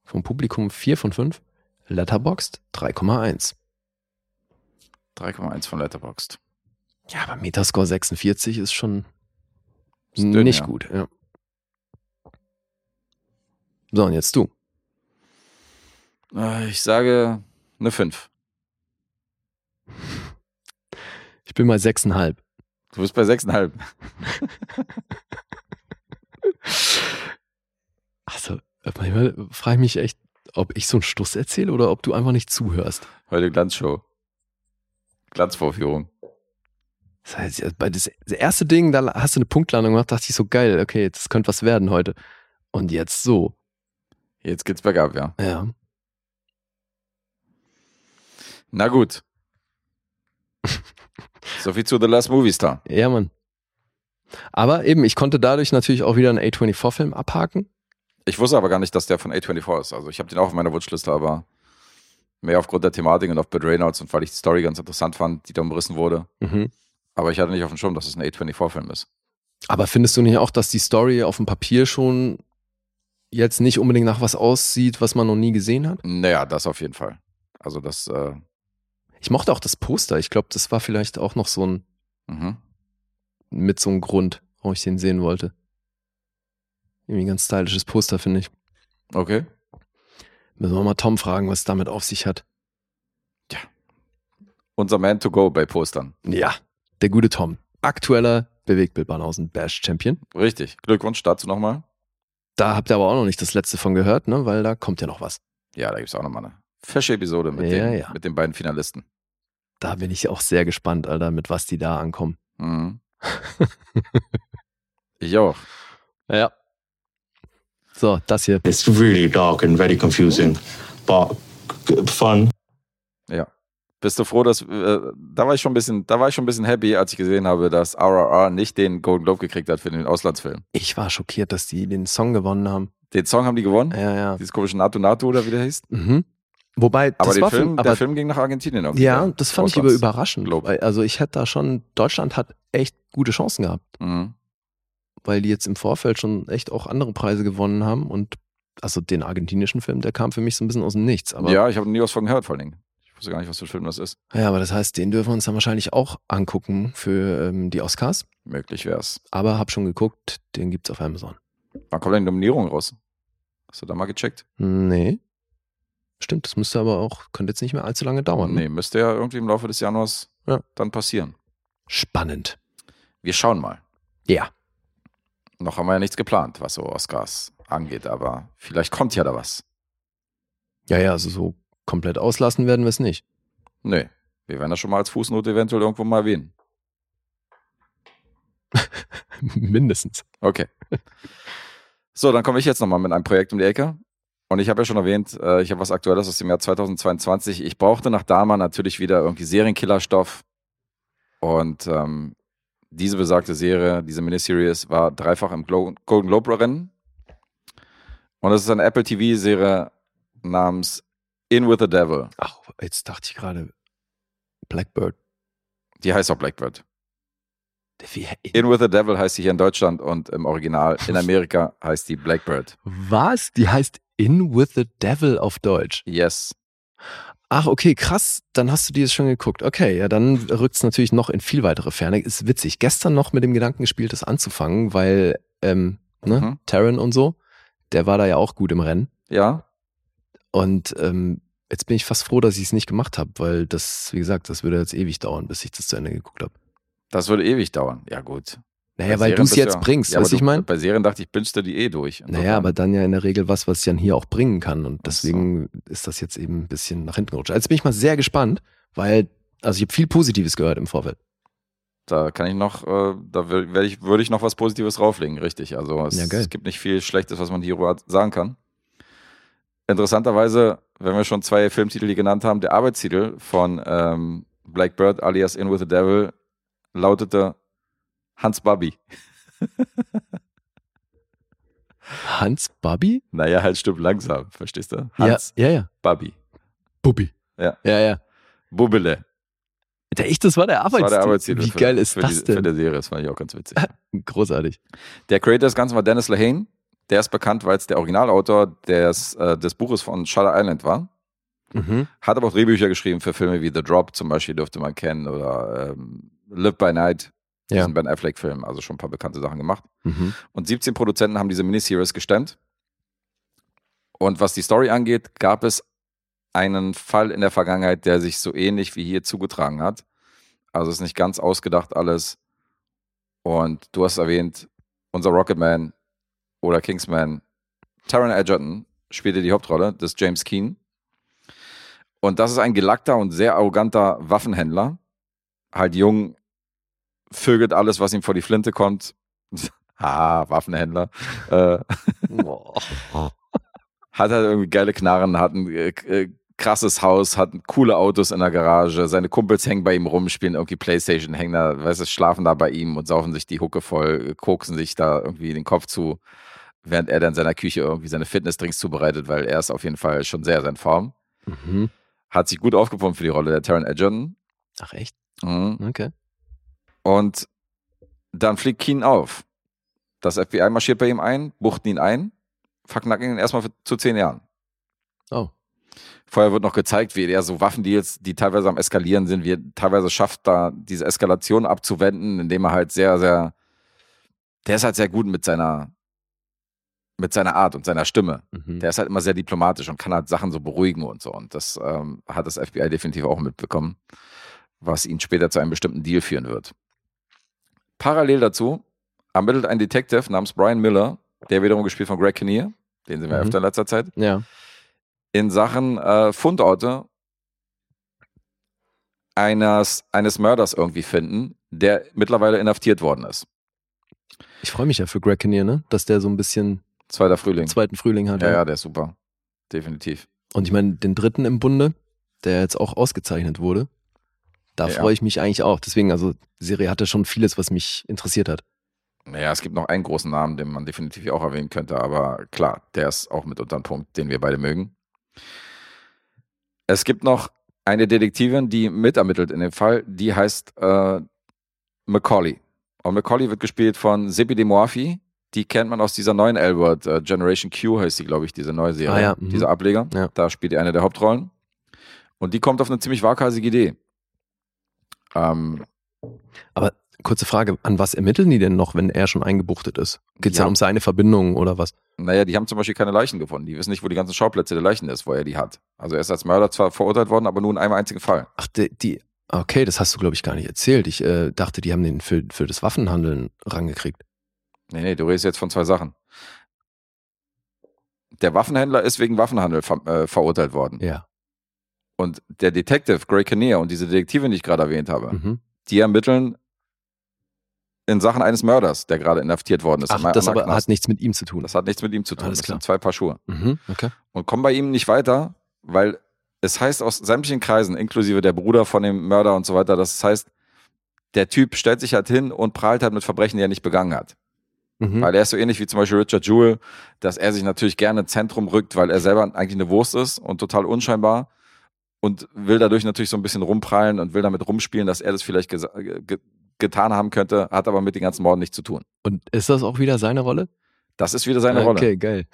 Vom Publikum 4 von 5. Letterboxd 3,1. 3,1 von Letterboxd. Ja, aber Metascore 46 ist schon Ist dünn, nicht ja. gut. Ja. So, und jetzt du. Äh, Ich sage eine 5. Ich bin mal 6,5. Du bist bei 6,5. Also, manchmal frage ich mich echt, ob ich so einen Stuss erzähle oder ob du einfach nicht zuhörst. Heute Glanzshow. Glanzvorführung. Das heißt, bei das, erste Ding, da hast du eine Punktlandung gemacht, dachte ich so geil, okay, das könnte was werden heute. Und jetzt so. Jetzt geht's bergab, ja. Ja. Na gut. so viel zu The Last Movie Star. Ja, Mann. Aber eben, ich konnte dadurch natürlich auch wieder einen A24-Film abhaken. Ich wusste aber gar nicht, dass der von A24 ist. Also ich habe den auch auf meiner Wunschliste, aber mehr aufgrund der Thematik und auf Bud Reynolds und weil ich die Story ganz interessant fand, die da umrissen wurde. Mhm. Aber ich hatte nicht auf dem Schirm, dass es ein A24-Film ist. Aber findest du nicht auch, dass die Story auf dem Papier schon jetzt nicht unbedingt nach was aussieht, was man noch nie gesehen hat? Naja, das auf jeden Fall. Also das, äh, Ich mochte auch das Poster. Ich glaube, das war vielleicht auch noch so ein, mhm. Mit so einem Grund, warum ich den sehen wollte. Irgendwie ein ganz stylisches Poster, finde ich. okay. Müssen wir mal Tom fragen, was es damit auf sich hat. Unser Man to go bei Postern. Ja, der gute Tom. Aktueller Bewegtbildbanausen Bash Champion. Richtig. Glückwunsch dazu nochmal. Da habt ihr aber auch noch nicht das letzte von gehört, ne? Weil da kommt ja noch was. Ja, da gibt's auch nochmal eine fesche Episode mit, Ja, den, ja. mit den beiden Finalisten. Da bin ich auch sehr gespannt, Alter, mit was die da ankommen. Mhm. ich auch. Ja. So, das hier. It's really dark and very confusing, but fun. Ja. Bist du froh, dass äh, da war ich schon ein bisschen, da war ich schon ein bisschen happy, als ich gesehen habe, dass RRR nicht den Golden Globe gekriegt hat für den Auslandsfilm. Ich war schockiert, dass die den Song gewonnen haben. Den Song haben die gewonnen. Ja, ja. Dieses komische NATO NATO oder wie der hieß. Mhm. Wobei, Aber, das war für- Film, aber, der Film ging nach Argentinien. irgendwie, Ja, das fand ich Auslands- überraschend. Weil, also ich hätte da schon, Deutschland hat echt gute Chancen gehabt, Mhm. weil die jetzt im Vorfeld schon echt auch andere Preise gewonnen haben und also den argentinischen Film, der kam für mich so ein bisschen aus dem Nichts. Aber ja, ich habe nie was von gehört, vor allen Dingen. Ich wusste gar nicht, was für ein Film das ist. Ja, aber das heißt, den dürfen wir uns dann wahrscheinlich auch angucken für ähm, die Oscars. Möglich wär's. Aber hab schon geguckt, den gibt's auf Amazon. Wann kommt denn die Nominierung raus? Hast du da mal gecheckt? Nee. Stimmt, das müsste aber auch, könnte jetzt nicht mehr allzu lange dauern. ne? Nee, müsste ja irgendwie im Laufe des Januars Ja. dann passieren. Spannend. Wir schauen mal. Ja. Noch haben wir ja nichts geplant, was so Oscars angeht, aber vielleicht kommt ja da was. Ja, ja, also so komplett auslassen werden wir es nicht. Nee, wir werden das schon mal als Fußnote eventuell irgendwo mal erwähnen. Mindestens. Okay. So, dann komme ich jetzt nochmal mit einem Projekt um die Ecke. Und ich habe ja schon erwähnt, äh, ich habe was Aktuelles aus dem Jahr 2022. Ich brauchte nach Dama natürlich wieder irgendwie Serienkillerstoff. Und ähm, diese besagte Serie, diese Miniseries, war dreifach im Glo Golden Globe Rennen. Und es ist eine Apple TV-Serie namens In with the Devil. Ach, jetzt dachte ich gerade Blackbird. Die heißt auch Blackbird. In with the Devil heißt sie hier in Deutschland und im Original in Amerika heißt die Blackbird. was? Die heißt In with the Devil auf Deutsch. Yes. Ach, okay, krass. Dann hast du dir das schon geguckt. Okay, ja, dann rückt es natürlich noch in viel weitere Ferne. Ist witzig. Gestern noch mit dem Gedanken gespielt, das anzufangen, weil ähm, ne, Mhm. Taron und so, der war da ja auch gut im Rennen. Ja, Und ähm, jetzt bin ich fast froh, dass ich es nicht gemacht habe, weil das, wie gesagt, das würde jetzt ewig dauern, bis ich das zu Ende geguckt habe. das würde ewig dauern. Ja, gut. Naja, Bei weil du es jetzt ja- bringst, ja, weißt du, ich meine? Bei Serien dachte ich, bingst du die eh durch. Naja, aber dann ja in der Regel was, was ich dann hier auch bringen kann. Und Ach so. deswegen ist das jetzt eben ein bisschen nach hinten gerutscht. Jetzt bin ich mal sehr gespannt, weil, also ich habe viel Positives gehört im Vorfeld. Da kann ich noch, äh, da ich, würde ich noch was Positives drauflegen, richtig. Also es, Ja, es gibt nicht viel Schlechtes, was man hierüber sagen kann. Interessanterweise, wenn wir schon zwei Filmtitel hier genannt haben, der Arbeitstitel von ähm, Blackbird alias In with the Devil lautete Hans Babi. Hans Babi? Naja, halt stimmt langsam, verstehst du? Ja, Hans ja, ja. Babi. Bubi. Ja. Ja, ja. Bubbele. Der, echt, das war der Das war Arbeitstitel. der Arbeitstitel. Wie für, geil ist für das die, Für denn? die Serie, das fand ich auch ganz witzig. Großartig. Der Creator des Ganzen war Dennis Lehane. Der ist bekannt, weil es der Originalautor des, äh, des Buches von Shutter Island war. Mhm. Hat aber auch Drehbücher geschrieben für Filme wie The Drop zum Beispiel, dürfte man kennen, oder ähm, Live by Night, Ja. diesen Ben Affleck-Film, also schon ein paar bekannte Sachen gemacht. Mhm. Und 17 Produzenten haben diese Miniseries gestemmt. Und was die Story angeht, gab es einen Fall in der Vergangenheit, der sich so ähnlich wie hier zugetragen hat. Also ist nicht ganz ausgedacht alles. Und du hast erwähnt, unser Rocketman oder Kingsman, Taron Egerton spielte die Hauptrolle des James Keen. Und das ist ein gelackter und sehr arroganter Waffenhändler. Halt jung, vögelt alles, was ihm vor die Flinte kommt. ah, Waffenhändler. Äh, hat halt irgendwie geile Knarren, hat ein äh, äh, krasses Haus, hat coole Autos in der Garage, seine Kumpels hängen bei ihm rum, spielen irgendwie Playstation, hängen da, weißt du, schlafen da bei ihm und saufen sich die Hucke voll, äh, koksen sich da irgendwie den Kopf zu, während er dann in seiner Küche irgendwie seine Fitnessdrinks zubereitet, weil er ist auf jeden Fall schon sehr in Form. Mhm. Hat sich gut aufgepumpt für die Rolle der Taron Egerton. Ach, echt? Mhm. Okay. Und dann fliegt Keen auf. Das FBI marschiert bei ihm ein, buchten ihn ein, verknacken ihn erstmal für, zu zehn Jahren. Oh. Vorher wird noch gezeigt, wie er so Waffendeals, die teilweise am Eskalieren sind, wie er teilweise schafft, da diese Eskalation abzuwenden, indem er halt sehr, sehr, der ist halt sehr gut mit seiner, mit seiner Art und seiner Stimme. Mhm. Der ist halt immer sehr diplomatisch und kann halt Sachen so beruhigen und so. Und das ähm, hat das FBI definitiv auch mitbekommen, was ihn später zu einem bestimmten Deal führen wird. Parallel dazu ermittelt ein Detective namens Brian Miller, der wiederum gespielt von Greg Kinnear, den sehen wir Mhm. öfter in letzter Zeit, Ja. in Sachen äh, Fundorte eines, eines Mörders irgendwie finden, der mittlerweile inhaftiert worden ist. Ich freue mich ja für Greg Kinnear, ne? Dass der so ein bisschen Zweiter Frühling. zweiten Frühling hat. Ja, ja, der ist super. Definitiv. Und ich meine, den dritten im Bunde, der jetzt auch ausgezeichnet wurde, da Ja. freue ich mich eigentlich auch. Deswegen, also, die Serie hatte schon vieles, was mich interessiert hat. Naja, es gibt noch einen großen Namen, den man definitiv auch erwähnen könnte, aber klar, der ist auch mitunter ein Punkt, den wir beide mögen. Es gibt noch eine Detektivin, die mitermittelt in dem Fall, die heißt äh, Macaulay. Und Macaulay wird gespielt von Zippy de Moafi. Die kennt man aus dieser neuen L-Word, äh, Generation Q heißt sie, glaube ich, diese neue Serie, Ah ja, mhm. dieser Ableger. Ja. Da spielt die eine der Hauptrollen. Und die kommt auf eine ziemlich waghalsige Idee. Ähm, Aber kurze Frage, an was ermitteln die denn noch, wenn er schon eingebuchtet ist? Geht es Ja. dann um seine Verbindung oder was? Naja, die haben zum Beispiel keine Leichen gefunden. Die wissen nicht, wo die ganzen Schauplätze der Leichen ist, wo er die hat. Also er ist als Mörder zwar verurteilt worden, aber nur in einem einzigen Fall. Ach, die, die okay, das hast du, glaube ich, gar nicht erzählt. Ich äh, dachte, die haben den für, für das Waffenhandeln rangekriegt. Nee, nee, du redest jetzt von zwei Sachen. Der Waffenhändler ist wegen Waffenhandel ver äh, verurteilt worden. Ja. Und der Detective Grey Kinnear und diese Detektivin, die ich gerade erwähnt habe, Mhm. die ermitteln in Sachen eines Mörders, der gerade inhaftiert worden ist. Ach, am- das am aber hat nichts mit ihm zu tun. das hat nichts mit ihm zu tun. Alles das klar. sind zwei Paar Schuhe. Mhm, okay. und kommen bei ihm nicht weiter, weil es heißt aus sämtlichen Kreisen, inklusive der Bruder von dem Mörder und so weiter, das heißt, der Typ stellt sich halt hin und prahlt halt mit Verbrechen, die er nicht begangen hat. Mhm. Weil er ist so ähnlich wie zum Beispiel Richard Jewell, dass er sich natürlich gerne ins Zentrum rückt, weil er selber eigentlich eine Wurst ist und total unscheinbar und will dadurch natürlich so ein bisschen rumprallen und will damit rumspielen, dass er das vielleicht gesa- ge getan haben könnte, hat aber mit den ganzen Morden nichts zu tun. Und ist das auch wieder seine Rolle? Das ist wieder seine Rolle. Okay, geil.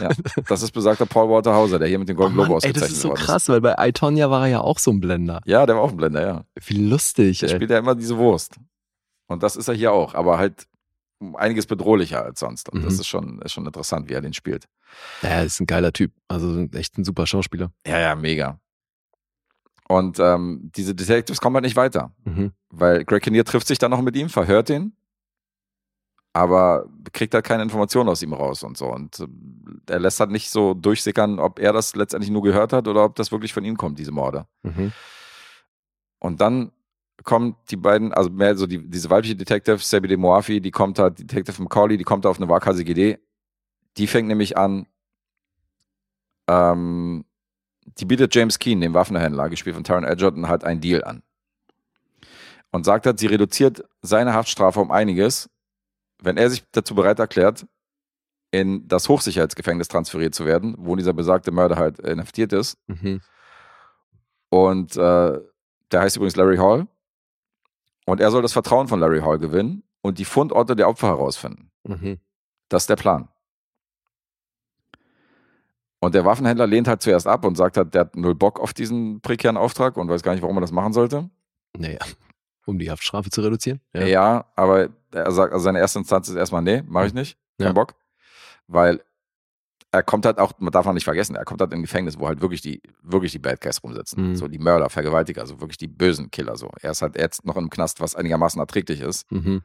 Ja. Das ist besagter Paul Walter Hauser, der hier mit den Golden Oh Globe ey, ausgezeichnet das ist so krass, weil bei Itonia war er ja auch so ein Blender. Ja, der war auch ein Blender, ja. Wie lustig, Der ey. spielt ja immer diese Wurst. Und das ist er hier auch, aber halt einiges bedrohlicher als sonst. Und das Mhm. ist schon, ist schon interessant, wie er den spielt. Ja, er ist ein geiler Typ. Also echt ein super Schauspieler. Ja, ja, mega. Und ähm, diese Detectives kommen halt nicht weiter, Mhm. weil Greg Kinnear trifft sich dann noch mit ihm, verhört ihn, aber kriegt halt keine Informationen aus ihm raus und so. Und äh, er lässt halt nicht so durchsickern, ob er das letztendlich nur gehört hat oder ob das wirklich von ihm kommt, diese Morde. Mhm. Und dann kommen die beiden, also mehr so die, diese weibliche Detective, Sabi de Moafi, die kommt halt, Detective McCauley, die kommt auf eine waghalsige Idee. Die fängt nämlich an, ähm, die bietet James Keen, dem Waffenhändler, gespielt von Taron Edgerton, halt einen Deal an. Und sagt halt, sie reduziert seine Haftstrafe um einiges, wenn er sich dazu bereit erklärt, in das Hochsicherheitsgefängnis transferiert zu werden, wo dieser besagte Mörder halt inhaftiert ist. Mhm. Und äh, der heißt übrigens Larry Hall. Und er soll das Vertrauen von Larry Hall gewinnen und die Fundorte der Opfer herausfinden. Mhm. Das ist der Plan. Und der Waffenhändler lehnt halt zuerst ab und sagt halt, der hat null Bock auf diesen prekären Auftrag und weiß gar nicht, warum er das machen sollte. Naja, um die Haftstrafe zu reduzieren. Ja, aber er sagt, also seine erste Instanz ist erstmal, nee, mache ich nicht, kein Ja. Bock. Weil er kommt halt auch, man darf man nicht vergessen, er kommt halt in Gefängnis, wo halt wirklich die, wirklich die Bad Guys rumsitzen. Mhm. So die Mörder, Vergewaltiger, also wirklich die bösen Killer so. Er ist halt jetzt noch im Knast, was einigermaßen erträglich ist Mhm.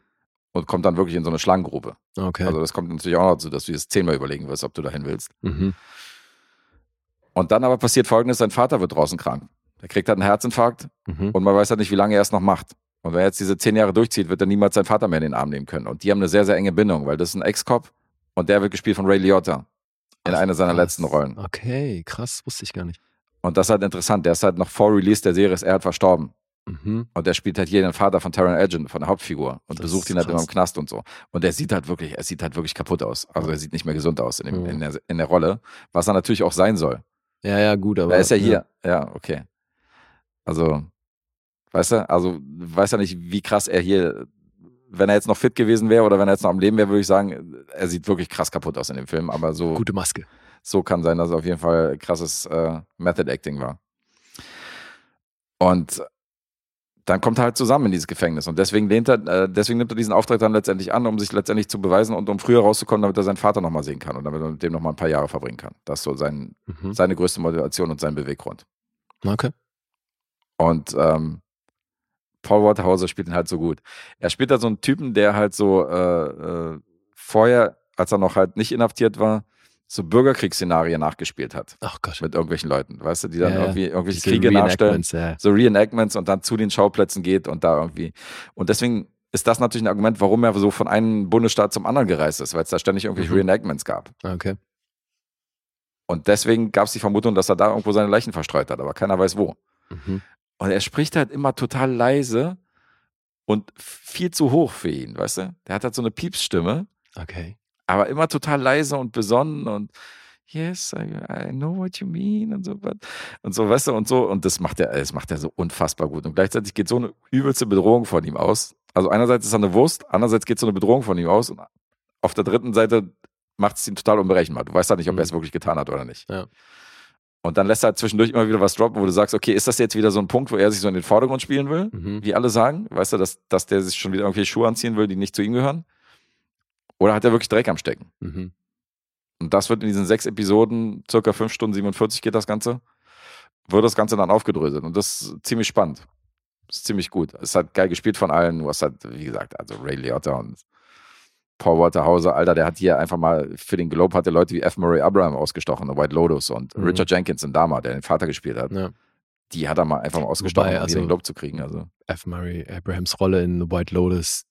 und kommt dann wirklich in so eine Schlangengrube. Okay. Also das kommt natürlich auch noch dazu, dass du jetzt zehnmal überlegen wirst, ob du dahin willst. mhm. Und dann aber passiert folgendes, sein Vater wird draußen krank. Er kriegt halt einen Herzinfarkt Mhm. und man weiß halt nicht, wie lange er es noch macht. Und wenn er jetzt diese zehn Jahre durchzieht, wird er niemals seinen Vater mehr in den Arm nehmen können. Und die haben eine sehr, sehr enge Bindung, weil das ist ein Ex-Cop und der wird gespielt von Ray Liotta in Ach, einer seiner krass. letzten Rollen. Okay, krass, wusste ich gar nicht. Und das ist halt interessant. Der ist halt noch vor Release der Serie, ist er halt verstorben. Mhm. Und der spielt halt hier den Vater von Taron Egerton, von der Hauptfigur. Und Das besucht ihn halt immer im Knast und so. Und der sieht halt wirklich, er sieht halt wirklich kaputt aus. Also er sieht nicht mehr gesund aus in, dem, Mhm. in, der, in der Rolle. Was er natürlich auch sein soll. Ja, ja, gut, aber. er ist ja hier. Ja. okay. Also, weißt du, also weiß ja nicht, wie krass er hier, wenn er jetzt noch fit gewesen wäre oder wenn er jetzt noch am Leben wäre, würde ich sagen, er sieht wirklich krass kaputt aus in dem Film. Aber so, Gute Maske. so kann sein, dass es auf jeden Fall krasses äh, Method Acting war. Und dann kommt er halt zusammen in dieses Gefängnis und deswegen lehnt er, äh, deswegen nimmt er diesen Auftrag dann letztendlich an, um sich letztendlich zu beweisen und um früher rauszukommen, damit er seinen Vater nochmal sehen kann und damit er mit dem nochmal ein paar Jahre verbringen kann. Das ist so sein, Mhm. seine größte Motivation und sein Beweggrund. Okay. Und ähm, Paul Waterhauser spielt ihn halt so gut. Er spielt da so einen Typen, der halt so äh, äh, vorher, als er noch halt nicht inhaftiert war, so Bürgerkriegsszenarien nachgespielt hat Ach Gott. mit irgendwelchen Leuten, weißt du, die dann Ja, irgendwie irgendwelche Kriege nachstellen, Ja. so Reenactments und dann zu den Schauplätzen geht und da irgendwie. Und deswegen ist das natürlich ein Argument, warum er so von einem Bundesstaat zum anderen gereist ist, weil es da ständig irgendwelche Mhm. Reenactments gab. Okay. Und deswegen gab es die Vermutung, dass er da irgendwo seine Leichen verstreut hat, aber keiner weiß wo. Mhm. Und er spricht halt immer total leise und viel zu hoch für ihn, weißt du? Der hat halt so eine Piepsstimme, Okay. Aber immer total leise und besonnen und yes, I, I know what you mean und so was. Und so, weißt du, und so. Und das macht er, das macht er so unfassbar gut. Und gleichzeitig geht so eine übelste Bedrohung von ihm aus. Also einerseits ist er eine Wurst, andererseits geht so eine Bedrohung von ihm aus. Und auf der dritten Seite macht es ihn total unberechenbar. Du weißt halt nicht, ob Mhm. er es wirklich getan hat oder nicht. Ja. Und dann lässt er halt zwischendurch immer wieder was droppen, wo du sagst, okay, ist das jetzt wieder so ein Punkt, wo er sich so in den Vordergrund spielen will? Mhm. wie alle sagen, weißt du, dass, dass der sich schon wieder irgendwelche Schuhe anziehen will, die nicht zu ihm gehören? Oder hat er wirklich Dreck am Stecken? Mhm. Und das wird in diesen sechs Episoden, circa fünf Stunden 47 geht das Ganze, wird das Ganze dann aufgedröselt. Und das ist ziemlich spannend. Das ist ziemlich gut. Es halt geil gespielt von allen. Du hast halt, wie gesagt, also Ray Liotta und Paul Walter Hauser, Alter, der hat hier einfach mal für den Globe hatte Leute wie F. Murray Abraham ausgestochen, in White Lotus und Mhm. Richard Jenkins in Dama, der den Vater gespielt hat. Ja. Die hat er mal einfach mal ausgestochen, Wobei, um also- den Globe zu kriegen. Also. F. Murray Abrahams Rolle in The White Lotus.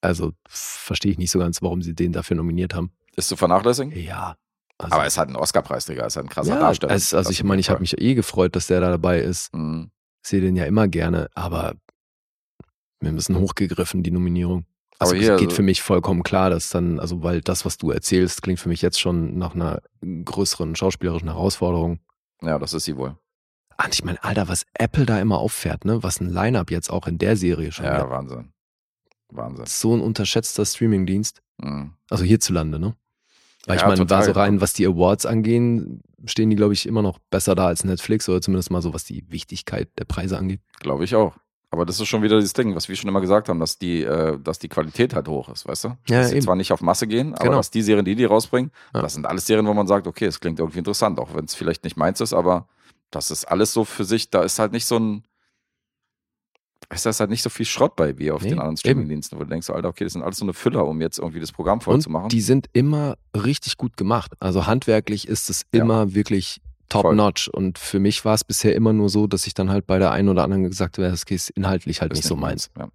Also verstehe ich nicht so ganz, warum sie den dafür nominiert haben. Ist zu vernachlässigen? Ja. Also, Aber es ist halt ein Oscar-Preisträger, es ist halt ein krasser ja, Darsteller. es, also ich meine, ich habe mich eh gefreut, dass der da dabei ist. Mhm. Sehe den ja immer gerne, aber ein bisschen hochgegriffen, die Nominierung. Also hier, es geht also- für mich vollkommen klar, dass dann, also weil das, was du erzählst, klingt für mich jetzt schon nach einer größeren schauspielerischen Herausforderung. Ja, das ist sie wohl. Ah, und ich meine, Alter, was Apple da immer auffährt, ne? Was ein Line-Up jetzt auch in der Serie schon. Ja, hat. Wahnsinn. Wahnsinn. So ein unterschätzter Streamingdienst. Mhm. Also hierzulande, ne? Weil ich Ja, meine, war so total. rein, was die Awards angehen, stehen die, glaube ich, immer noch besser da als Netflix oder zumindest mal so, was die Wichtigkeit der Preise angeht. Glaube ich auch. Aber das ist schon wieder dieses Ding, was wir schon immer gesagt haben, dass die, äh, dass die Qualität halt hoch ist, weißt du? Ja, dass sie zwar nicht auf Masse gehen, aber Genau. dass die Serien, die die rausbringen, Ja. das sind alles Serien, wo man sagt, okay, es klingt irgendwie interessant, auch wenn es vielleicht nicht meins ist, aber das ist alles so für sich, da ist halt nicht so ein, ist das halt nicht so viel Schrott bei wie auf Nee, den anderen. Streamingdiensten, wo du denkst, Alter, okay, das sind alles so eine Füller, um jetzt irgendwie das Programm voll Und zu machen. die sind immer richtig gut gemacht. Also handwerklich ist es Ja. immer wirklich top Voll. notch. Und für mich war es bisher immer nur so, dass ich dann halt bei der einen oder anderen gesagt habe, das ist inhaltlich halt Ist nicht so meins. Ja.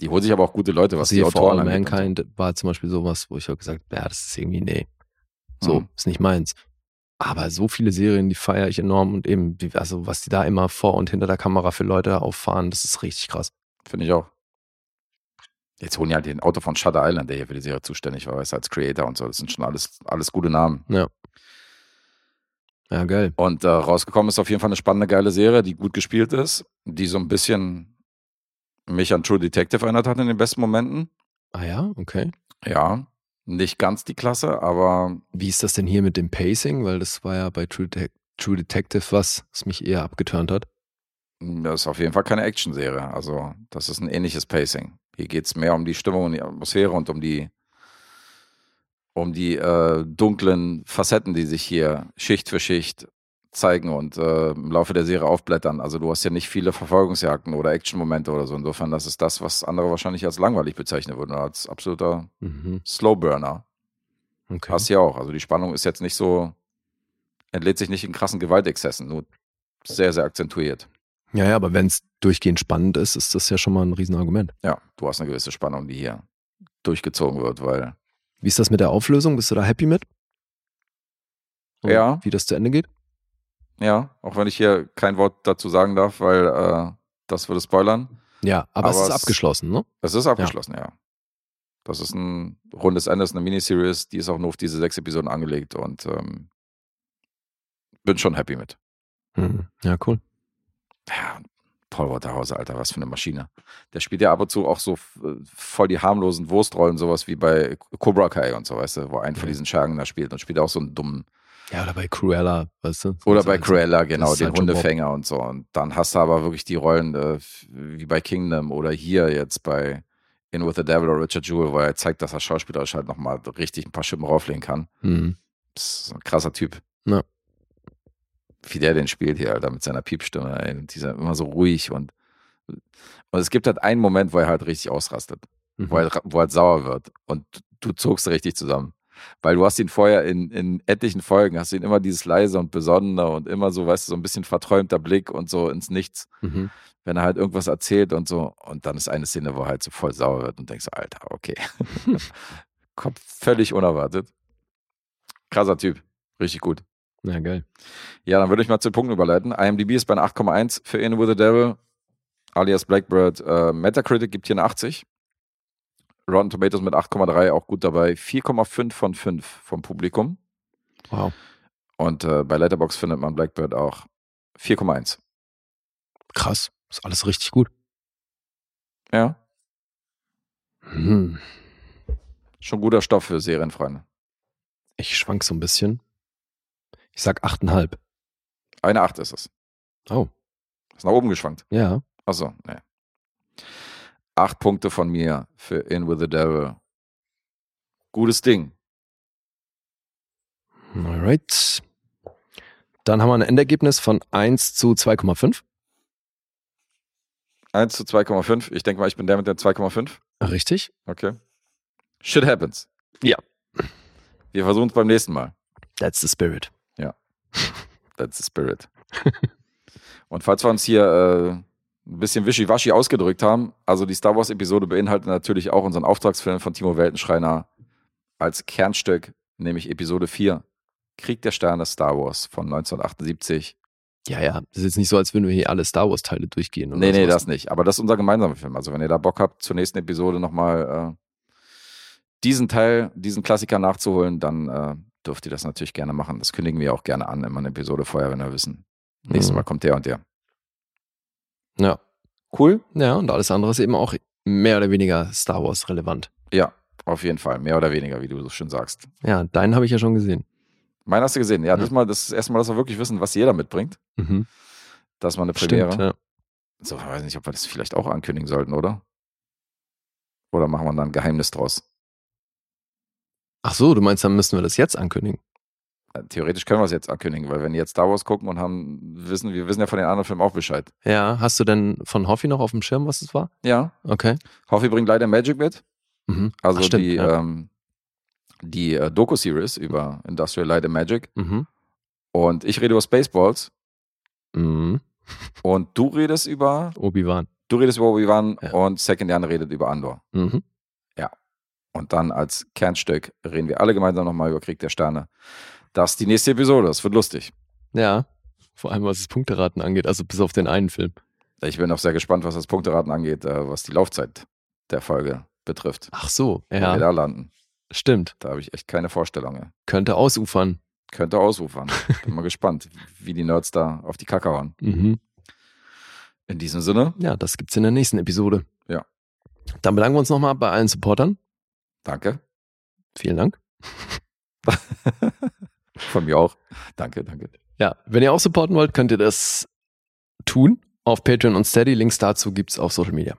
Die holen sich aber auch gute Leute, was Also die Autoren All angeht und so. Mankind war zum Beispiel sowas, wo ich auch gesagt habe, ja, das ist irgendwie, nee. So, Mhm. ist nicht meins. Aber so viele Serien, die feiere ich enorm und eben, also was die da immer vor und hinter der Kamera für Leute auffahren, das ist richtig krass. Finde ich auch. Jetzt holen ja den Autor von Shutter Island, der hier für die Serie zuständig war, ist als Creator und so. Das sind schon alles, alles gute Namen. Ja, geil. Und äh, rausgekommen ist auf jeden Fall eine spannende, geile Serie, die gut gespielt ist, die so ein bisschen mich an True Detective erinnert hat in den besten Momenten. Ah ja, okay. Ja, nicht ganz die Klasse, aber Wie ist das denn hier mit dem Pacing? Weil das war ja bei True, Det True Detective was, was mich eher abgeturnt hat. das ist auf jeden Fall keine Action-Serie. Also, das ist ein ähnliches Pacing. Hier geht es mehr um die Stimmung und die Atmosphäre und um die, um die äh, dunklen Facetten, die sich hier Schicht für Schicht zeigen und äh, im Laufe der Serie aufblättern. Also du hast ja nicht viele Verfolgungsjagden oder Action-Momente oder so. Insofern, das ist das, was andere wahrscheinlich als langweilig bezeichnen würden oder als absoluter Mhm. Slowburner. Okay. Hast ja auch. Also die Spannung ist jetzt nicht so, entlädt sich nicht in krassen Gewaltexzessen, nur sehr, sehr akzentuiert. Ja, ja, aber wenn es durchgehend spannend ist, ist das ja schon mal ein Riesenargument. Ja, du hast eine gewisse Spannung, die hier durchgezogen wird, weil Wie ist das mit der Auflösung? Bist du da happy mit? Und Ja. Wie das zu Ende geht? Ja, auch wenn ich hier kein Wort dazu sagen darf, weil äh, das würde spoilern. Ja, aber, es Aber ist es- abgeschlossen, ne? Es ist abgeschlossen, ja. Das ist ein rundes Ende, ist eine Miniseries, die ist auch nur auf diese sechs Episoden angelegt und ähm, bin schon happy mit. Mhm. Ja, cool. Ja, Paul Waterhauser, Alter, was für eine Maschine. Der spielt ja ab und zu auch so äh, voll die harmlosen Wurstrollen, sowas wie bei Cobra Kai und so, weißt du, wo einen von Ja. diesen Schergen da spielt und spielt auch so einen dummen. Ja, oder bei Cruella, weißt du? Oder bei Cruella, genau, den halt Hundefänger und so. Und dann hast du aber wirklich die Rollen äh, wie bei Kingdom oder hier jetzt bei In With the Devil oder Richard Jewell, wo er zeigt, dass er schauspielerisch halt nochmal richtig ein paar Schippen rauflegen kann. Mhm. Das ist ein krasser Typ. Ja. Wie der den spielt hier, Alter, mit seiner Piepstimme. Ey. Und dieser immer so ruhig und und es gibt halt einen Moment, wo er halt richtig ausrastet, Mhm. wo er, wo er halt sauer wird und du zuckst richtig zusammen. Weil du hast ihn vorher in, in etlichen Folgen, hast ihn immer dieses leise und besonnene und immer so, weißt du, so ein bisschen verträumter Blick und so ins Nichts, Mhm. wenn er halt irgendwas erzählt und so. Und dann ist eine Szene, wo er halt so voll sauer wird und denkst, Alter, okay. Kommt völlig unerwartet. Krasser Typ. Richtig gut. Ja, geil. Ja, dann würde ich mal zu den Punkten überleiten. IMDb ist bei einer 8,1 für In With the Devil, alias Blackbird. Äh, Metacritic gibt hier eine 80. Rotten Tomatoes mit 8,3 auch gut dabei. 4,5 von 5 vom Publikum. Wow. Und äh, bei Letterboxd findet man Blackbird auch 4,1. Krass. Ist alles richtig gut. Ja, Hm. schon guter Stoff für Serienfreunde. Ich schwank so ein bisschen. Ich sag 8,5. Eine 8 ist es. Oh, Ist nach oben geschwankt. ja. Achso, ne. Acht Punkte von mir für In With the Devil. Gutes Ding. Alright. Dann haben wir ein Endergebnis von 1 zu 2,5. 1 zu 2,5. Ich denke mal, ich bin der mit der 2,5. Richtig. Okay. Shit happens. Ja. Wir versuchen es beim nächsten Mal. That's the spirit. That's the spirit. Und falls wir uns hier äh, ein bisschen wischiwaschi ausgedrückt haben, also die Star Wars-Episode beinhaltet natürlich auch unseren Auftragsfilm von Timo Weltenschreiner als Kernstück, nämlich Episode 4, Krieg der Sterne Star Wars von 1978. Ja, ja. Das ist jetzt nicht so, als würden wir hier alle Star Wars-Teile durchgehen. Oder Nee, nee, das nicht. Aber das ist unser gemeinsamer Film. Also wenn ihr da Bock habt, zur nächsten Episode nochmal äh, diesen Teil, diesen Klassiker nachzuholen, dann äh, dürft ihr das natürlich gerne machen. Das kündigen wir auch gerne an, immer eine Episode vorher, wenn wir wissen. Nächstes Mhm. Mal kommt der und der. Ja. Cool? Ja, und alles andere ist eben auch mehr oder weniger Star Wars relevant. Ja. Auf jeden Fall, mehr oder weniger, wie du so schön sagst. Ja, deinen habe ich ja schon gesehen. Meinen hast du gesehen? Ja, Ja. diesmal, das ist erstmal, dass wir wirklich wissen, was jeder mitbringt. Mhm. Das war eine Premiere. Stimmt, ja. So, ich weiß nicht, ob wir das vielleicht auch ankündigen sollten, oder? Oder machen wir dann ein Geheimnis draus? Ach so, du meinst, dann müssen wir das jetzt ankündigen. Äh, Theoretisch können wir es jetzt ankündigen, weil wenn die jetzt Star Wars gucken und haben, wissen, wir wissen ja von den anderen Filmen auch Bescheid. Ja, hast du denn von Hoffi noch auf dem Schirm, was es war? Ja. Okay. Hoffi bringt leider Magic mit. Mhm. Also Ach, stimmt, die, ja. ähm, die äh, Doku-Series über Industrial Light and Magic. Mhm. Und ich rede über Spaceballs. Mhm. Und du redest über, Obi-Wan. du redest über Obi-Wan Ja. und Second Jan redet über Andor. Mhm. Und dann als Kernstück reden wir alle gemeinsam nochmal über Krieg der Sterne. Das ist die nächste Episode, das wird lustig. Ja. Vor allem, was das Punkteraten angeht, also bis auf den einen Film. Ich bin auch sehr gespannt, was das Punkteraten angeht, äh, was die Laufzeit der Folge betrifft. Ach so, Wo wir ja. da landen. Stimmt. Da habe ich echt keine Vorstellung. ey. Könnte ausufern. Könnte ausufern. Bin mal gespannt, wie die Nerds da auf die Kacke hauen. Mhm. In diesem Sinne, Ja, das gibt's in der nächsten Episode. Ja. Dann bedanken wir uns nochmal bei allen Supportern. danke. Vielen Dank. Von mir auch. Danke, danke. Ja, wenn ihr auch supporten wollt, könnt ihr das tun auf Patreon und Steady. Links dazu gibt's auf Social Media.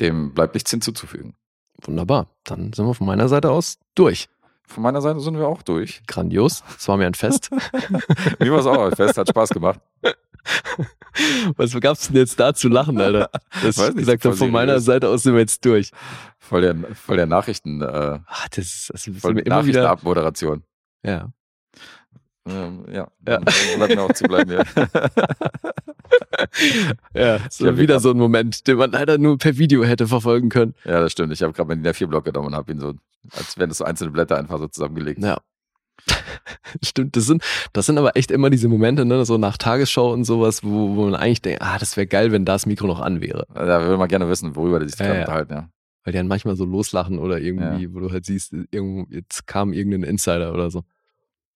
Dem bleibt nichts hinzuzufügen. Wunderbar. Dann sind wir von meiner Seite aus durch. Von meiner Seite sind wir auch durch. Grandios. Es war mir ein Fest. Mir war es auch fest, hat Spaß gemacht. Was gab's denn jetzt da zu lachen, Alter? Dass Weiß ich nicht, gesagt habe, von meiner seriös. Seite aus sind wir jetzt durch. Voll der, voll der Nachrichten, äh, Ah, das ist, das ist voll mir immer wieder. Nachrichtenabmoderation. Ja. Ähm, ja, Ja. dann bleibt mir auch zu bleiben hier. Ja, so Ja, wieder so ein Moment, den man leider nur per Video hätte verfolgen können. ja, das stimmt. Ich habe gerade meinen DIN A4-Block genommen und habe ihn so, als wären das so einzelne Blätter einfach so zusammengelegt. Ja. Stimmt, das sind, das sind aber echt immer diese Momente, ne, so nach Tagesschau und sowas, wo, wo man eigentlich denkt, ah, das wäre geil, wenn das Mikro noch an wäre. Da würde man gerne wissen, worüber die sich Ja, gerade ja. unterhalten, ja. Weil die dann manchmal so loslachen oder irgendwie, wo du halt siehst, irgendwo, jetzt kam irgendein Insider oder so.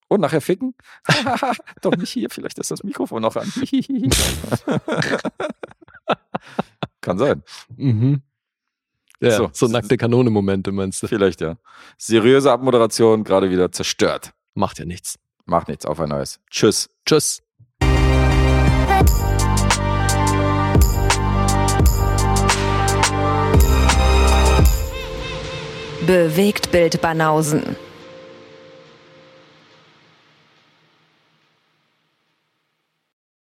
Und nachher ficken? Doch nicht hier, vielleicht ist das Mikrofon noch an. Kann sein. Mhm. Ja, So. so, nackte Kanone-Momente meinst du. Vielleicht, ja. Seriöse Abmoderation, gerade wieder zerstört. Macht ja nichts. Macht nichts, auf ein neues. Tschüss. Tschüss. Bewegt Bild Banausen.